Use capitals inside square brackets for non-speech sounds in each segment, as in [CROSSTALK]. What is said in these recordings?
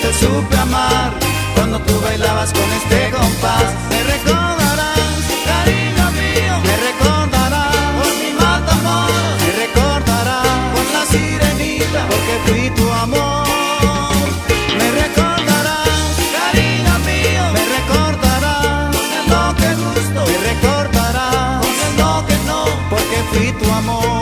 te supe amar cuando tú bailabas con este compás. Me recordarás, cariño mío, me recordarás por mi matamoros, me recordarás con la sirenita, porque fui tu amor. Me recordarás, cariño mío, me recordarás con el no que gusto, me recordarás con el no que no, porque fui tu amor.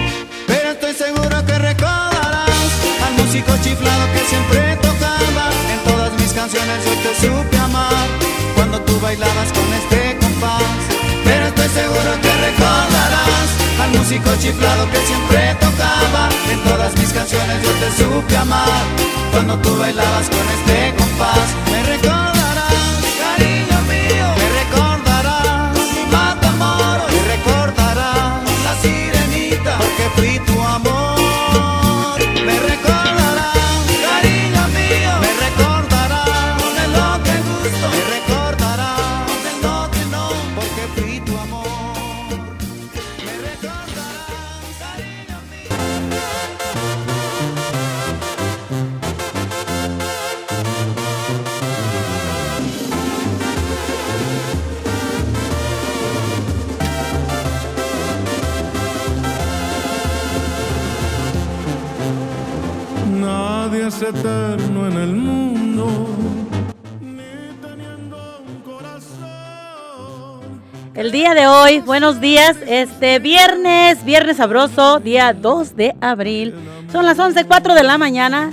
Músico chiflado que siempre tocaba. En todas mis canciones yo te supe amar cuando tú bailabas con este compás. Pero estoy seguro que recordarás al músico chiflado que siempre tocaba. En todas mis canciones yo te supe amar cuando tú bailabas con este compás. Me recordarás, cariño mío, me recordarás matamoros, me recordarás la sirenita, porque fui tu amor. En el mundo, día de hoy, buenos días, este viernes, viernes sabroso, día 2 de abril. Son las 11.04 de la mañana.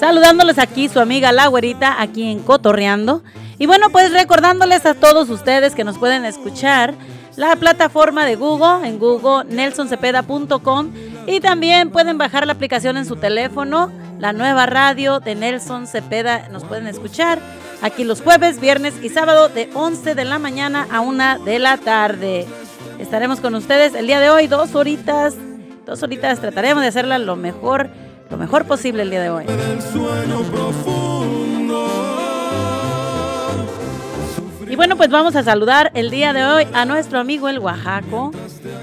Saludándoles aquí su amiga La Güerita, aquí en Cotorreando. Y bueno, pues recordándoles a todos ustedes que nos pueden escuchar la plataforma de Google, en Google, nelsoncepeda.com. Y también pueden bajar la aplicación en su teléfono, la nueva radio de Nelson Cepeda. Nos pueden escuchar aquí los jueves, viernes y sábado de 11 de la mañana a 1 de la tarde. Estaremos con ustedes el día de hoy, dos horitas. Dos horitas trataremos de hacerla lo mejor, lo mejor posible el día de hoy. Y bueno, pues vamos a saludar el día de hoy a nuestro amigo el Oaxaco.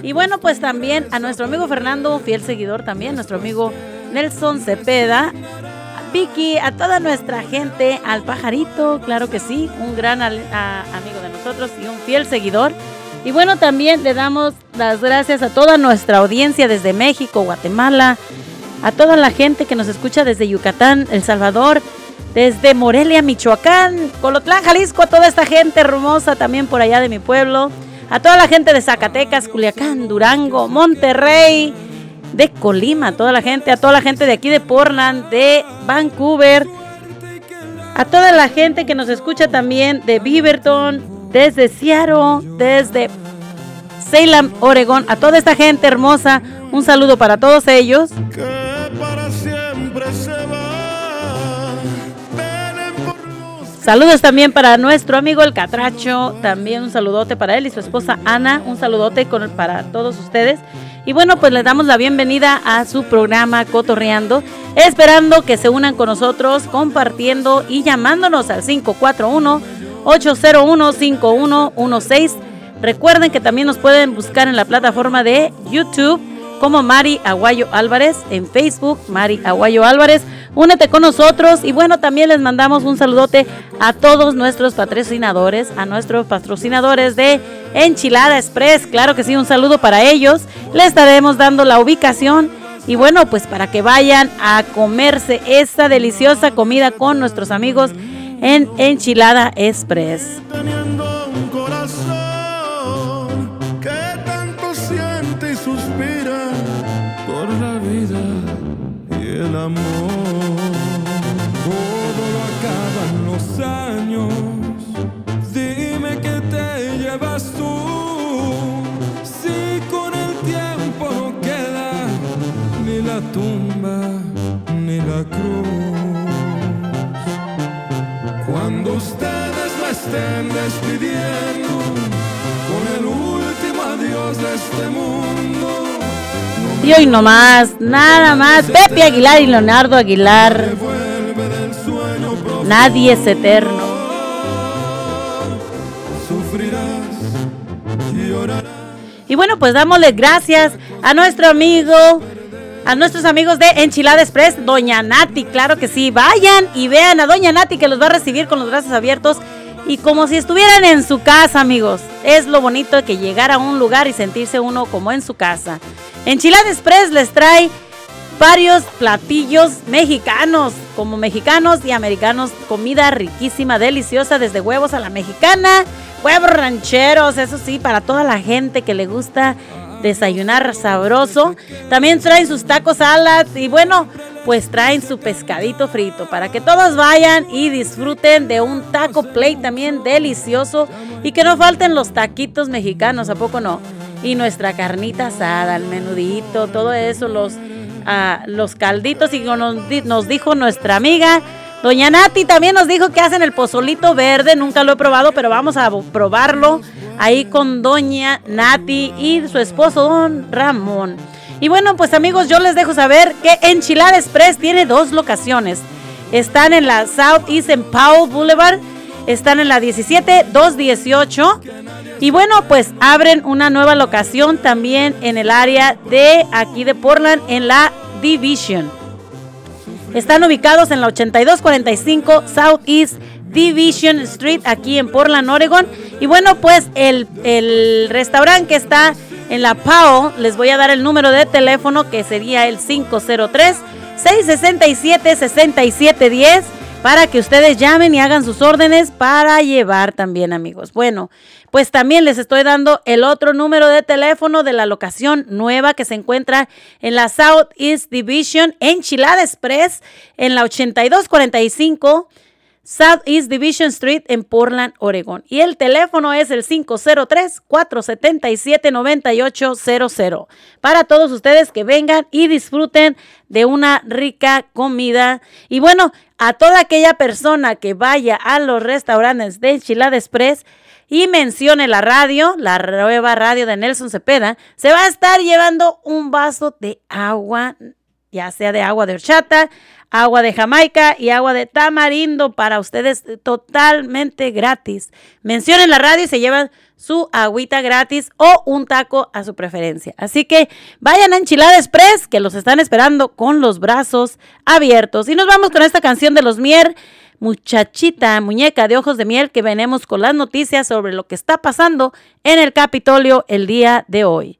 Y bueno, pues también a nuestro amigo Fernando, fiel seguidor también, nuestro amigo Nelson Cepeda, Vicky, a toda nuestra gente, al pajarito, claro que sí, un gran amigo de nosotros y un fiel seguidor. Y bueno, también le damos las gracias a toda nuestra audiencia desde México, Guatemala, a toda la gente que nos escucha desde Yucatán, El Salvador, desde Morelia, Michoacán, Colotlán, Jalisco, a toda esta gente hermosa también por allá de mi pueblo, a toda la gente de Zacatecas, Culiacán, Durango, Monterrey, de Colima, a toda la gente, a toda la gente de aquí de Portland, de Vancouver, a toda la gente que nos escucha también de Beaverton, desde Seattle, desde Salem, Oregón, a toda esta gente hermosa, un saludo para todos ellos. que para siempre se va. Por Saludos también para nuestro amigo el Catracho, también un saludote para él y su esposa Ana, un saludote con, para todos ustedes. Y bueno, pues les damos la bienvenida a su programa Cotorreando, esperando que se unan con nosotros, compartiendo y llamándonos al 541-801-5116 Recuerden que también nos pueden buscar en la plataforma de YouTube como Mari Aguayo Álvarez, en Facebook Mari Aguayo Álvarez. Únete con nosotros y bueno, también les mandamos un saludote a todos nuestros patrocinadores, a nuestros patrocinadores de Enchilada Express. Claro que sí, un saludo para ellos. Les estaremos dando la ubicación y bueno, pues para que vayan a comerse esta deliciosa comida con nuestros amigos en Enchilada Express. Amor. Todo lo acaban los años. Dime que te llevas tú. Si con el tiempo no queda ni la tumba ni la cruz. Cuando ustedes me estén despidiendo con el último adiós de este mundo y hoy nomás, nada más, Pepe Aguilar y Leonardo Aguilar. Nadie es eterno. Y bueno, pues dámosle gracias a nuestro amigo, a nuestros amigos de Enchilada Express, Doña Nati, claro que sí, vayan y vean a Doña Nati que los va a recibir con los brazos abiertos y como si estuvieran en su casa, amigos. Es lo bonito que llegar a un lugar y sentirse uno como en su casa. Enchilada Express les trae varios platillos mexicanos, como mexicanos y americanos, comida riquísima, deliciosa, desde huevos a la mexicana, huevos rancheros, eso sí, para toda la gente que le gusta desayunar sabroso. También traen sus tacos alas y bueno, pues traen su pescadito frito para que todos vayan y disfruten de un taco plate también delicioso y que no falten los taquitos mexicanos, ¿a poco no? y nuestra carnita asada, el menudito, todo eso, los, ah, los calditos. Y nos, nos dijo nuestra amiga, doña Nati, también nos dijo que hacen el pozolito verde. Nunca lo he probado, pero vamos a probarlo ahí con doña Nati y su esposo, don Ramón. Y bueno, pues amigos, yo les dejo saber que Enchilada Express tiene dos locaciones. Están en la South East en Powell Boulevard. Están en la 17218 y bueno, pues abren una nueva locación también en el área de aquí de Portland, en la Division. Están ubicados en la 8245 Southeast Division Street, aquí en Portland, Oregon. Y bueno, pues el, el restaurante que está en la PAO, les voy a dar el número de teléfono que sería el 503 667 6710 para que ustedes llamen y hagan sus órdenes para llevar también, amigos. Bueno, pues también les estoy dando el otro número de teléfono de la locación nueva que se encuentra en la Southeast Division en Chilada Express en la 8245 Southeast Division Street en Portland, Oregon. Y el teléfono es el 503-477-9800. Para todos ustedes que vengan y disfruten de una rica comida. Y bueno, a toda aquella persona que vaya a los restaurantes de Enchilada Express y mencione la radio, la nueva radio de Nelson Cepeda, se va a estar llevando un vaso de agua, ya sea de agua de horchata, agua de Jamaica y agua de tamarindo para ustedes totalmente gratis. Mencionen la radio y se llevan su agüita gratis o un taco a su preferencia. Así que vayan a Enchilada Express que los están esperando con los brazos abiertos. Y nos vamos con esta canción de los Mier, muchachita, muñeca de ojos de miel, que venemos con las noticias sobre lo que está pasando en el Capitolio el día de hoy.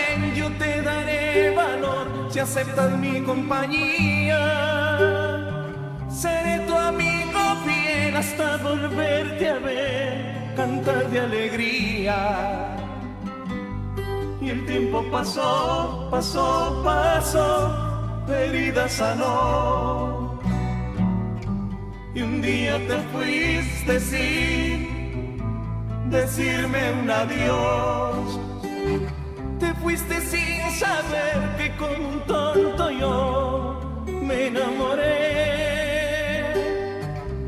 yo te daré valor si aceptas mi compañía. Seré tu amigo fiel hasta volverte a ver cantar de alegría. Y el tiempo pasó, pasó, pasó, herida sanó. Y un día te fuiste sin decirme un adiós. Te fuiste sin saber que con un tonto yo me enamoré.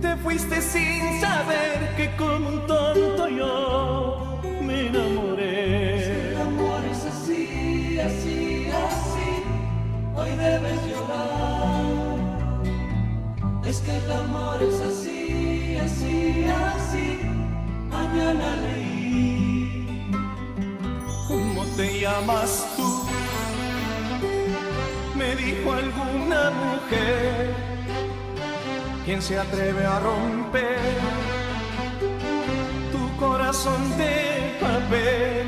Te fuiste sin saber que con un tonto yo me enamoré. El amor es así, así, así, hoy debes llorar. Es que el amor es así, así, así, mañana llamas tú? Me dijo alguna mujer. ¿Quién se atreve a romper tu corazón de papel?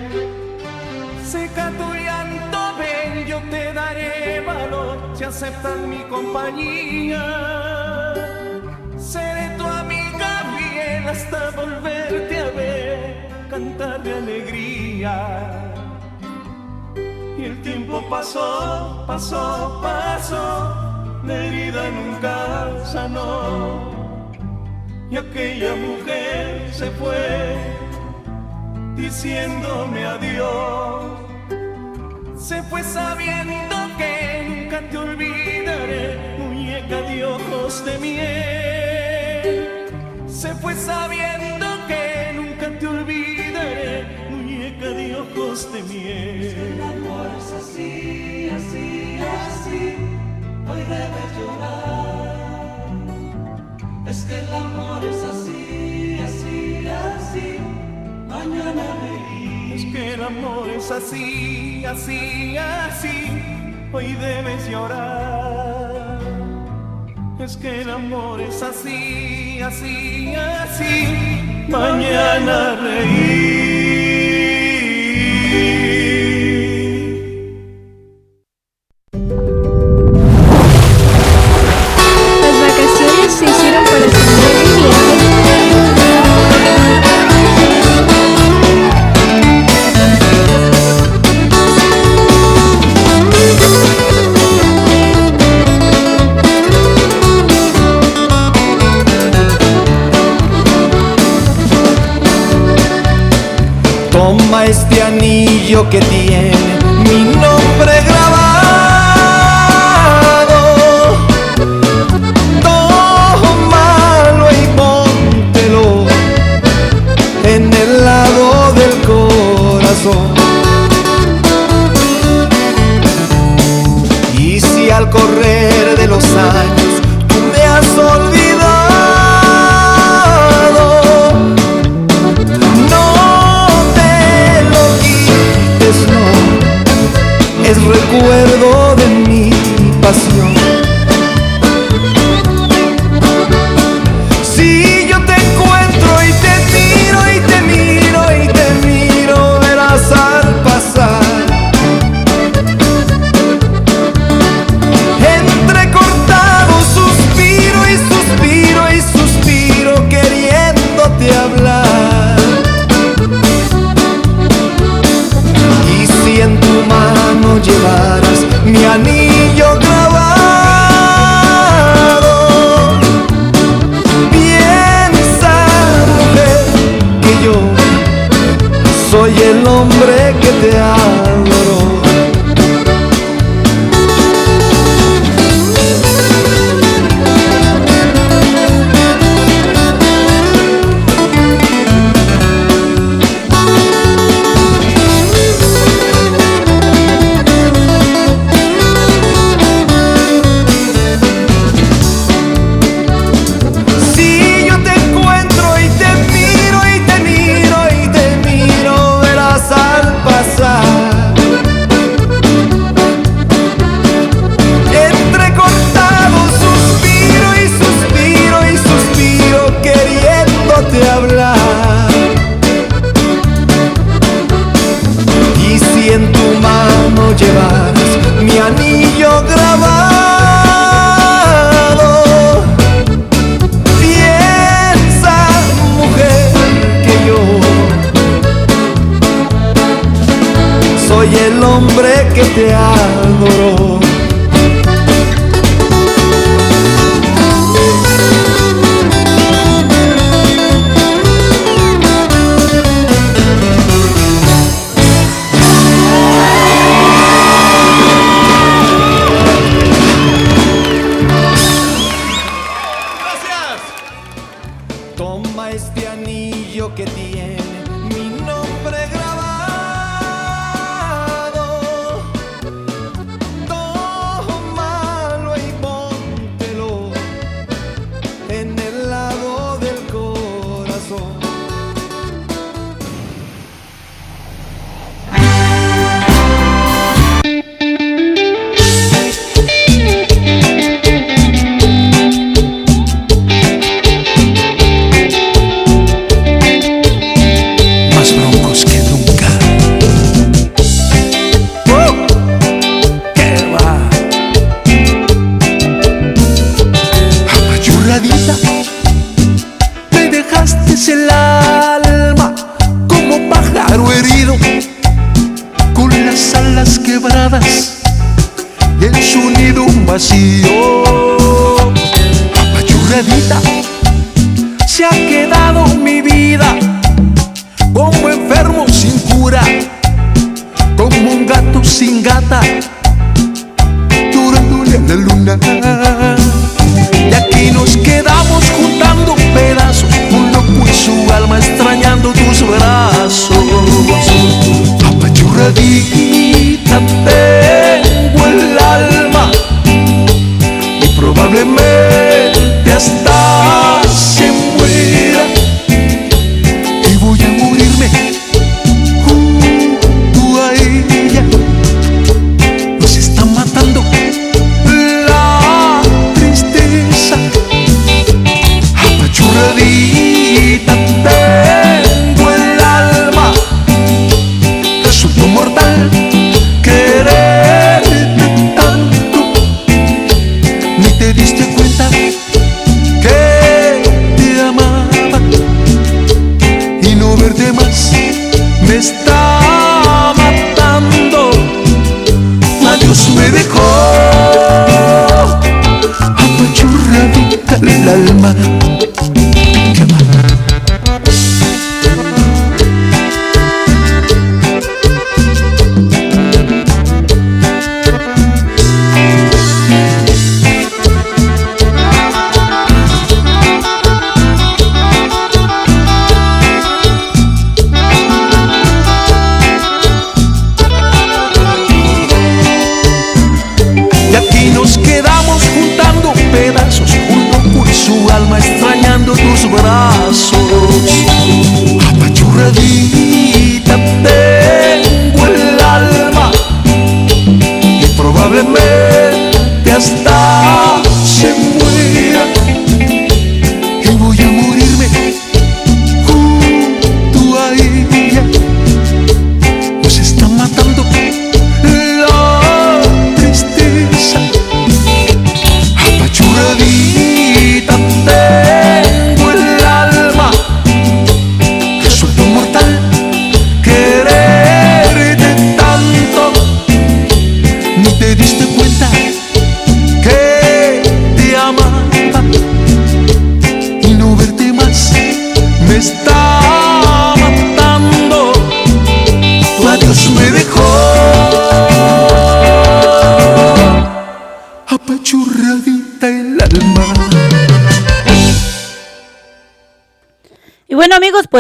Seca tu llanto, ven, yo te daré valor si aceptas mi compañía. Seré tu amiga fiel hasta volverte a ver, cantar de alegría. El tiempo pasó, pasó, pasó, la herida nunca sanó. Y aquella mujer se fue diciéndome adiós. Se fue sabiendo que nunca te olvidaré, muñeca de ojos de miel. Se fue sabiendo ojos de miel. El amor es así, así, así, hoy debes llorar. Es que el amor es así, así, así, mañana reír. Es que el amor es así, así, así, hoy debes llorar. Es que el amor es así, así, así, mañana reír. Anillo que tiene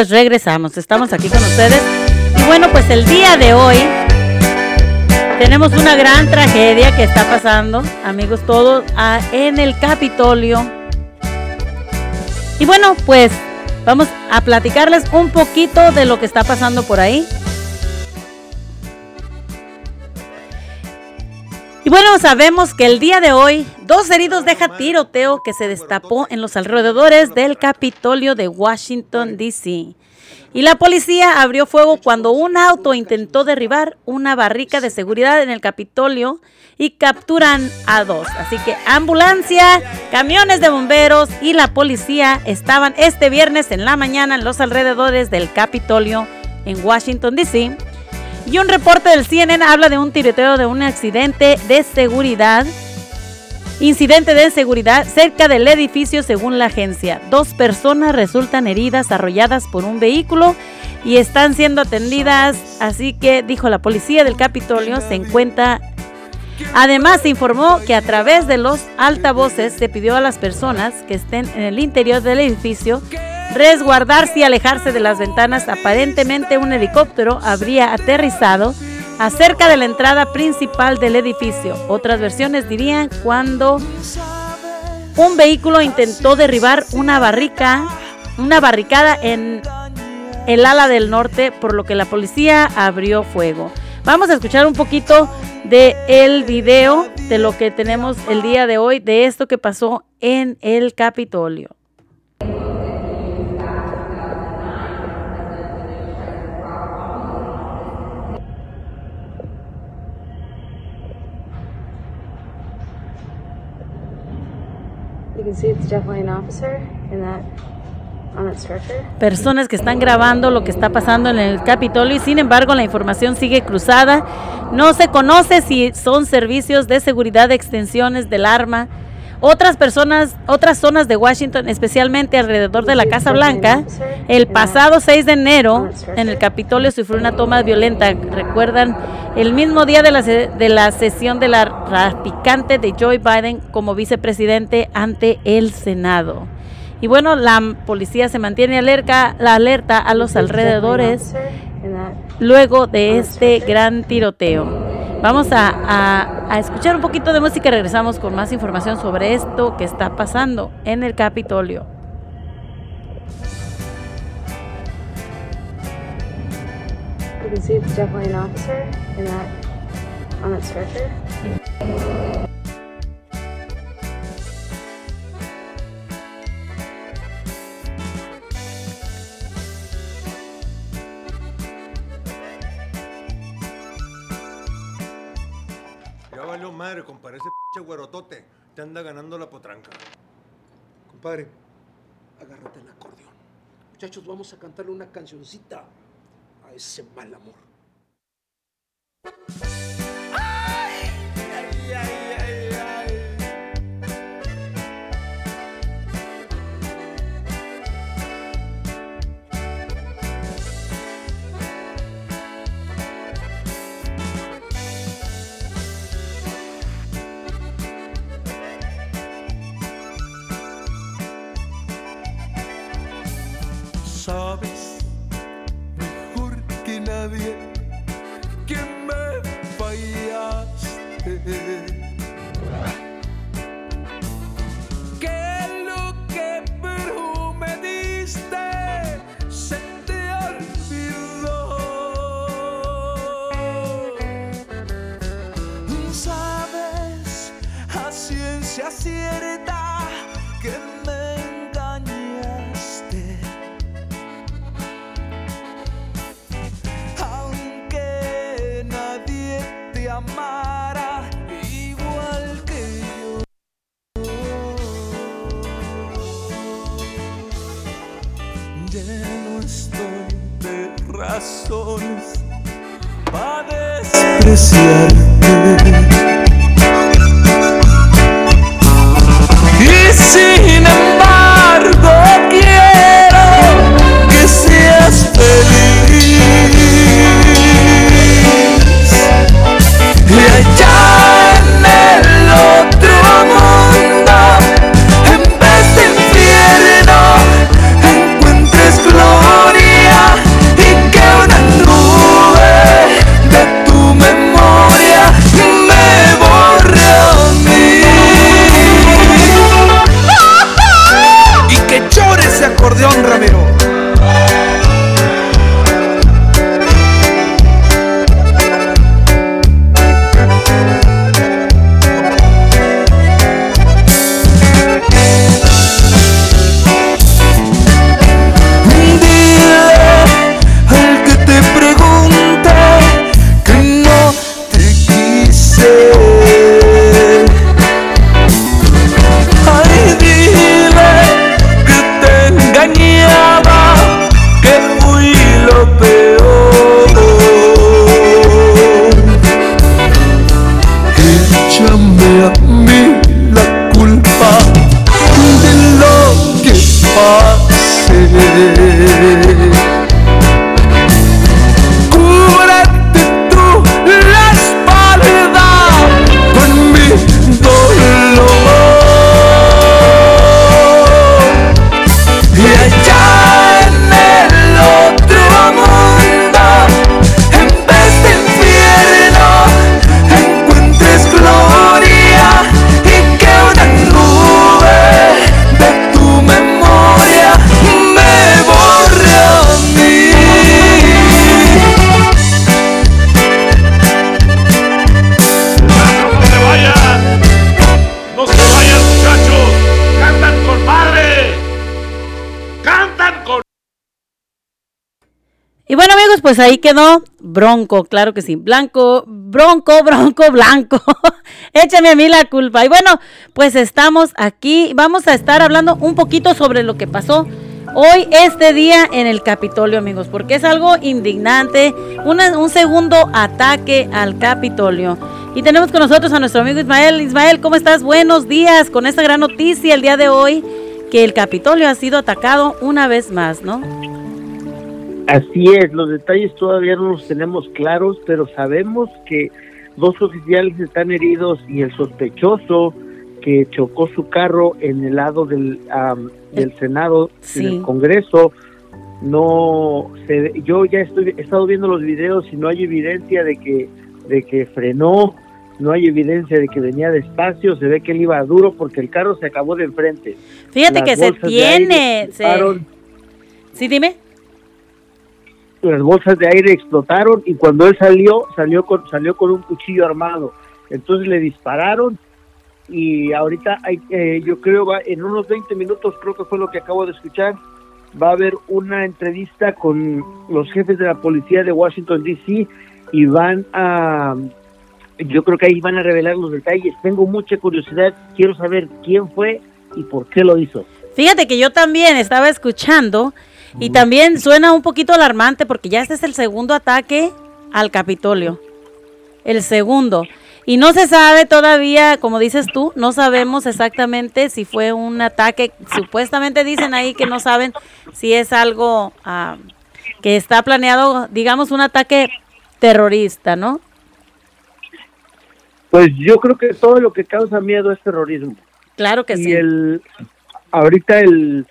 pues regresamos. Estamos aquí con ustedes. Y bueno, pues el día de hoy tenemos una gran tragedia que está pasando, amigos todos, ah, en el Capitolio. Y bueno, pues vamos a platicarles un poquito de lo que está pasando por ahí. Sabemos que el día de hoy, dos heridos deja tiroteo que se destapó en los alrededores del Capitolio de Washington, D.C. Y la policía abrió fuego cuando un auto intentó derribar una barrica de seguridad en el Capitolio y capturan a dos. Así que ambulancia, camiones de bomberos y la policía estaban este viernes en la mañana en los alrededores del Capitolio en Washington, D.C. Y un reporte del CNN habla de un tiroteo de un accidente de seguridad. Incidente de seguridad cerca del edificio según la agencia. Dos personas resultan heridas arrolladas por un vehículo y están siendo atendidas, así que dijo la policía del Capitolio se encuentra Además, se informó que a través de los altavoces se pidió a las personas que estén en el interior del edificio resguardarse y alejarse de las ventanas. Aparentemente un helicóptero habría aterrizado acerca de la entrada principal del edificio. Otras versiones dirían cuando un vehículo intentó derribar una barrica, una barricada en el ala del norte, por lo que la policía abrió fuego. Vamos a escuchar un poquito de el video de lo que tenemos el día de hoy de esto que pasó en el Capitolio. You can see it's definitely an officer that. Personas que están grabando lo que está pasando en el Capitolio y sin embargo la información sigue cruzada. No se conoce si son servicios de seguridad de extensiones del arma. Otras personas, otras zonas de Washington, especialmente alrededor de la Casa Blanca, el pasado 6 de enero en el Capitolio sufrió una toma violenta. Recuerdan el mismo día de la, de la sesión de la rapicante de Joe Biden como vicepresidente ante el Senado. Y bueno, la policía se mantiene alerta, la alerta a los alrededores luego de este gran tiroteo. Vamos a, a- a escuchar un poquito de música y regresamos con más información sobre esto que está pasando en el Capitolio. you can see it's definitely an officer in that on that stretcher. Madre, compadre. Ese pinche güerotote te anda ganando la potranca. Compadre, agárrate el acordeón. Muchachos, vamos a cantarle una cancioncita a ese mal amor. Pues ahí quedó Bronco, claro que sí, blanco, bronco, [LAUGHS] bronco, blanco. Échame a mí la culpa. Y bueno, pues estamos aquí, vamos a estar hablando un poquito sobre lo que pasó hoy, este día en el Capitolio, amigos, porque es algo indignante, un segundo ataque al Capitolio. Y tenemos con nosotros a nuestro amigo Ismael. Ismael, ¿cómo estás? Buenos días con esta gran noticia el día de hoy, que el Capitolio ha sido atacado una vez más, ¿no? Así es, los detalles todavía no los tenemos claros, pero sabemos que dos oficiales están heridos y el sospechoso que chocó su carro en el lado del, am, del Senado, Sí. en el Congreso, no se, yo ya estoy, he estado viendo los videos y no hay evidencia de que, de que frenó, no hay evidencia de que venía despacio, se ve que él iba duro porque el carro se acabó de enfrente. Fíjate Las que se tiene. se-. Sí, dime. Las bolsas de aire explotaron y cuando él salió, salió con, salió con un cuchillo armado. Entonces le dispararon y ahorita hay, eh, yo creo va en unos 20 minutos, creo que fue lo que acabo de escuchar, va a haber una entrevista con los jefes de la policía de Washington D.C. y van a, yo creo que ahí van a revelar los detalles. Tengo mucha curiosidad, quiero saber quién fue y por qué lo hizo. Fíjate que yo también estaba escuchando y también suena un poquito alarmante porque ya este es el segundo ataque al Capitolio. El segundo. Y no se sabe todavía, como dices tú, no sabemos exactamente si fue un ataque. Supuestamente dicen ahí que no saben si es algo ah, que está planeado, digamos, un ataque terrorista, ¿no? Pues yo creo que todo lo que causa miedo es terrorismo. Claro que y sí. el ahorita el,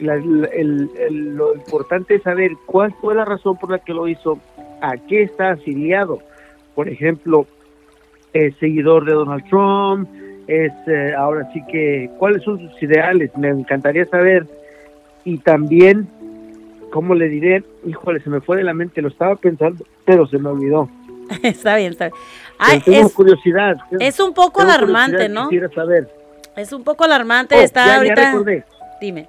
la- la- el- el- lo importante es saber cuál fue la razón por la que lo hizo, a qué está afiliado. Por ejemplo, es seguidor de Donald Trump, es eh, ahora sí que cuáles son sus ideales, me encantaría saber. Y también, ¿cómo le diré? Híjole, se me fue de la mente, lo estaba pensando, pero se me olvidó. [LAUGHS] está bien, está bien. Ay, tengo es, curiosidad. es un poco alarmante, ¿no? Quisiera saber. es un poco alarmante. Oh, está ya- ya ahorita. recordé. Dime.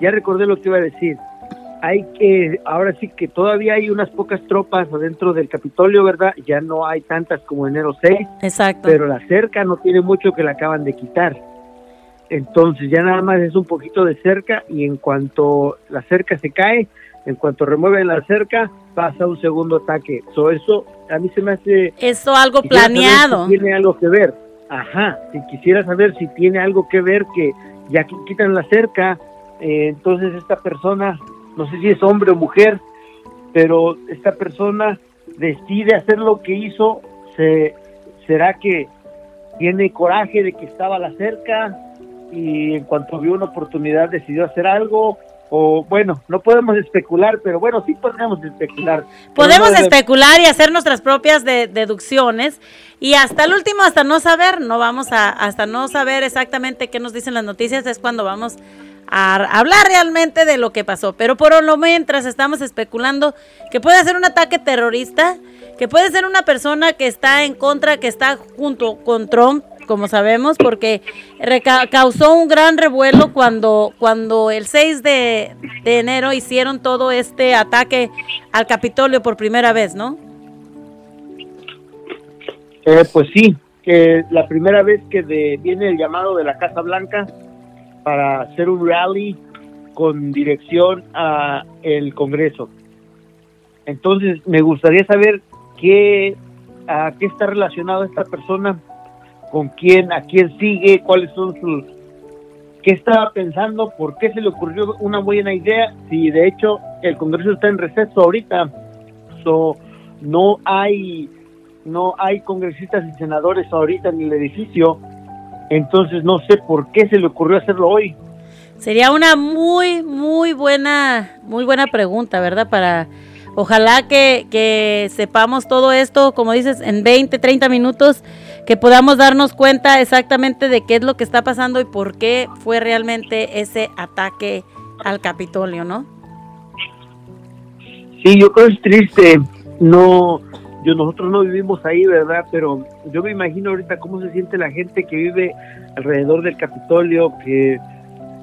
Ya recordé lo que iba a decir. Hay que, ahora sí que todavía hay unas pocas tropas adentro del Capitolio, ¿verdad? Ya no hay tantas como enero 6, Exacto. pero la cerca no tiene mucho que la acaban de quitar. Entonces ya nada más es un poquito de cerca y en cuanto la cerca se cae, en cuanto remueven la cerca, pasa un segundo ataque. So, eso a mí se me hace... Eso algo planeado. si tiene algo que ver. Ajá, si quisiera saber si tiene algo que ver que ya quitan la cerca, eh, entonces esta persona, no sé si es hombre o mujer, pero esta persona decide hacer lo que hizo, se, ¿será que tiene coraje de que estaba la cerca y en cuanto vio una oportunidad decidió hacer algo? O bueno, no podemos especular, pero bueno, sí podemos especular. Podemos no- especular y hacer nuestras propias de- deducciones y hasta el último, hasta no saber, no vamos a, hasta no saber exactamente qué nos dicen las noticias, es cuando vamos a hablar realmente de lo que pasó. Pero por lo mientras estamos especulando que puede ser un ataque terrorista, que puede ser una persona que está en contra, que está junto con Trump, como sabemos, porque causó un gran revuelo cuando, cuando el 6 de, de enero hicieron todo este ataque al Capitolio por primera vez, ¿no? Eh, pues sí, que la primera vez que de- viene el llamado de la Casa Blanca para hacer un rally con dirección a el Congreso. Entonces, me gustaría saber qué a qué está relacionado esta persona, con quién, a quién sigue, cuáles son sus qué estaba pensando, por qué se le ocurrió una buena idea, si de hecho el Congreso está en receso ahorita, so, no hay no hay congresistas y senadores ahorita en el edificio, entonces no sé por qué se le ocurrió hacerlo hoy. Sería una muy, muy buena, muy buena pregunta, ¿verdad? Para, ojalá que, que sepamos todo esto, como dices, en 20, 30 minutos, que podamos darnos cuenta exactamente de qué es lo que está pasando y por qué fue realmente ese ataque al Capitolio, ¿no? Sí, yo creo que es triste, no, yo nosotros no vivimos ahí, ¿verdad? Pero yo me imagino ahorita cómo se siente la gente que vive alrededor del Capitolio, que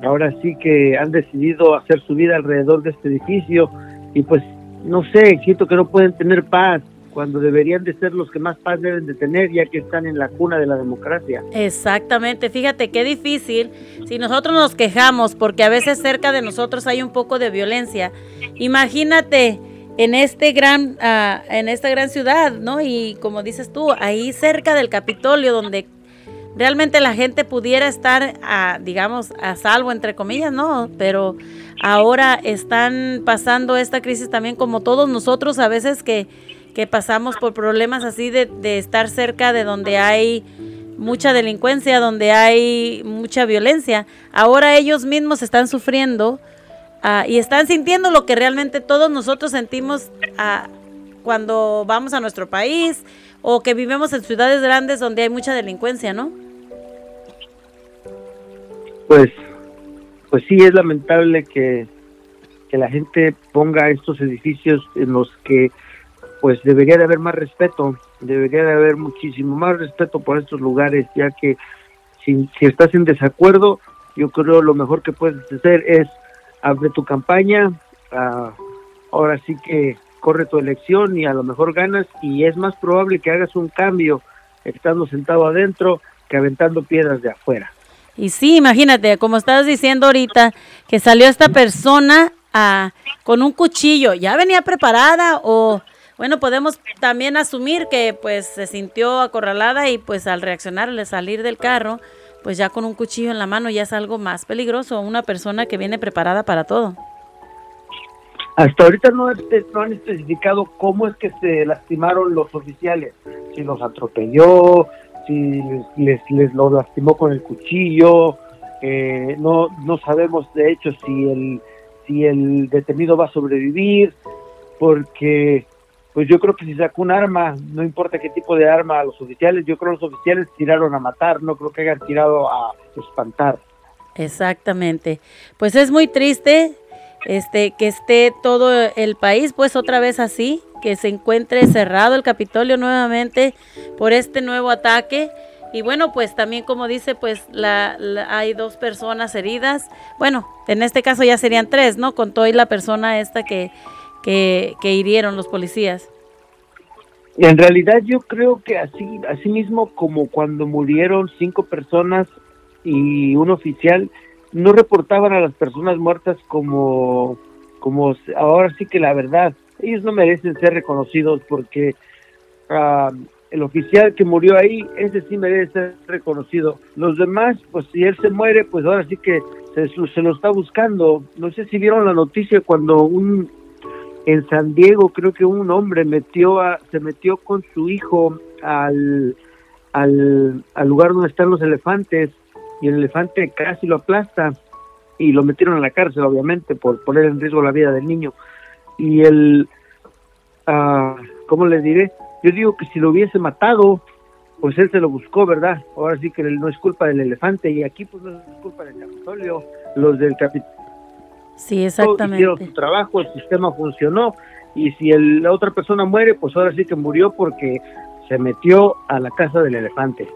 ahora sí que han decidido hacer su vida alrededor de este edificio y pues no sé, siento que no pueden tener paz cuando deberían de ser los que más paz deben de tener ya que están en la cuna de la democracia. Exactamente, fíjate qué difícil si nosotros nos quejamos porque a veces cerca de nosotros hay un poco de violencia. Imagínate en este gran uh, en esta gran ciudad, ¿no? Y como dices tú, ahí cerca del Capitolio donde realmente la gente pudiera estar, a, digamos, a salvo, entre comillas, ¿no? Pero ahora están pasando esta crisis también como todos nosotros a veces que, que pasamos por problemas así de, de, estar cerca de donde hay mucha delincuencia, donde hay mucha violencia. Ahora ellos mismos están sufriendo uh, y están sintiendo lo que realmente todos nosotros sentimos uh, cuando vamos a nuestro país o que vivimos en ciudades grandes donde hay mucha delincuencia, ¿no? pues pues sí es lamentable que, que la gente ponga estos edificios en los que pues debería de haber más respeto, debería de haber muchísimo más respeto por estos lugares, ya que si, si estás en desacuerdo, yo creo lo mejor que puedes hacer es abre tu campaña, uh, ahora sí que corre tu elección y a lo mejor ganas y es más probable que hagas un cambio estando sentado adentro que aventando piedras de afuera. Y sí, imagínate, como estabas diciendo ahorita, que salió esta persona a, con un cuchillo, ¿ya venía preparada o, bueno, podemos también asumir que pues se sintió acorralada y pues al reaccionar, al salir del carro, pues ya con un cuchillo en la mano ya es algo más peligroso, una persona que viene preparada para todo. Hasta ahorita no, han especificado cómo es que se lastimaron los oficiales, si los atropelló, si les, les lo lastimó con el cuchillo, eh, no, no sabemos de hecho si el, si el detenido va a sobrevivir, porque pues yo creo que si sacó un arma, no importa qué tipo de arma a los oficiales, yo creo que los oficiales tiraron a matar, no creo que hayan tirado a espantar. Exactamente. Pues es muy triste este que esté todo el país pues otra vez así, que se encuentre cerrado el Capitolio nuevamente por este nuevo ataque. Y bueno, pues también como dice, pues la, hay dos personas heridas. Bueno, en este caso ya serían tres, ¿no? Con todo y la persona esta que, que, hirieron los policías. En realidad yo creo que así, así mismo como cuando murieron cinco personas y un oficial, no reportaban a las personas muertas como, como ahora sí que la verdad. Ellos no merecen ser reconocidos porque uh, el oficial que murió ahí, ese sí merece ser reconocido. Los demás, pues si él se muere, pues ahora sí que se, se lo está buscando. No sé si vieron la noticia cuando un en San Diego creo que un hombre metió a, se metió con su hijo al, al, lugar donde están los elefantes y el elefante casi lo aplasta y lo metieron en la cárcel obviamente por poner en riesgo la vida del niño. Y el uh, cómo les diré yo digo que si lo hubiese matado pues él se lo buscó verdad ahora sí que no es culpa del elefante y aquí pues no es culpa del Capitolio. Los del Capitolio Sí, exactamente. Hicieron su trabajo, el sistema funcionó y si el, la otra persona muere, pues ahora sí que murió porque se metió a la casa del elefante.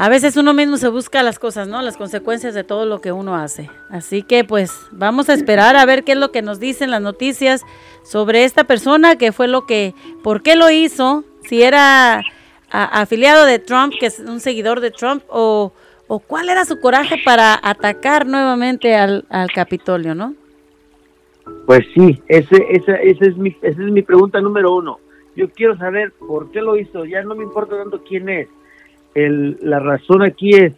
A veces uno mismo se busca las cosas, ¿no? Las consecuencias de todo lo que uno hace. Así que pues vamos a esperar a ver qué es lo que nos dicen las noticias sobre esta persona, qué fue lo que, por qué lo hizo, si era a, afiliado de Trump, que es un seguidor de Trump, o o cuál era su coraje para atacar nuevamente al, al Capitolio, ¿no? Pues sí, ese, esa, esa, es mi, esa es mi pregunta número uno. Yo quiero saber por qué lo hizo, ya no me importa tanto quién es. El, la razón aquí es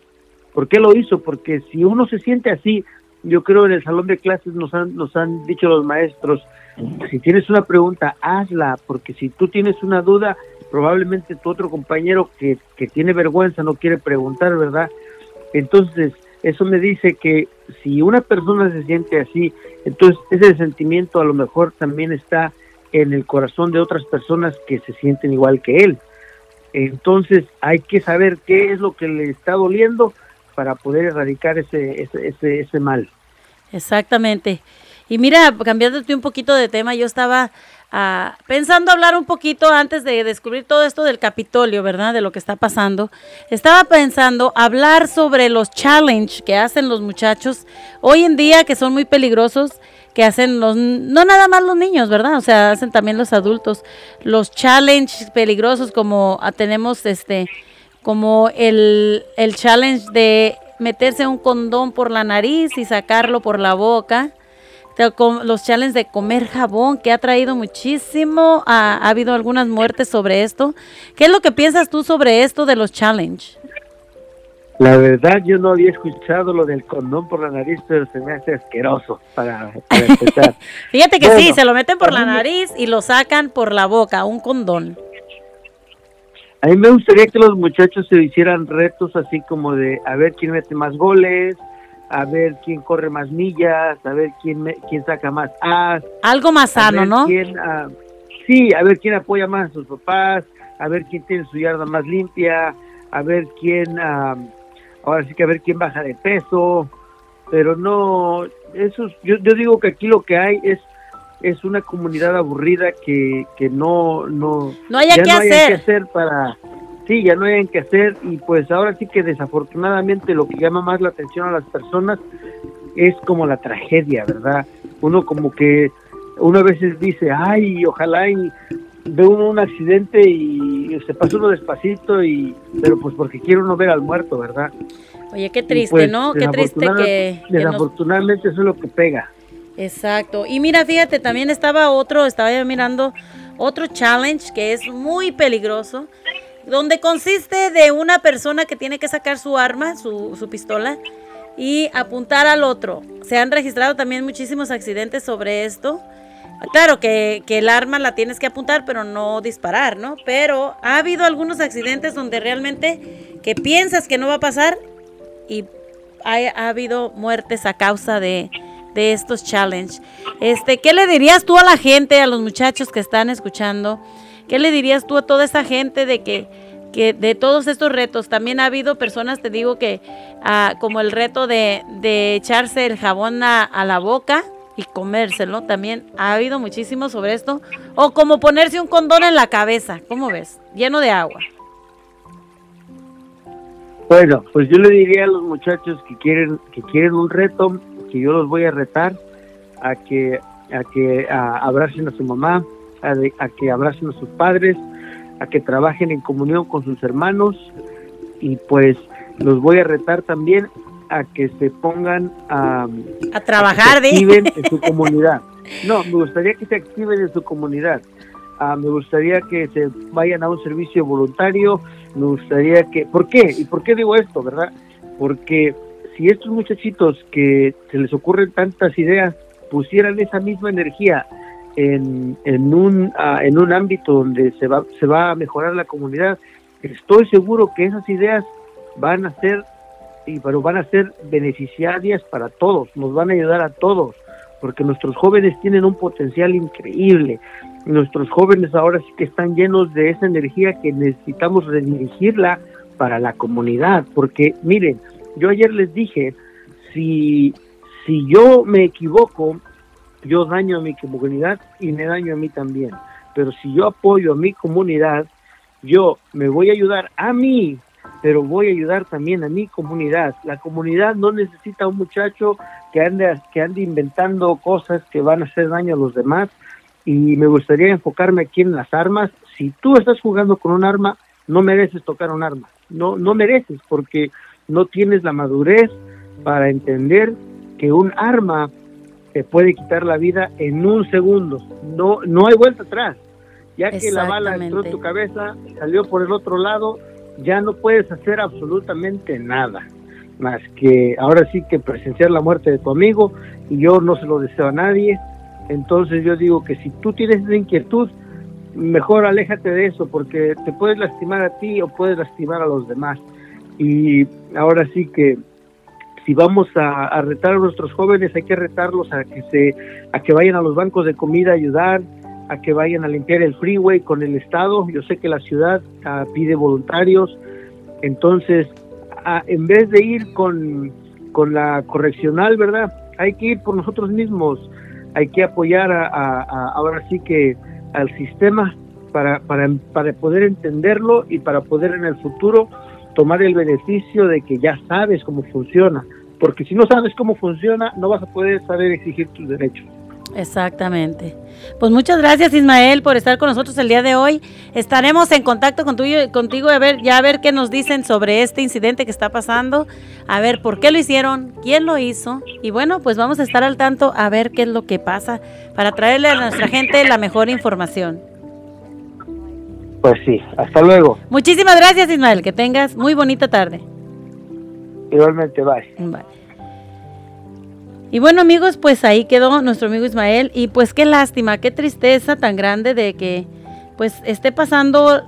¿Por qué lo hizo? Porque si uno se siente así, yo creo en el salón de clases nos han, nos han dicho los maestros, si tienes una pregunta, hazla, porque si tú tienes una duda, probablemente tu otro compañero que, que tiene vergüenza no quiere preguntar, ¿verdad? Entonces, eso me dice que si una persona se siente así, entonces ese sentimiento a lo mejor también está en el corazón de otras personas que se sienten igual que él. Entonces hay que saber qué es lo que le está doliendo para poder erradicar ese, ese, ese, ese mal. Exactamente. Y mira, cambiándote un poquito de tema, yo estaba ah, pensando hablar un poquito antes de descubrir todo esto del Capitolio, ¿verdad? De lo que está pasando. Estaba pensando hablar sobre los challenge que hacen los muchachos hoy en día, que son muy peligrosos, que hacen los, no nada más los niños, ¿verdad? O sea, hacen también los adultos. Los challenge peligrosos como tenemos este, como el, el challenge de meterse un condón por la nariz y sacarlo por la boca los challenges de comer jabón, que ha traído muchísimo, ha, ha, habido algunas muertes sobre esto. ¿Qué es lo que piensas tú sobre esto de los challenges? La verdad, yo no había escuchado lo del condón por la nariz, pero se me hace asqueroso para, para [LAUGHS] empezar. Fíjate que sí, se lo meten por la nariz y lo sacan por la boca, un condón. A mí me gustaría que los muchachos se hicieran retos así como de a ver quién mete más goles, a ver quién corre más millas, a ver quién quién saca más as. Algo más sano, ¿no? Quién, uh, sí, a ver quién apoya más a sus papás, a ver quién tiene su yarda más limpia, a ver quién, uh, ahora sí que a ver quién baja de peso, pero no, eso, yo, yo digo que aquí lo que hay es es una comunidad aburrida que, que no no no haya, que, no hacer. haya que hacer para sí, ya no hay que hacer y pues ahora sí que desafortunadamente lo que llama más la atención a las personas es como la tragedia, ¿verdad? Uno como que uno a veces dice, ay, ojalá y ve uno un accidente y se pasa uno despacito y pero pues porque quiere uno ver al muerto, ¿verdad? Oye, qué triste, pues, ¿no? Qué triste que, que desafortunadamente nos... eso es lo que pega. Exacto. Y mira, fíjate, también estaba otro, estaba yo mirando otro challenge que es muy peligroso donde consiste de una persona que tiene que sacar su arma, su, pistola, y apuntar al otro. Se han registrado también muchísimos accidentes sobre esto. Claro que, que, el arma la tienes que apuntar, pero no disparar, ¿no? Pero ha habido algunos accidentes donde realmente que piensas que no va a pasar y ha, ha habido muertes a causa de, de estos challenges. Este, ¿qué le dirías tú a la gente, a los muchachos que están escuchando? ¿Qué le dirías tú a toda esa gente de que, que de todos estos retos, también ha habido personas, te digo que ah, como el reto de, de, echarse el jabón a, la boca y comérselo, también ha habido muchísimo sobre esto, o como ponerse un condón en la cabeza, ¿cómo ves? Lleno de agua. Bueno, pues yo le diría a los muchachos que quieren que quieren un reto, que yo los voy a retar a que a que a, abracen a su mamá, a, de, a, que abracen a sus padres, a que trabajen en comunión con sus hermanos y pues los voy a retar también a que se pongan a, a trabajar a que se activen en su [LAUGHS] comunidad. No, me gustaría que se activen en su comunidad. Uh, me gustaría que se vayan a un servicio voluntario, me gustaría que... ¿Por qué? ¿Y por qué digo esto, verdad? Porque si estos muchachitos que se les ocurren tantas ideas pusieran esa misma energía en, en, un, uh, en un ámbito donde se va, se va a mejorar la comunidad, estoy seguro que esas ideas van a ser, y, pero van a ser beneficiarias para todos, nos van a ayudar a todos, porque nuestros jóvenes tienen un potencial increíble. Nuestros jóvenes ahora sí que están llenos de esa energía que necesitamos redirigirla para la comunidad, porque miren, yo ayer les dije, si, si yo me equivoco, yo daño a mi comunidad y me daño a mí también. Pero si yo apoyo a mi comunidad, yo me voy a ayudar a mí, pero voy a ayudar también a mi comunidad. La comunidad no necesita un muchacho que ande, que ande inventando cosas que van a hacer daño a los demás. Y me gustaría enfocarme aquí en las armas. Si tú estás jugando con un arma, no mereces tocar un arma. No, no mereces porque no tienes la madurez para entender que un arma te puede quitar la vida en un segundo. No, no hay vuelta atrás. Ya que la bala entró en tu cabeza, salió por el otro lado, ya no puedes hacer absolutamente nada. más que ahora sí que presenciar la muerte de tu amigo y yo no se lo deseo a nadie. Entonces yo digo que si tú tienes esa inquietud, mejor aléjate de eso porque te puedes lastimar a ti o puedes lastimar a los demás. Y ahora sí que si vamos a, retar a nuestros jóvenes, hay que retarlos a que se, a que vayan a los bancos de comida a ayudar, a que vayan a limpiar el freeway con el estado. Yo sé que la ciudad ah, pide voluntarios, entonces a- en vez de ir con, con la correccional, ¿verdad? Hay que ir por nosotros mismos, hay que apoyar a- ahora sí que al sistema para, para, para poder entenderlo y para poder en el futuro tomar el beneficio de que ya sabes cómo funciona. Porque si no sabes cómo funciona, no vas a poder saber exigir tus derechos. Exactamente. Pues muchas gracias Ismael por estar con nosotros el día de hoy. Estaremos en contacto con tuyo- contigo a ver, ya a ver qué nos dicen sobre este incidente que está pasando, a ver por qué lo hicieron, quién lo hizo y bueno, pues vamos a estar al tanto a ver qué es lo que pasa para traerle a nuestra gente la mejor información. Pues sí, hasta luego. Muchísimas gracias Ismael, que tengas muy bonita tarde. Igualmente, bye. Vale. Y bueno amigos, pues ahí quedó nuestro amigo Ismael y pues qué lástima, qué tristeza tan grande de que pues esté pasando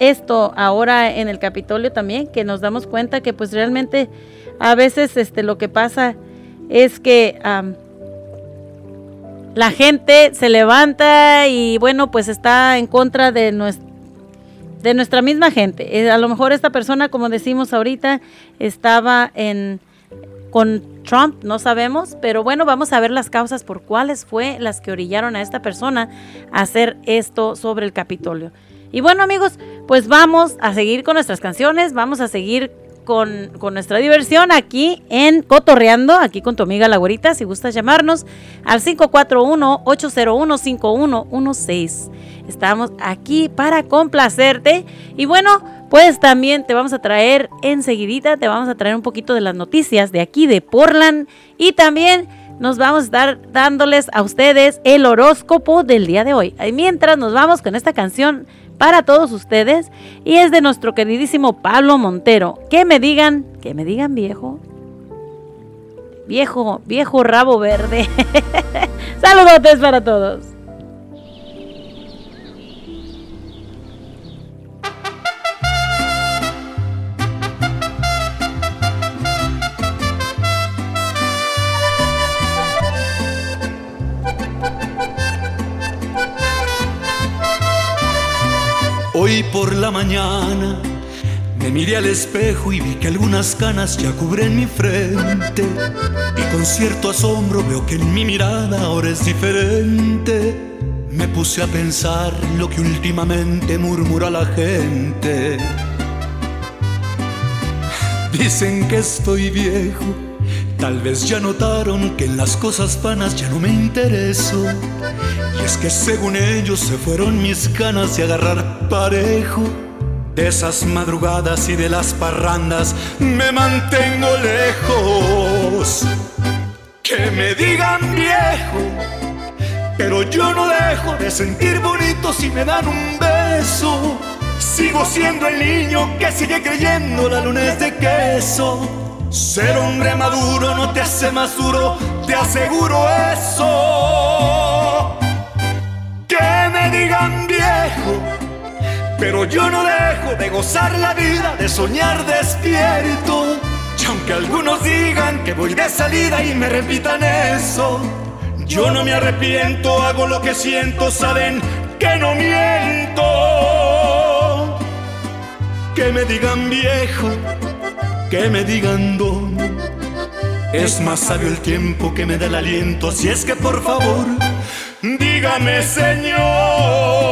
esto ahora en el Capitolio también, que nos damos cuenta que pues realmente a veces este lo que pasa es que la gente se levanta y bueno pues está en contra de nuestra de nuestra misma gente. Eh, a lo mejor esta persona, como decimos ahorita, estaba en con Trump, no sabemos, pero bueno, vamos a ver las causas por cuáles fue las que orillaron a esta persona a hacer esto sobre el Capitolio. Y bueno, amigos, pues vamos a seguir con nuestras canciones, vamos a seguir con, nuestra diversión aquí en Cotorreando, aquí con tu amiga La Güerita, si gustas llamarnos al 541-801-5116. Estamos aquí para complacerte. Y bueno, pues también te vamos a traer enseguidita, te vamos a traer un poquito de las noticias de aquí de Portland. Y también nos vamos a estar dándoles a ustedes el horóscopo del día de hoy. Y mientras nos vamos con esta canción para todos ustedes. Y es de nuestro queridísimo Pablo Montero. Que me digan, que me digan viejo. Viejo, viejo rabo verde. [LAUGHS] Saludotes para todos. Hoy por la mañana me miré al espejo y vi que algunas canas ya cubren mi frente. Y con cierto asombro veo que en mi mirada ahora es diferente. Me puse a pensar lo que últimamente murmura la gente. Dicen que estoy viejo. Tal vez ya notaron que en las cosas vanas ya no me intereso. Y es que según ellos se fueron mis ganas de agarrar parejo. De esas madrugadas y de las parrandas me mantengo lejos. Que me digan viejo, pero yo no dejo de sentir bonito si me dan un beso. Sigo siendo el niño que sigue creyendo la luna es de queso. Ser hombre maduro no te hace más duro, te aseguro eso. Que me digan viejo, pero yo no dejo de gozar la vida, de soñar despierto. Y aunque algunos digan que voy de salida y me repitan eso, yo no me arrepiento, hago lo que siento, saben que no miento. Que me digan viejo, que me digan don. Es más sabio el tiempo que me da el aliento, así es que por favor, dígame Señor.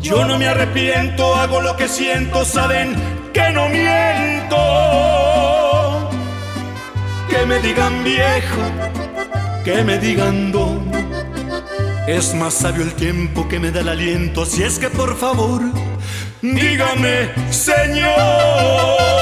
yo no me arrepiento, hago lo que siento, saben que no miento. Que me digan viejo, que me digan don. Es más sabio el tiempo que me da el aliento, si es que por favor, dígame, Señor.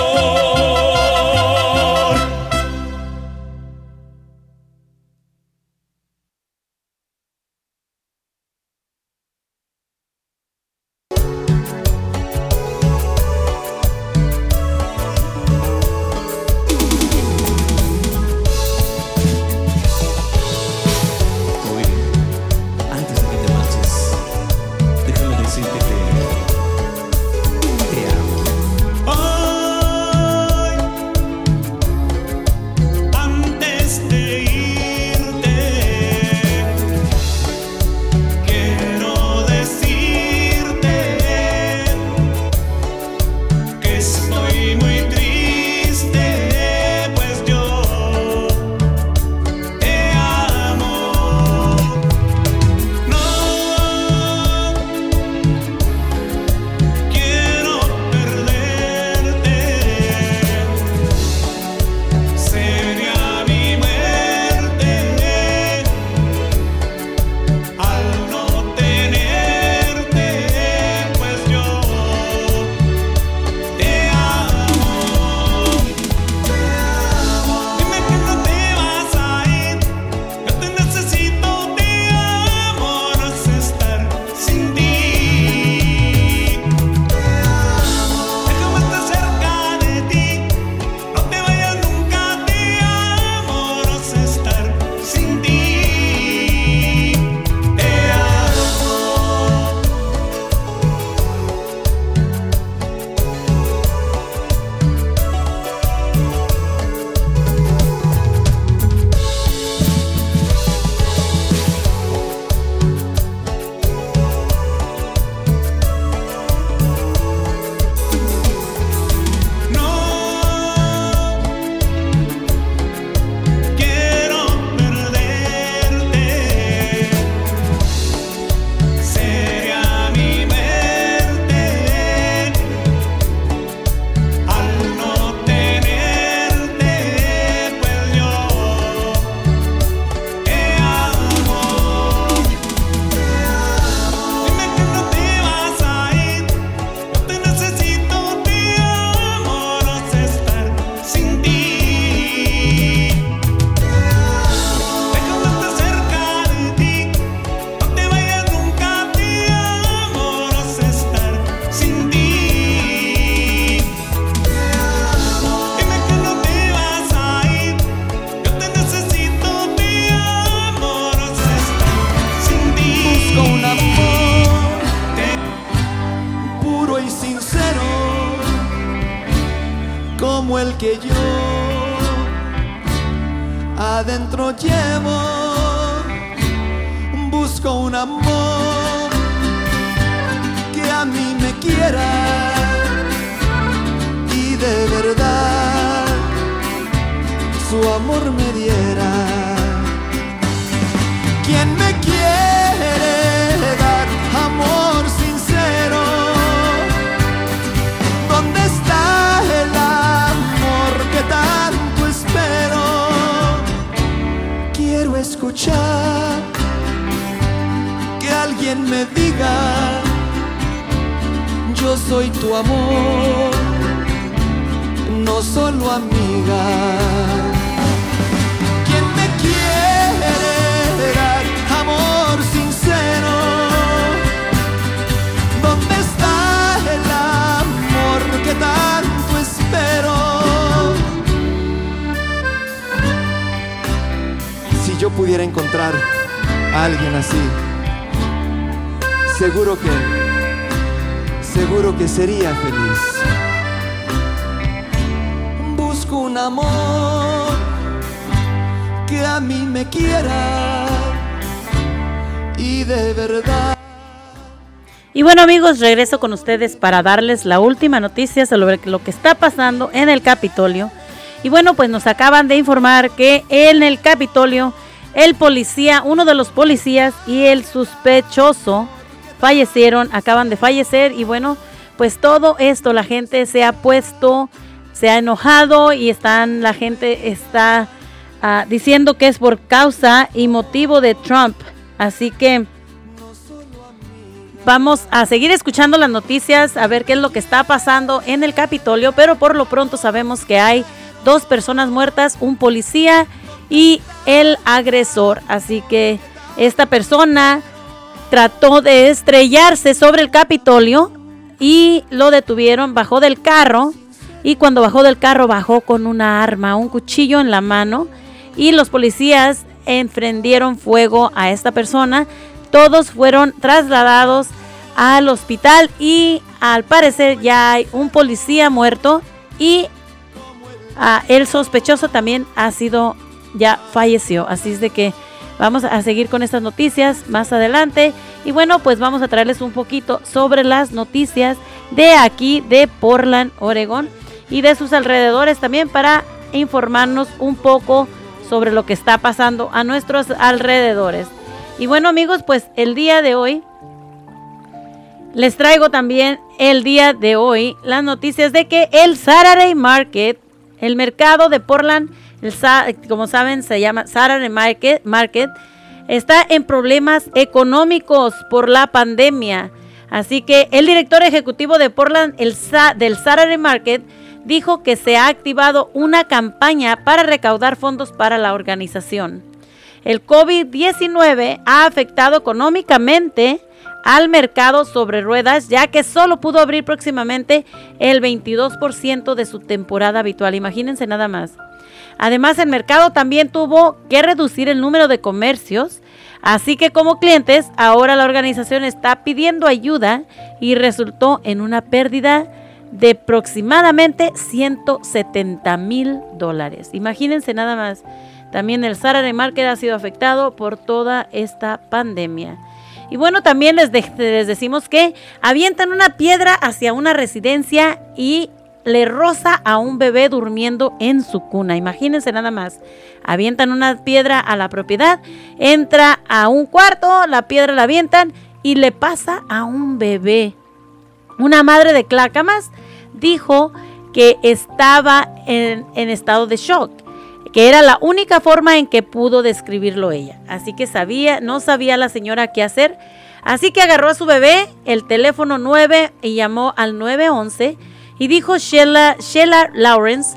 regreso con ustedes para darles la última noticia sobre lo que está pasando en el Capitolio. Y bueno, pues nos acaban de informar que en el Capitolio el policía, uno de los policías y el sospechoso fallecieron, acaban de fallecer y bueno, pues todo esto la gente se ha puesto, se ha enojado y están, la gente está ah, diciendo que es por causa y motivo de Trump. Así que vamos a seguir escuchando las noticias, a ver qué es lo que está pasando en el Capitolio, pero por lo pronto sabemos que hay dos personas muertas, un policía y el agresor. Así que esta persona trató de estrellarse sobre el Capitolio y lo detuvieron, bajó del carro y cuando bajó del carro bajó con una arma, un cuchillo en la mano y los policías emprendieron fuego a esta persona. Todos fueron trasladados al hospital y al parecer ya hay un policía muerto y ah, el sospechoso también ha sido ya falleció. Así es de que vamos a seguir con estas noticias más adelante. Y bueno, pues vamos a traerles un poquito sobre las noticias de aquí, de Portland, Oregón, y de sus alrededores también para informarnos un poco sobre lo que está pasando a nuestros alrededores. Y bueno amigos, pues el día de hoy les traigo también el día de hoy las noticias de que el Saturday Market, el mercado de Portland, como saben, se llama Saturday Market, Market, está en problemas económicos por la pandemia. Así que el director ejecutivo de Portland el del Saturday Market dijo que se ha activado una campaña para recaudar fondos para la organización. El COVID-19 ha afectado económicamente al mercado sobre ruedas, ya que solo pudo abrir próximamente el 22% de su temporada habitual. Imagínense nada más. Además, el mercado también tuvo que reducir el número de comercios, así que como clientes, ahora la organización está pidiendo ayuda y resultó en una pérdida de aproximadamente 170 mil dólares. Imagínense nada más. También el Saturday Market ha sido afectado por toda esta pandemia. Y bueno, también les, decimos que avientan una piedra hacia una residencia y le roza a un bebé durmiendo en su cuna. Imagínense nada más. Avientan una piedra a la propiedad, entra a un cuarto, la piedra la avientan y le pasa a un bebé. Una madre de Clacamas dijo que estaba en estado de shock, que era la única forma en que pudo describirlo ella. Así que sabía, no sabía la señora qué hacer. Así que agarró a su bebé, el teléfono 9 y llamó al 911 y dijo Sheila, Sheila Lawrence,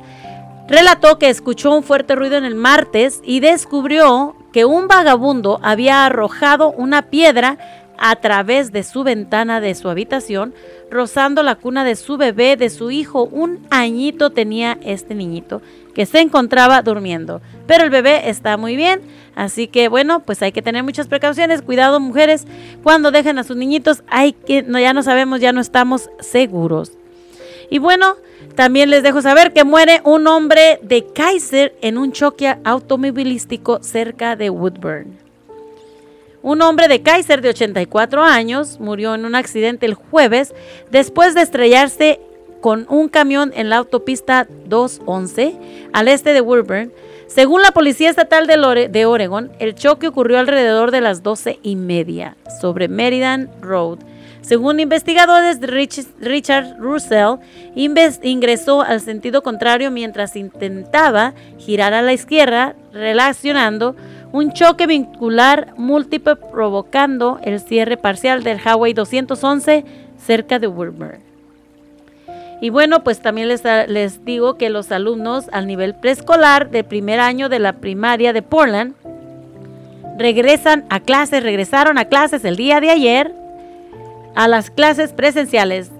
relató que escuchó un fuerte ruido en el martes y descubrió que un vagabundo había arrojado una piedra a través de su ventana de su habitación, rozando la cuna de su bebé, de su hijo. Un añito tenía este niñito que se encontraba durmiendo. Pero el bebé está muy bien, así que bueno, pues hay que tener muchas precauciones. Cuidado mujeres, cuando dejen a sus niñitos, hay que, no, ya no sabemos, ya no estamos seguros. Y bueno, también les dejo saber que muere un hombre de Kaiser en un choque automovilístico cerca de Woodburn. Un hombre de Kaiser de 84 años murió en un accidente el jueves después de estrellarse con un camión en la autopista 211 al este de Woodburn. Según la Policía Estatal de, Oregon, el choque ocurrió alrededor de las 12 y media sobre Meridian Road según investigadores, Richard Russell ingresó al sentido contrario mientras intentaba girar a la izquierda, relacionando un choque vincular múltiple provocando el cierre parcial del Highway 211 cerca de Woodburn. Y bueno, pues también les, les digo que los alumnos al nivel preescolar del primer año de la primaria de Portland regresan a clases, regresaron a clases el día de ayer a las clases presenciales.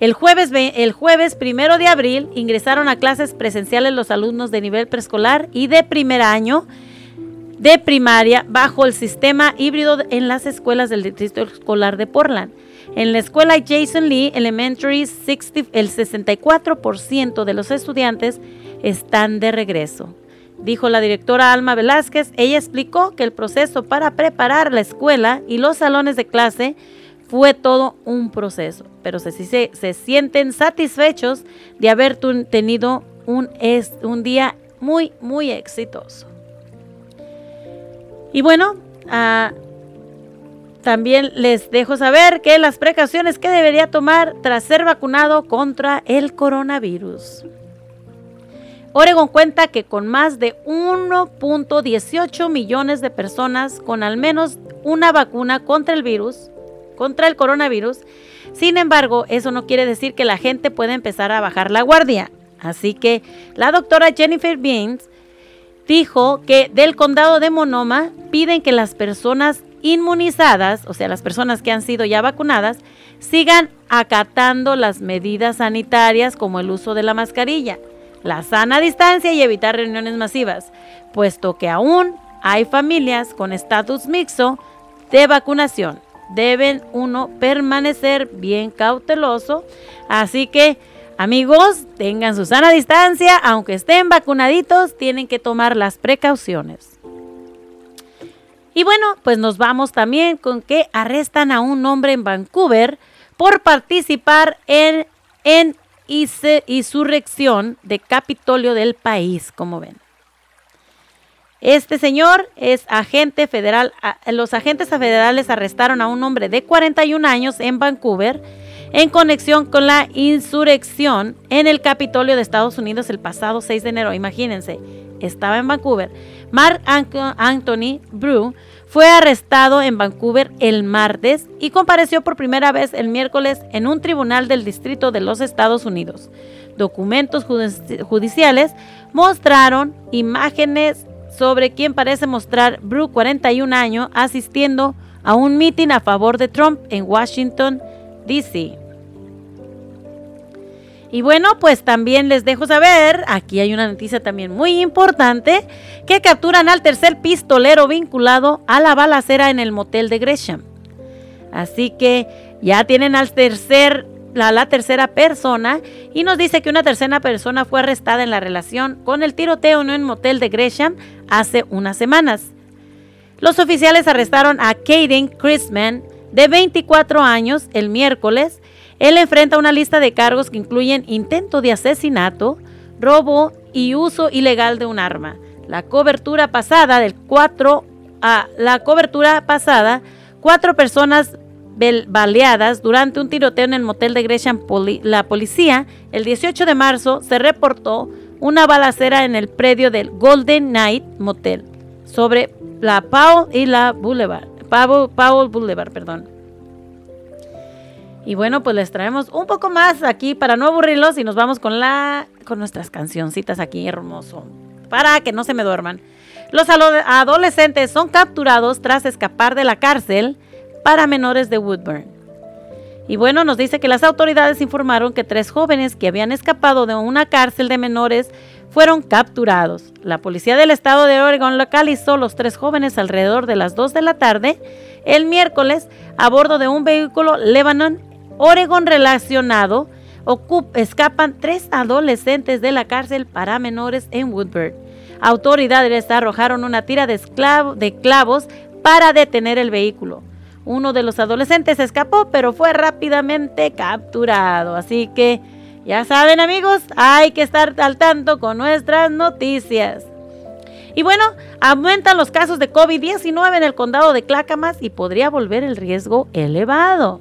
El jueves, el jueves primero de abril ingresaron a clases presenciales los alumnos de nivel preescolar y de primer año de primaria bajo el sistema híbrido en las escuelas del Distrito Escolar de Portland. En la escuela Jason Lee Elementary, el 64% de los estudiantes están de regreso. Dijo la directora Alma Velázquez, ella explicó que el proceso para preparar la escuela y los salones de clase fue todo un proceso, pero se, sienten satisfechos de haber tenido un, día muy, muy exitoso. Y bueno, ah, también les dejo saber que las precauciones que debería tomar tras ser vacunado contra el coronavirus. Oregon cuenta que con más de 1.18 millones de personas con al menos una vacuna contra el virus, contra el coronavirus, sin embargo, eso no quiere decir que la gente pueda empezar a bajar la guardia. Así que la doctora Jennifer Beans dijo que del condado de Monoma piden que las personas inmunizadas, o sea, las personas que han sido ya vacunadas, sigan acatando las medidas sanitarias como el uso de la mascarilla, la sana distancia y evitar reuniones masivas, puesto que aún hay familias con estatus mixto de vacunación. Deben uno permanecer bien cauteloso, así que amigos, tengan su sana distancia, aunque estén vacunaditos, tienen que tomar las precauciones. Y bueno, pues nos vamos también con que arrestan a un hombre en Vancouver por participar en, en insurrección de Capitolio del país, como ven. Este señor es agente federal. Los agentes federales arrestaron a un hombre de 41 años en Vancouver en conexión con la insurrección en el Capitolio de Estados Unidos el pasado 6 de enero. Imagínense, estaba en Vancouver. Mark Anthony Brew fue arrestado en Vancouver el martes y compareció por primera vez el miércoles en un tribunal del Distrito de los Estados Unidos. Documentos judiciales mostraron imágenes sobre quien parece mostrar Brew, 41 años, asistiendo a un mitin a favor de Trump en Washington, D.C. Y bueno, pues también les dejo saber, aquí hay una noticia también muy importante, que capturan al tercer pistolero vinculado a la balacera en el motel de Gresham. Así que ya tienen al tercer, la, la tercera persona y nos dice que una tercera persona fue arrestada en la relación con el tiroteo en un motel de Gresham hace unas semanas. Los oficiales arrestaron a Kaden Chrisman, de 24 años, el miércoles, él enfrenta una lista de cargos que incluyen intento de asesinato, robo y uso ilegal de un arma. La cobertura pasada del 4 a la cobertura pasada, cuatro personas baleadas durante un tiroteo en el motel de Gresham. la policía, el 18 de marzo, se reportó una balacera en el predio del Golden Knight Motel sobre la Powell y la Boulevard. Powell Boulevard, perdón. Y bueno, pues les traemos un poco más aquí para no aburrirlos y nos vamos con la con nuestras cancioncitas aquí hermoso para que no se me duerman. Los adolescentes son capturados tras escapar de la cárcel para menores de Woodburn. Y bueno, nos dice que las autoridades informaron que tres jóvenes que habían escapado de una cárcel de menores fueron capturados. La policía del estado de Oregon localizó los tres jóvenes alrededor de las 2 de la tarde el miércoles a bordo de un vehículo Lebanon Oregon relacionado, escapan tres adolescentes de la cárcel para menores en Woodburn. Autoridades arrojaron una tira de, de clavos para detener el vehículo. Uno de los adolescentes escapó, pero fue rápidamente capturado. Así que, ya saben amigos, hay que estar al tanto con nuestras noticias. Y bueno, aumentan los casos de COVID-19 en el condado de Clackamas y podría volver el riesgo elevado.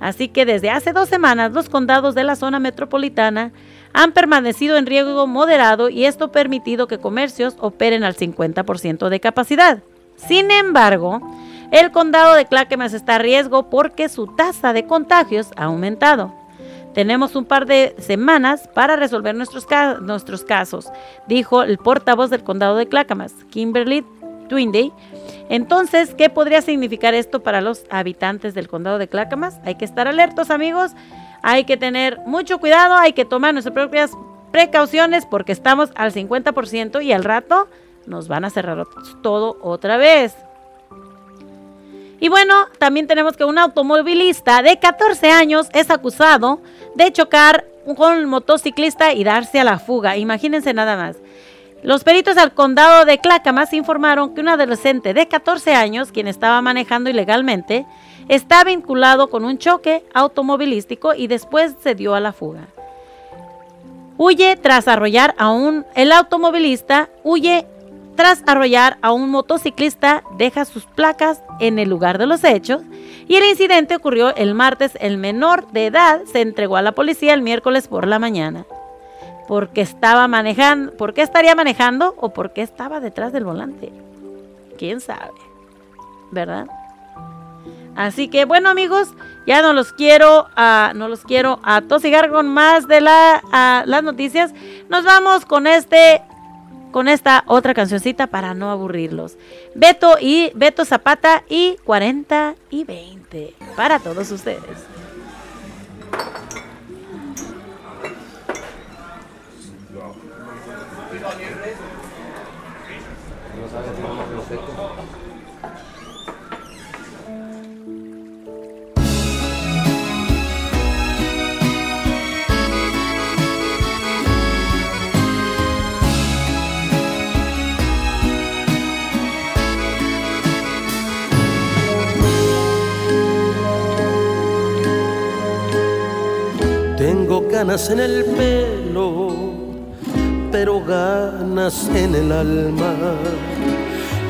Así que desde hace dos semanas los condados de la zona metropolitana han permanecido en riesgo moderado y esto ha permitido que comercios operen al 50% de capacidad. Sin embargo, el condado de Clackamas está a riesgo porque su tasa de contagios ha aumentado. Tenemos un par de semanas para resolver nuestros, nuestros casos, dijo el portavoz del condado de Clackamas, Kimberly Twinday. Entonces, ¿qué podría significar esto para los habitantes del condado de Clackamas? Hay que estar alertos, amigos. Hay que tener mucho cuidado, hay que tomar nuestras propias precauciones porque estamos al 50% y al rato nos van a cerrar todo otra vez. Y bueno, también tenemos que un automovilista de 14 años es acusado de chocar con un motociclista y darse a la fuga. Imagínense nada más. Los peritos al condado de Clackamas informaron que un adolescente de 14 años, quien estaba manejando ilegalmente, está vinculado con un choque automovilístico y después se dio a la fuga. Huye tras arrollar a un... El automovilista huye tras arrollar a un motociclista, deja sus placas en el lugar de los hechos y el incidente ocurrió el martes. El menor de edad se entregó a la policía el miércoles por la mañana. Porque estaba manejando, ¿por qué estaría manejando o por qué estaba detrás del volante? ¿Quién sabe? ¿Verdad? Así que bueno amigos, ya no los quiero, ah, no los quiero atosigar con más de ah, las noticias. Nos vamos con este, con esta otra cancioncita para no aburrirlos. Beto y Beto Zapata y 40 y 20 para todos ustedes. Ganas en el pelo, pero ganas en el alma.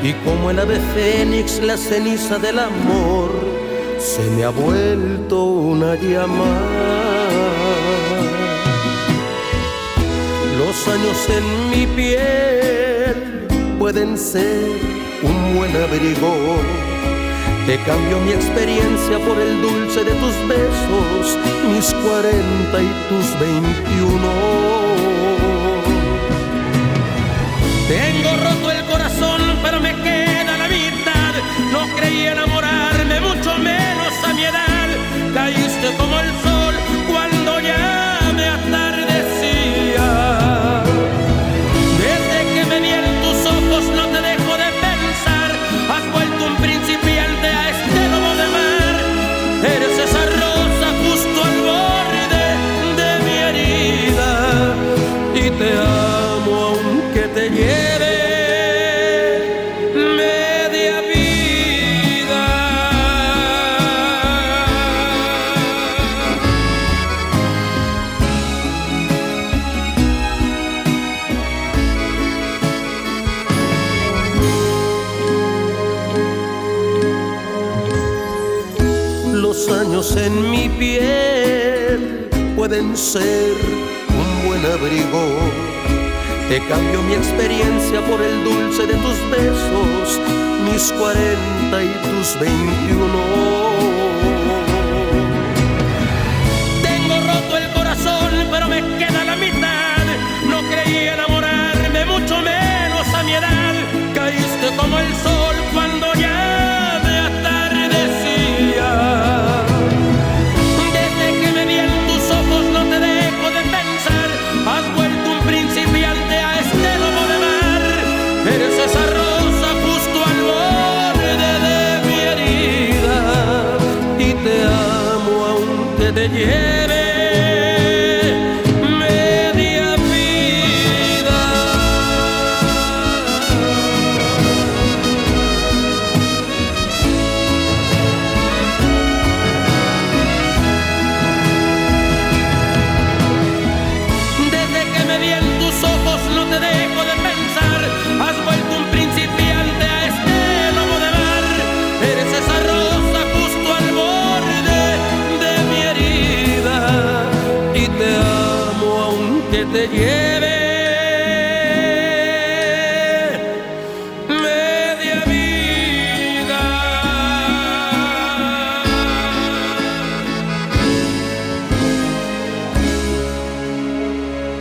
Y como el ave fénix, la ceniza del amor se me ha vuelto una llama. Los años en mi piel pueden ser un buen abrigo. Te cambio mi experiencia por el dulce de tus besos, mis cuarenta y tus veintiuno. Ser un buen abrigo. Te cambio mi experiencia por el dulce de tus besos, mis cuarenta y tus veintiuno. Tengo roto el corazón, pero me queda la mitad. No creí enamorarme, mucho menos a mi edad. Caíste como el sol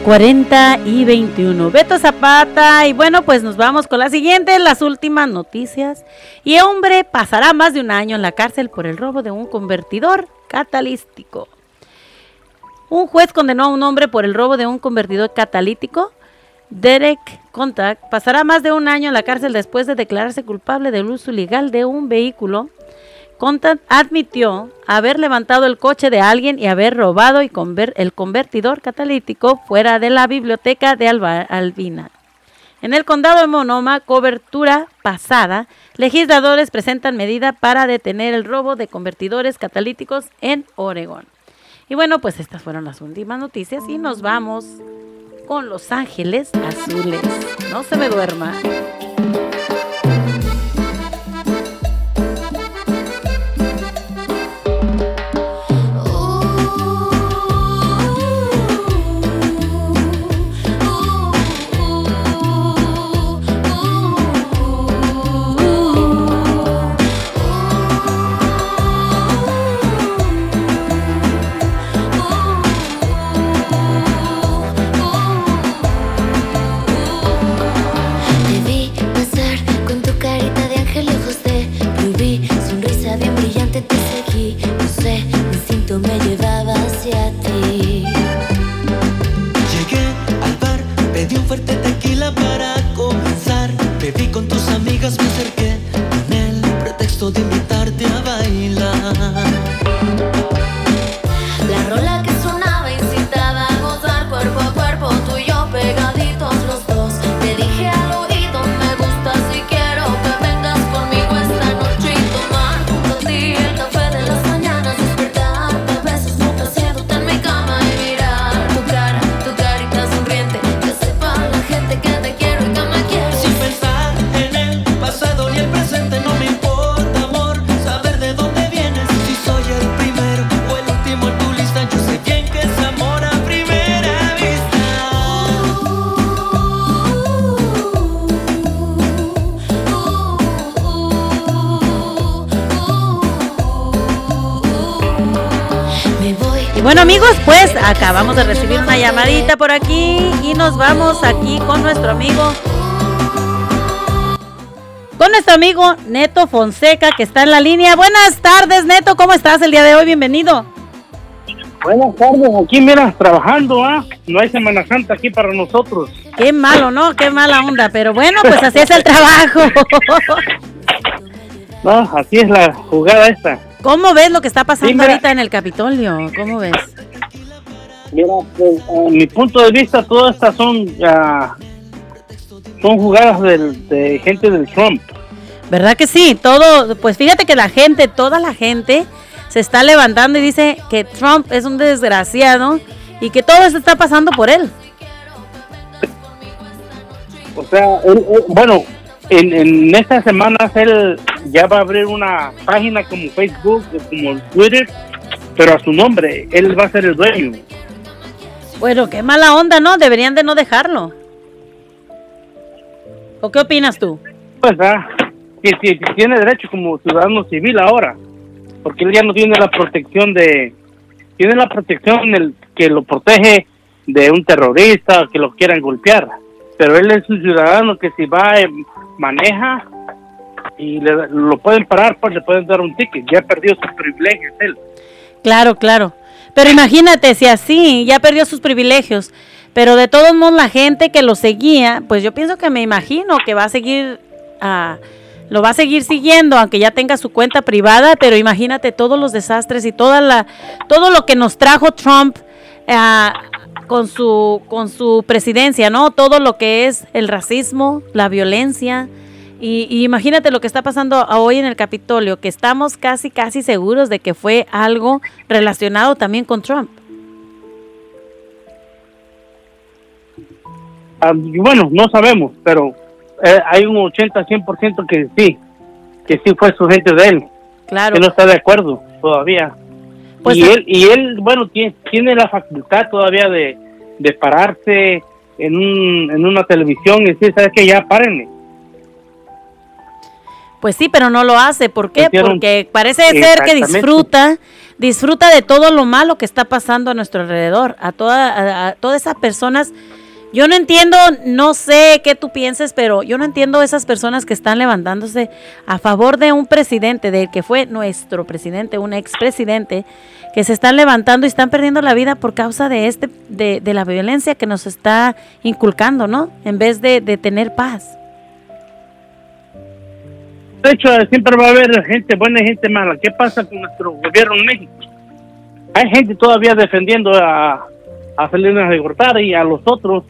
40 y 21. Beto Zapata. Y bueno, pues nos vamos con la siguiente, las últimas noticias. Y hombre pasará más de un año en la cárcel por el robo de un convertidor catalítico. Un juez condenó a un hombre por el robo de un convertidor catalítico. Derek Contact pasará más de un año en la cárcel después de declararse culpable del uso ilegal de un vehículo Contant admitió haber levantado el coche de alguien y haber robado y conver- el convertidor catalítico fuera de la biblioteca de Albina. En el condado de Monoma, cobertura pasada, legisladores presentan medida para detener el robo de convertidores catalíticos en Oregón. Y bueno, pues estas fueron las últimas noticias y nos vamos con Los Ángeles Azules. No se me duerma. Nos vamos aquí con nuestro amigo, con nuestro amigo Neto Fonseca que está en la línea. Buenas tardes Neto, ¿cómo estás el día de hoy? Bienvenido. Buenas tardes, aquí mira, trabajando, ¿ah? No hay Semana Santa aquí para nosotros. Qué malo, ¿no? Qué mala onda, pero bueno, pues así es el trabajo. [LAUGHS] No, así es la jugada esta. ¿Cómo ves lo que está pasando Sí, ahorita en el Capitolio? ¿Cómo ves? Mira, pues, a mi punto de vista, todas estas son ah, son jugadas del- de gente del Trump. ¿Verdad que sí? Todo, pues fíjate que la gente, toda la gente se está levantando y dice que Trump es un desgraciado y que todo esto está pasando por él. O sea, él- él- bueno, en, en estas semanas él ya va a abrir una página como Facebook, como Twitter, pero a su nombre. Él va a ser el dueño. Bueno, qué mala onda, ¿no? Deberían de no dejarlo. ¿O qué opinas tú? Pues, ah, que, que- tiene derecho como ciudadano civil ahora, porque él ya no tiene la protección de, tiene la protección el, que lo protege de un terrorista que lo quieran golpear, pero él es un ciudadano que si va, eh, maneja y le, lo pueden parar, pues le pueden dar un ticket, ya perdió sus privilegios él. Claro, claro. Pero imagínate, si así ya perdió sus privilegios, pero de todos modos la gente que lo seguía, pues yo pienso que me imagino que va a seguir, ah, lo va a seguir siguiendo, aunque ya tenga su cuenta privada, pero imagínate todos los desastres y toda la, todo lo que nos trajo Trump ah, con su, con su presidencia, ¿no? Todo lo que es el racismo, la violencia. Y, y imagínate lo que está pasando hoy en el Capitolio, que estamos casi, casi seguros de que fue algo relacionado también con Trump. Ah, bueno, no sabemos, pero eh, hay un 80-100% que sí, que sí fue su gente de él. Claro. Que no está de acuerdo todavía. Pues, y él, y él, bueno, tiene, tiene la facultad todavía de, de pararse en, un, en una televisión y decir, ¿sabes qué? Ya párenle. Pues sí, pero no lo hace. ¿Por qué? Porque parece ser que disfruta, disfruta de todo lo malo que está pasando a nuestro alrededor, a, toda, a, a todas esas personas. Yo no entiendo, no sé qué tú pienses, pero yo no entiendo esas personas que están levantándose a favor de un presidente, del que fue nuestro presidente, un expresidente, que se están levantando y están perdiendo la vida por causa de este, de, de la violencia que nos está inculcando, ¿no? En vez de, de tener paz. De hecho, siempre va a haber gente buena y gente mala. ¿Qué pasa con nuestro gobierno en México? Hay gente todavía defendiendo a, a Salinas de Gortari y a los otros.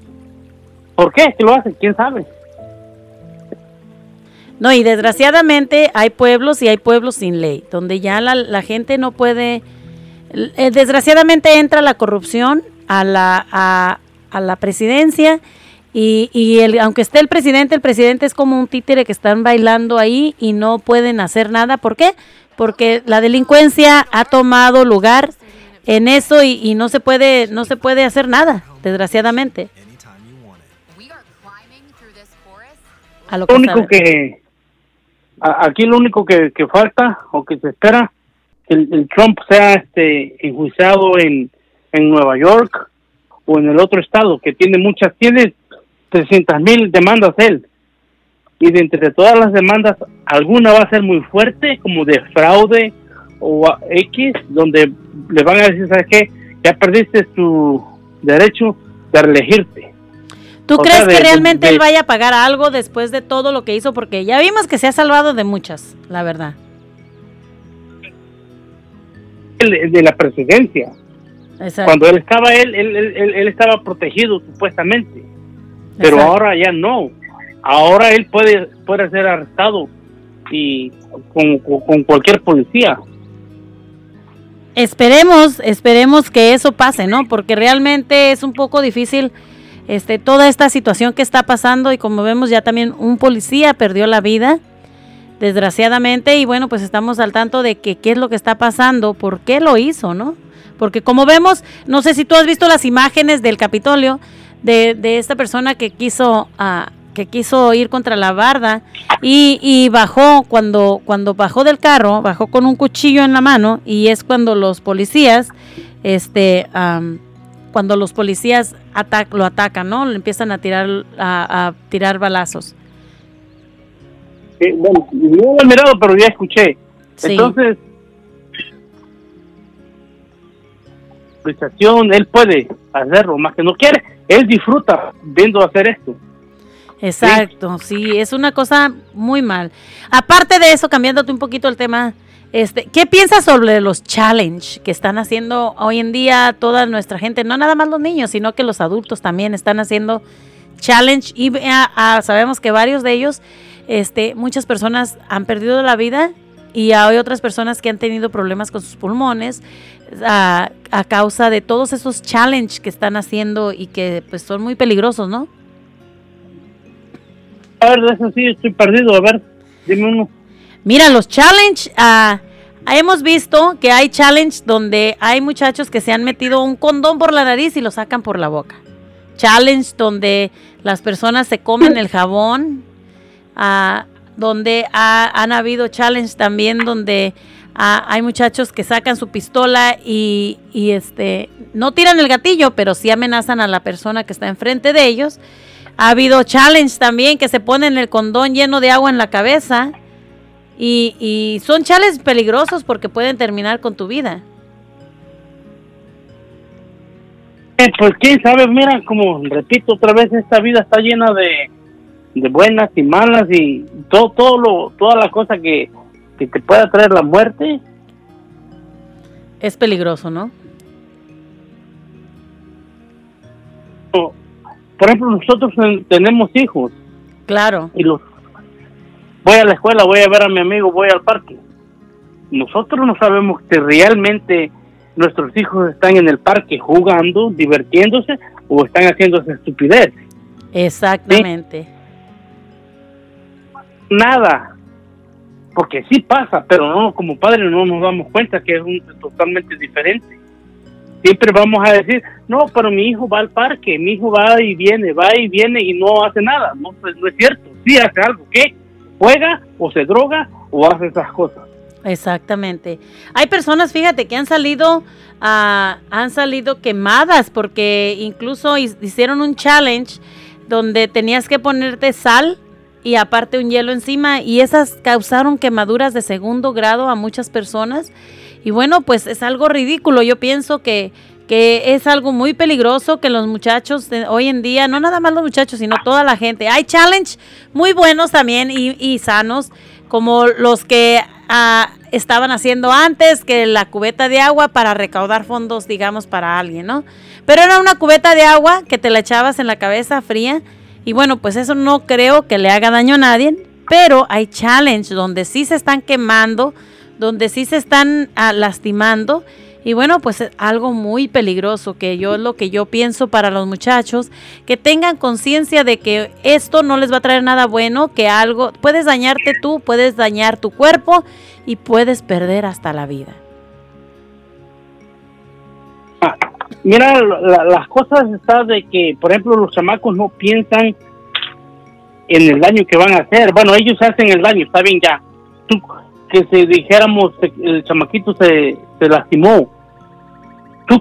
¿Por qué? ¿Qué lo hacen? ¿Quién sabe? No, y desgraciadamente hay pueblos y hay pueblos sin ley, donde ya la, la gente no puede, eh, desgraciadamente entra la corrupción a la, a, a la presidencia y, y el, aunque esté el presidente, el presidente es como un títere que están bailando ahí y no pueden hacer nada. ¿Por qué? Porque la delincuencia ha tomado lugar en eso y, y no se puede no se puede hacer nada, desgraciadamente. A lo único que a- aquí lo único que, que falta o que se espera que el, el Trump sea este enjuiciado en, en Nueva York o en el otro estado que tiene muchas tiene 300 mil demandas él y de entre todas las demandas alguna va a ser muy fuerte como de fraude o a- X donde le van a decir sabes qué ya perdiste tu derecho de reelegirte ¿Tú O crees sea, de- que realmente de- él vaya a pagar algo después de todo lo que hizo? Porque ya vimos que se ha salvado de muchas, la verdad. de de la presidencia Exacto. Cuando él estaba, él, él- él estaba protegido supuestamente, pero Exacto. ahora ya no. Ahora él puede, puede ser arrestado y con, con- con cualquier policía. Esperemos, esperemos que eso pase, ¿no? Porque realmente es un poco difícil este toda esta situación que está pasando y como vemos ya también un policía perdió la vida desgraciadamente y bueno, pues estamos al tanto de que qué es lo que está pasando, por qué lo hizo, ¿no? Porque como vemos, no sé si tú has visto las imágenes del Capitolio de, de esta persona que quiso ah, que quiso ir contra la barda y, y bajó cuando cuando bajó del carro bajó con un cuchillo en la mano y es cuando los policías este am, cuando los policías atac- lo atacan no le empiezan a tirar a, a tirar balazos Sí, bueno, no lo he mirado, pero ya escuché. Sí. Entonces, él puede hacerlo, más que no quiere. Él disfruta viendo hacer esto. Exacto, sí, es una cosa muy mal. Aparte de eso, cambiándote un poquito el tema, este, ¿qué piensas sobre los challenge que están haciendo hoy en día toda nuestra gente? No nada más los niños, sino que los adultos también están haciendo challenge y ah, ah, sabemos que varios de ellos, este, muchas personas han perdido la vida y hay otras personas que han tenido problemas con sus pulmones a, a causa de todos esos challenge que están haciendo y que pues son muy peligrosos, ¿no? A ver, eso sí estoy perdido. A ver, dime uno. Mira, los challenge, ah, hemos visto que hay challenge donde hay muchachos que se han metido un condón por la nariz y lo sacan por la boca. Challenge donde las personas se comen el jabón, ah, donde ha- han habido challenge también donde ah, hay muchachos que sacan su pistola y, y, este no tiran el gatillo, pero sí amenazan a la persona que está enfrente de ellos. Ha habido challenge también que se ponen el condón lleno de agua en la cabeza. Y, y son chales peligrosos porque pueden terminar con tu vida. Pues quién sabe, mira, como repito otra vez, esta vida está llena de, de buenas y malas y todo, todo lo, toda la cosa que, que te pueda traer la muerte. Es peligroso, ¿no? Por ejemplo, nosotros ten- tenemos hijos Claro. y los voy a la escuela, voy a ver a mi amigo, voy al parque. Nosotros no sabemos si realmente nuestros hijos están en el parque jugando, divirtiéndose o están haciendo esa estupidez. Exactamente. Nada. Porque sí pasa, pero no como padres no nos damos cuenta que es un, totalmente diferente. Siempre vamos a decir, no, pero mi hijo va al parque, mi hijo va y viene, va y viene y no hace nada. No, pues no es cierto. Sí hace algo. ¿Qué? Juega o se droga o hace esas cosas. Exactamente. Hay personas, fíjate, que han salido, ah, han salido quemadas porque incluso hicieron un challenge donde tenías que ponerte sal y aparte un hielo encima y esas causaron quemaduras de segundo grado a muchas personas. Y bueno, pues es algo ridículo. Yo pienso que, que es algo muy peligroso que los muchachos de hoy en día, no nada más los muchachos, sino toda la gente. Hay challenge muy buenos también y, sanos, como los que ah, estaban haciendo antes, que la cubeta de agua para recaudar fondos, digamos, para alguien, ¿no? Pero era una cubeta de agua que te la echabas en la cabeza fría. Y bueno, pues eso no creo que le haga daño a nadie, pero hay challenge donde sí se están quemando, donde sí se están ah, lastimando. Y bueno, pues es algo muy peligroso que yo lo que yo pienso para los muchachos, que tengan conciencia de que esto no les va a traer nada bueno, que algo puedes dañarte tú, puedes dañar tu cuerpo y puedes perder hasta la vida. Mira, la- las cosas están de que, por ejemplo, los chamacos no piensan en el daño que van a hacer. Bueno, ellos hacen el daño, está bien ya. Tú, que si dijéramos, se- el chamaquito se, se lastimó. Tú,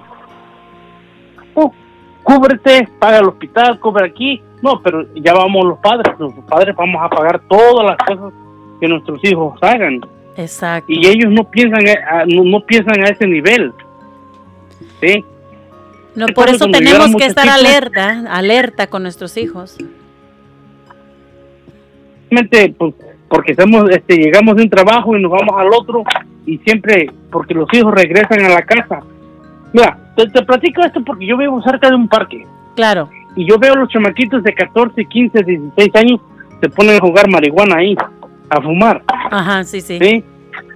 tú, cúbrete, paga el hospital, cubre aquí. No, pero ya vamos los padres. Los padres vamos a pagar todas las cosas que nuestros hijos hagan. Exacto. Y ellos no piensan, a- no, no piensan a ese nivel. ¿Sí? No, Es por eso tenemos que a estar alerta, alerta con nuestros hijos. Pues, porque somos, este, llegamos de un trabajo y nos vamos al otro y siempre, porque los hijos regresan a la casa. Mira, te, te platico esto porque yo vivo cerca de un parque Claro. y yo veo los chamaquitos de 14, 15, 16 años se ponen a jugar marihuana ahí, a fumar, Ajá, sí, sí. ¿sí?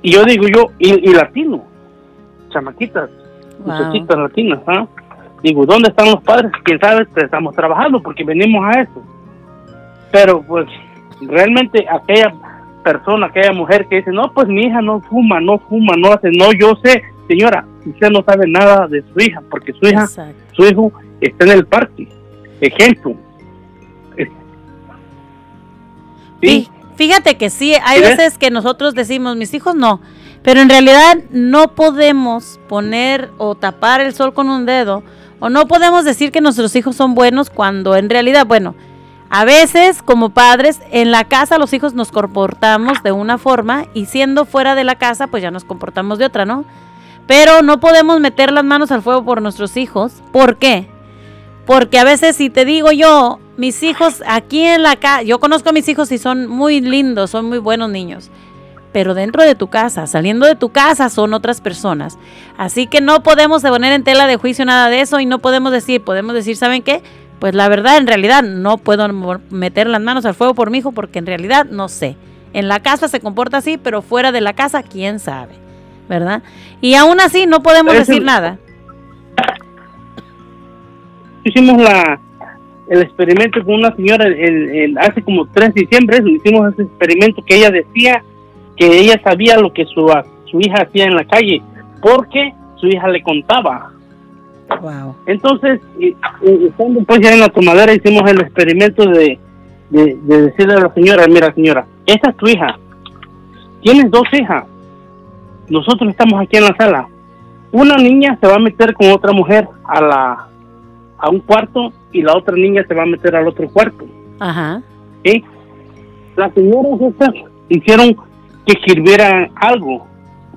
Y yo digo yo, y, y latino, chamaquitas, Wow. muchachitas latinas, ¿ah? Digo, ¿dónde están los padres? Quién sabe, pues, estamos trabajando porque venimos a eso. Pero pues realmente aquella persona, aquella mujer que dice, no, pues mi hija no fuma, no fuma, no hace, no, yo sé, señora, usted no sabe nada de su hija, porque su hija, Exacto. su hijo está en el parque. Ejemplo. Sí, fíjate que sí, hay veces que nosotros decimos, mis hijos no, pero en realidad no podemos poner o tapar el sol con un dedo, o no podemos decir que nuestros hijos son buenos cuando en realidad, bueno, a veces como padres en la casa los hijos nos comportamos de una forma y siendo fuera de la casa pues ya nos comportamos de otra, ¿no? Pero no podemos meter las manos al fuego por nuestros hijos. ¿Por qué? Porque a veces si te digo yo, mis hijos aquí en la casa, yo conozco a mis hijos y son muy lindos, son muy buenos niños. Pero dentro de tu casa, saliendo de tu casa, son otras personas. Así que no podemos poner en tela de juicio nada de eso y no podemos decir, podemos decir, ¿saben qué? Pues la verdad, en realidad, no puedo meter las manos al fuego por mi hijo porque en realidad no sé. En la casa se comporta así, pero fuera de la casa, quién sabe. ¿Verdad? Y aún así no podemos decir nada. hicimos la el experimento con una señora el, el- hace como tres diciembre hicimos ese experimento que ella decía que ella sabía lo que su, su hija hacía en la calle porque su hija le contaba Wow. entonces estando pues ya en la tomadera hicimos el experimento de, de, de decirle a la señora mira señora esta es tu hija tienes dos hijas nosotros estamos aquí en la sala una niña se va a meter con otra mujer a la a un cuarto y la otra niña se va a meter al otro cuarto. Ajá. ¿sí? Las señoras estas hicieron que escribieran algo,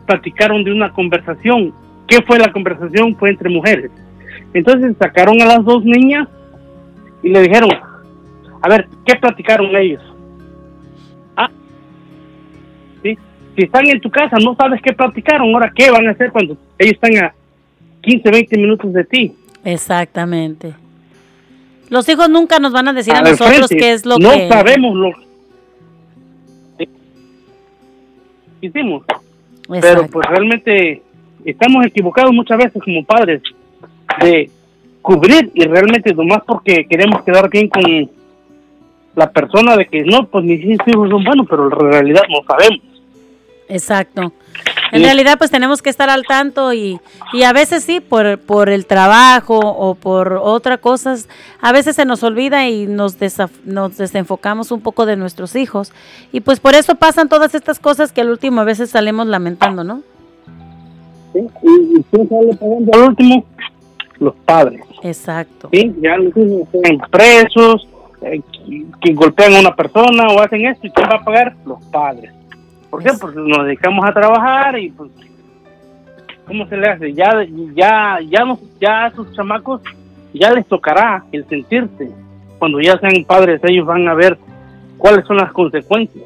platicaron de una conversación. ¿Qué fue la conversación? Fue entre mujeres. Entonces sacaron a las dos niñas y le dijeron, a ver, ¿qué platicaron ellos? Ah, ¿sí? Si están en tu casa, no sabes qué platicaron, ahora qué van a hacer cuando ellos están a 15, 20 minutos de ti. Exactamente. Los hijos nunca nos van a decir a, nosotros frente. qué es lo no que... sabemos lo hicimos. Pero pues realmente estamos equivocados muchas veces como padres de cubrir y realmente nomás porque queremos quedar bien con la persona de que no pues mis hijos son buenos pero en realidad no sabemos. Exacto. En realidad, pues tenemos que estar al tanto y, y a veces sí, por, por el trabajo o por otras cosas, a veces se nos olvida y nos, desaf- nos desenfocamos un poco de nuestros hijos. Y pues por eso pasan todas estas cosas que al último a veces salimos lamentando, ¿no? ¿sí? y, y quién sale pagando al último los padres Exacto. ¿sí? ya los hijos están presos eh, que, que golpean a una persona o hacen esto y quién va a pagar los padres ¿Por qué? Porque nos dedicamos a trabajar y pues ¿cómo se le hace? Ya ya ya nos, ya a sus chamacos ya les tocará el sentirse. Cuando ya sean padres ellos van a ver cuáles son las consecuencias,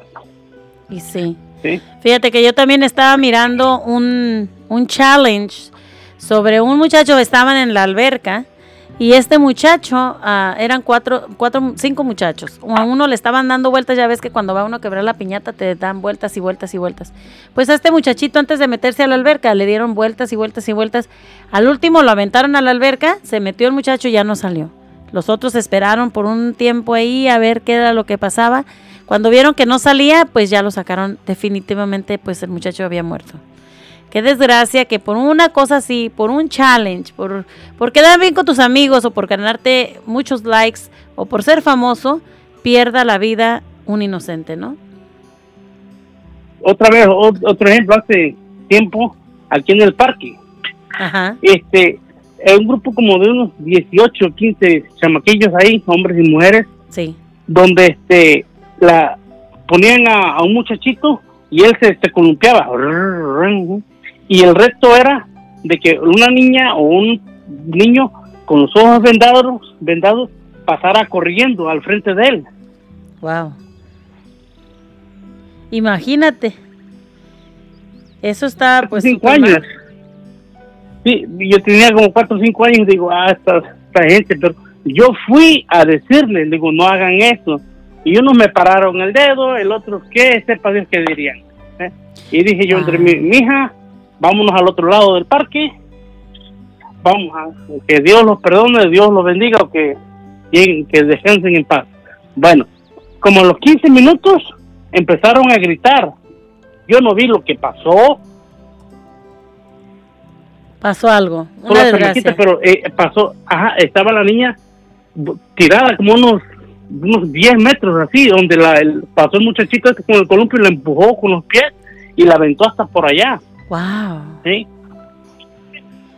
Y sí. ¿sí? Fíjate que yo también estaba mirando un, un challenge sobre un muchacho, estaban en la alberca Y este muchacho, ah, eran cuatro, cuatro, cinco muchachos. A uno le estaban dando vueltas, ya ves que cuando va uno a quebrar la piñata te dan vueltas y vueltas y vueltas. Pues a este muchachito antes de meterse a la alberca le dieron vueltas y vueltas y vueltas. Al último lo aventaron a la alberca, se metió el muchacho y ya no salió. Los otros esperaron por un tiempo ahí a ver qué era lo que pasaba. Cuando vieron que no salía, pues ya lo sacaron definitivamente, pues el muchacho había muerto. Qué desgracia que por una cosa así, por un challenge, por, por quedar bien con tus amigos o por ganarte muchos likes o por ser famoso, pierda la vida un inocente, ¿no? Otra vez, otro ejemplo, hace tiempo, aquí en el parque, Ajá. este, un grupo como de unos 18, 15 chamaquillos ahí, hombres y mujeres, Sí. donde este, la ponían a, a un muchachito y él se, se columpiaba. Y el resto era de que una niña o un niño con los ojos vendados, vendados pasara corriendo al frente de él. Wow. Imagínate. Eso está pues cinco mal. años. Sí, yo tenía como cuatro o cinco años, digo, ah, esta, esta gente, pero yo fui a decirle, digo, no hagan eso. Y unos me pararon el dedo, el otro, ¿qué? Sepa Dios qué dirían. ¿eh? Y dije yo entre mi, mi hija, vámonos al otro lado del parque, vamos a, que Dios los perdone, Dios los bendiga, o que, lleguen, que descansen en paz. Bueno, como a los 15 minutos empezaron a gritar. Yo no vi lo que pasó, Pasó algo. Una desgracia. pero eh, pasó, ajá, estaba la niña tirada como unos unos 10 metros así, donde la, el- pasó el muchachito este con el columpio y la empujó con los pies y la aventó hasta por allá. Wow. ¿sí?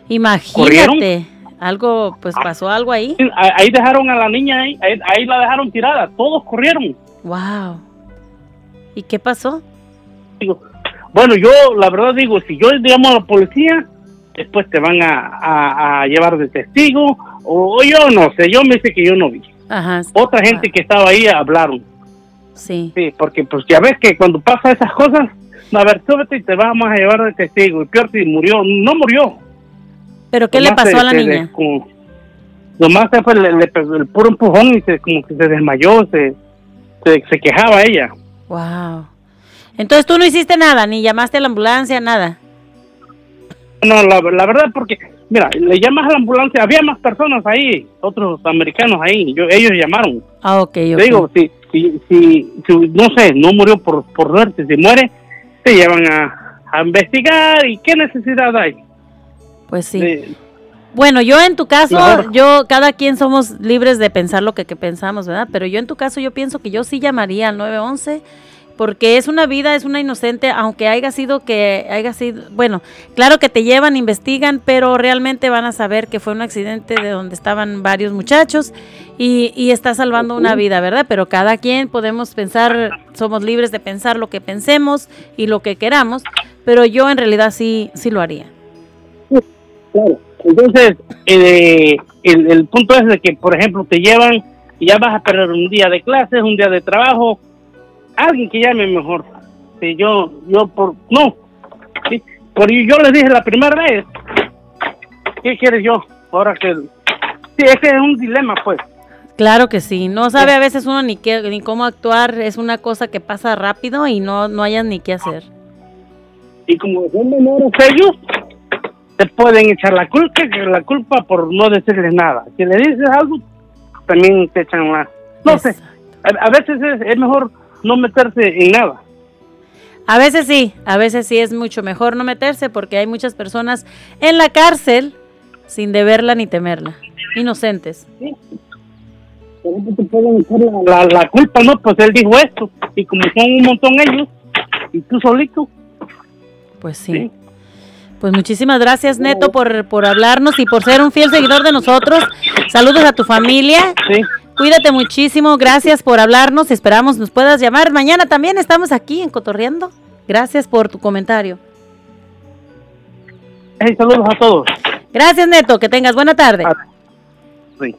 Imagínate. ¿Corrieron? Algo, pues pasó algo ahí. Ahí dejaron a la niña, ahí, ahí, ahí la dejaron tirada, todos corrieron. Wow. ¿Y qué pasó? Digo, bueno, yo la verdad digo, si yo llamo a la policía, después te van a, a- a llevar de testigo, o, o yo no sé, yo me dice que yo no vi. Ajá. Otra gente que estaba ahí hablaron. Sí. Sí, porque pues ya ves que cuando pasa esas cosas, a ver, súbete y te vamos a llevar de testigo. Y peor si murió, no murió. ¿Pero qué le pasó se- a la niña? como- nomás se fue le- el puro empujón y se, como que se desmayó, se, se, se quejaba ella. Wow. Entonces tú no hiciste nada, ni llamaste a la ambulancia, nada. No, la, la verdad, porque, mira, le llamas a la ambulancia, había más personas ahí, otros americanos ahí, yo, ellos llamaron. Ah, ok, Yo ok. digo, si, si, si, si, no sé, no murió por, por suerte, si muere, te llevan a, a investigar y qué necesidad hay. Pues sí. de- Bueno, yo en tu caso, yo, cada quien somos libres de pensar lo que, que pensamos, ¿verdad? Pero yo en tu caso, yo pienso que yo sí llamaría al 911 porque es una vida, es una inocente, aunque haya sido que haya sido, bueno, claro que te llevan, investigan, pero realmente van a saber que fue un accidente de donde estaban varios muchachos y, y está salvando una vida, ¿verdad? Pero cada quien podemos pensar, somos libres de pensar lo que pensemos y lo que queramos, pero yo en realidad sí, sí lo haría. Claro. Entonces, eh, el, el punto es de que, por ejemplo, te llevan y ya vas a perder un día de clases, un día de trabajo. Alguien que llame mejor. Sí, yo, yo por, no. Sí, por yo les dije la primera vez. ¿Qué quieres yo? Ahora que, sí, ese es un dilema, pues. Claro que sí, no sabe a veces uno ni qué, ni cómo actuar, es una cosa que pasa rápido y no, no hayas ni qué hacer. Y como son menores ellos, te pueden echar la culpa, la culpa por no decirles nada. Si le dices algo, también te echan la... No sé, a, a veces es, es mejor no meterse en nada. A veces sí, a veces sí es mucho mejor no meterse porque hay muchas personas en la cárcel sin deberla ni temerla, inocentes. Por ejemplo, te pueden la, la, la culpa, ¿no? Pues él dijo esto, y como son un montón ellos, y tú solito, Pues sí. Pues muchísimas gracias Neto por, por hablarnos y por ser un fiel seguidor de nosotros. Saludos a tu familia. Cuídate muchísimo, gracias por hablarnos. Esperamos nos puedas llamar. Mañana también estamos aquí en Cotorreando. Gracias por tu comentario. Hey, saludos a todos. Gracias Neto, que tengas buena tarde. Sí.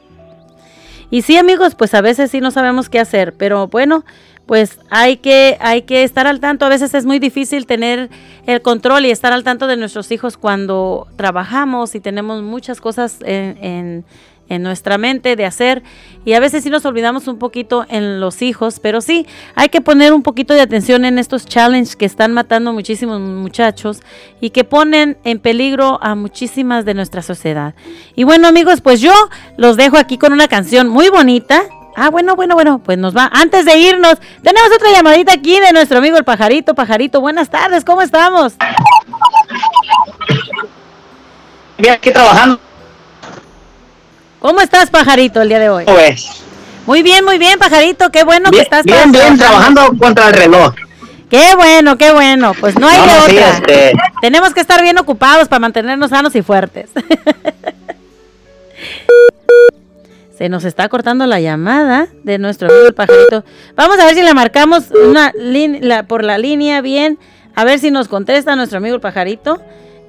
Y sí, amigos, pues a veces sí no sabemos qué hacer, pero bueno, pues hay que hay que estar al tanto. A veces es muy difícil tener el control y estar al tanto de nuestros hijos cuando trabajamos y tenemos muchas cosas en, en, en nuestra mente de hacer y a veces sí nos olvidamos un poquito en los hijos, pero sí hay que poner un poquito de atención en estos challenges que están matando muchísimos muchachos y que ponen en peligro a muchísimas de nuestra sociedad. Y bueno amigos, pues yo los dejo aquí con una canción muy bonita. Ah, bueno, bueno, bueno, pues nos va. Antes de irnos, tenemos otra llamadita aquí de nuestro amigo el pajarito. Pajarito, buenas tardes, ¿cómo estamos? Bien, aquí trabajando. ¿Cómo estás, pajarito, el día de hoy? ¿Cómo ves? Muy bien, muy bien, pajarito. Qué bueno que estás bien, bien, trabajando contra el reloj. Qué bueno, qué bueno. Pues no hay No, de sí, otra. este- Tenemos que estar bien ocupados para mantenernos sanos y fuertes. [LAUGHS] Se nos está cortando la llamada de nuestro amigo el pajarito. Vamos a ver si le marcamos una la- por la línea bien. A ver si nos contesta nuestro amigo el pajarito.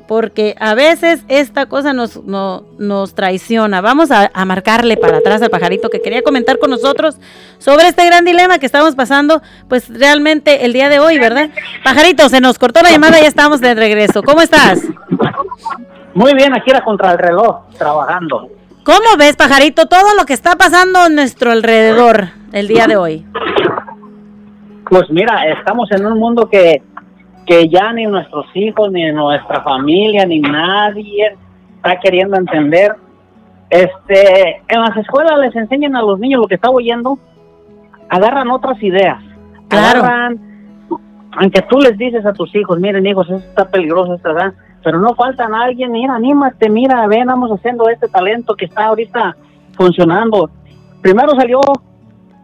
Porque a veces esta cosa nos, no- nos traiciona. Vamos a, a marcarle para atrás al pajarito que quería comentar con nosotros sobre este gran dilema que estamos pasando, pues realmente el día de hoy, ¿verdad? Pajarito, se nos cortó la llamada y ya estamos de regreso. ¿Cómo estás? Muy bien, aquí era contra el reloj, trabajando. ¿Cómo ves, pajarito, todo lo que está pasando a nuestro alrededor el día de hoy? Pues mira, estamos en un mundo que, que ya ni nuestros hijos, ni nuestra familia, ni nadie está queriendo entender. Este, en las escuelas les enseñan a los niños lo que está oyendo, agarran otras ideas. Claro. Agarran, aunque tú les dices a tus hijos, miren hijos, esto está peligroso, esto ¿verdad? pero no faltan alguien, mira, anímate, mira, ven, vamos haciendo este talento que está ahorita funcionando. Primero salió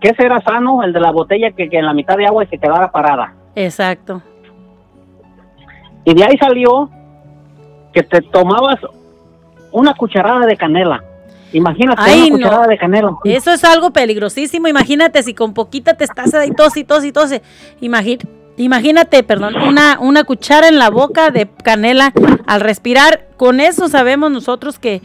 que ese era sano, el de la botella que, que en la mitad de agua y se quedara parada. Exacto. Y de ahí salió que te tomabas una cucharada de canela. Imagínate Ay, una cucharada no. de canela. Eso es algo peligrosísimo. Imagínate si con poquita te estás ahí tos y tos y tose. Imagínate, perdón, una, una cuchara en la boca de canela al respirar. Con eso sabemos nosotros que,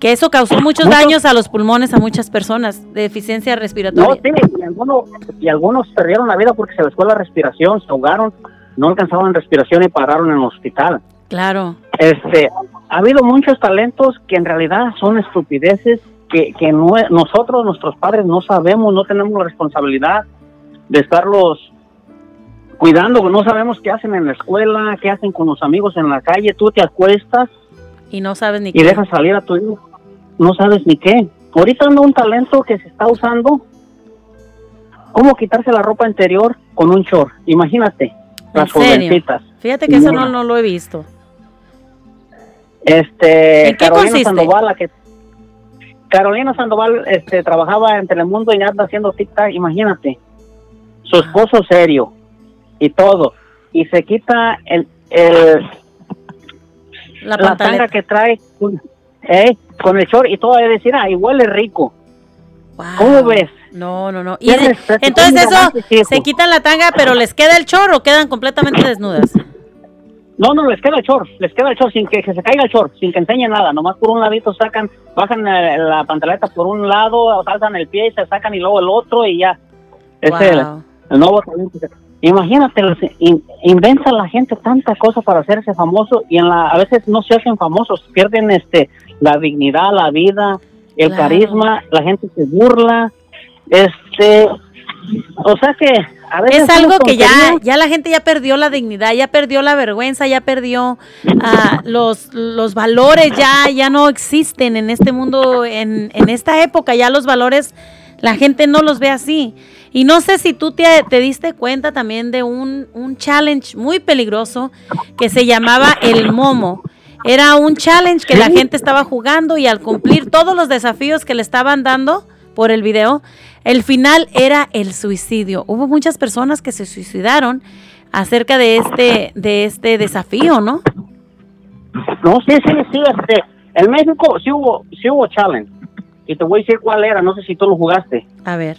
que eso causó muchos daños a los pulmones a muchas personas. Deficiencia No, respiratoria. sí, y algunos, y algunos perdieron la vida porque se les fue la respiración, se ahogaron, no alcanzaban respiración y pararon en el hospital. Claro. Este, ha habido muchos talentos que en realidad son estupideces que, que no- nosotros, nuestros padres, no sabemos, no tenemos la responsabilidad de estarlos cuidando, no sabemos qué hacen en la escuela, qué hacen con los amigos en la calle, tú te acuestas Y no sabes ni y qué. dejas salir a tu hijo, no sabes ni qué. Ahorita anda un talento que se está usando, cómo quitarse la ropa interior con un short, imagínate, las jovencitas. Fíjate que eso no, no lo he visto. Este, ¿En qué Carolina consiste? Sandoval, la que Carolina Sandoval este, trabajaba en Telemundo y anda haciendo tic-tac, imagínate. Su esposo serio y todo. Y se quita el, el La, la, tanga que trae eh, con el short y todo. Es decir, ah, y huele rico. ¿Cómo ves? No, no, no. Entonces ¿Cómo eso, se quitan la tanga, pero les queda el chorro o quedan completamente desnudas. No, no, les queda el short, les queda el short sin que, que se caiga el short, sin que enseñe nada, nomás por un ladito sacan, bajan eh, la pantaleta por un lado, saltan el pie y se sacan y luego el otro y ya. Es Wow. el, el nuevo talento. Imagínate, in- inventa la gente tanta cosa para hacerse famoso y en la, a veces no se hacen famosos, pierden este la dignidad, la vida, el Claro. carisma, la gente se burla, este, o sea que a veces Es algo que ya, ya la gente ya perdió la dignidad, ya perdió la vergüenza, ya perdió ah, los, los valores, ya, ya no existen en este mundo, en, en esta época, ya los valores, la gente no los ve así. Y no sé si tú te, te diste cuenta también de un, un challenge muy peligroso que se llamaba el Momo. Era un challenge que la gente estaba jugando y al cumplir todos los desafíos que le estaban dando por el video, el final era el suicidio. Hubo muchas personas que se suicidaron acerca de este, de este desafío, ¿no? No, sí, sí, sí, este, en México sí hubo, sí hubo challenge. Y te voy a decir cuál era, no sé si tú lo jugaste. A ver.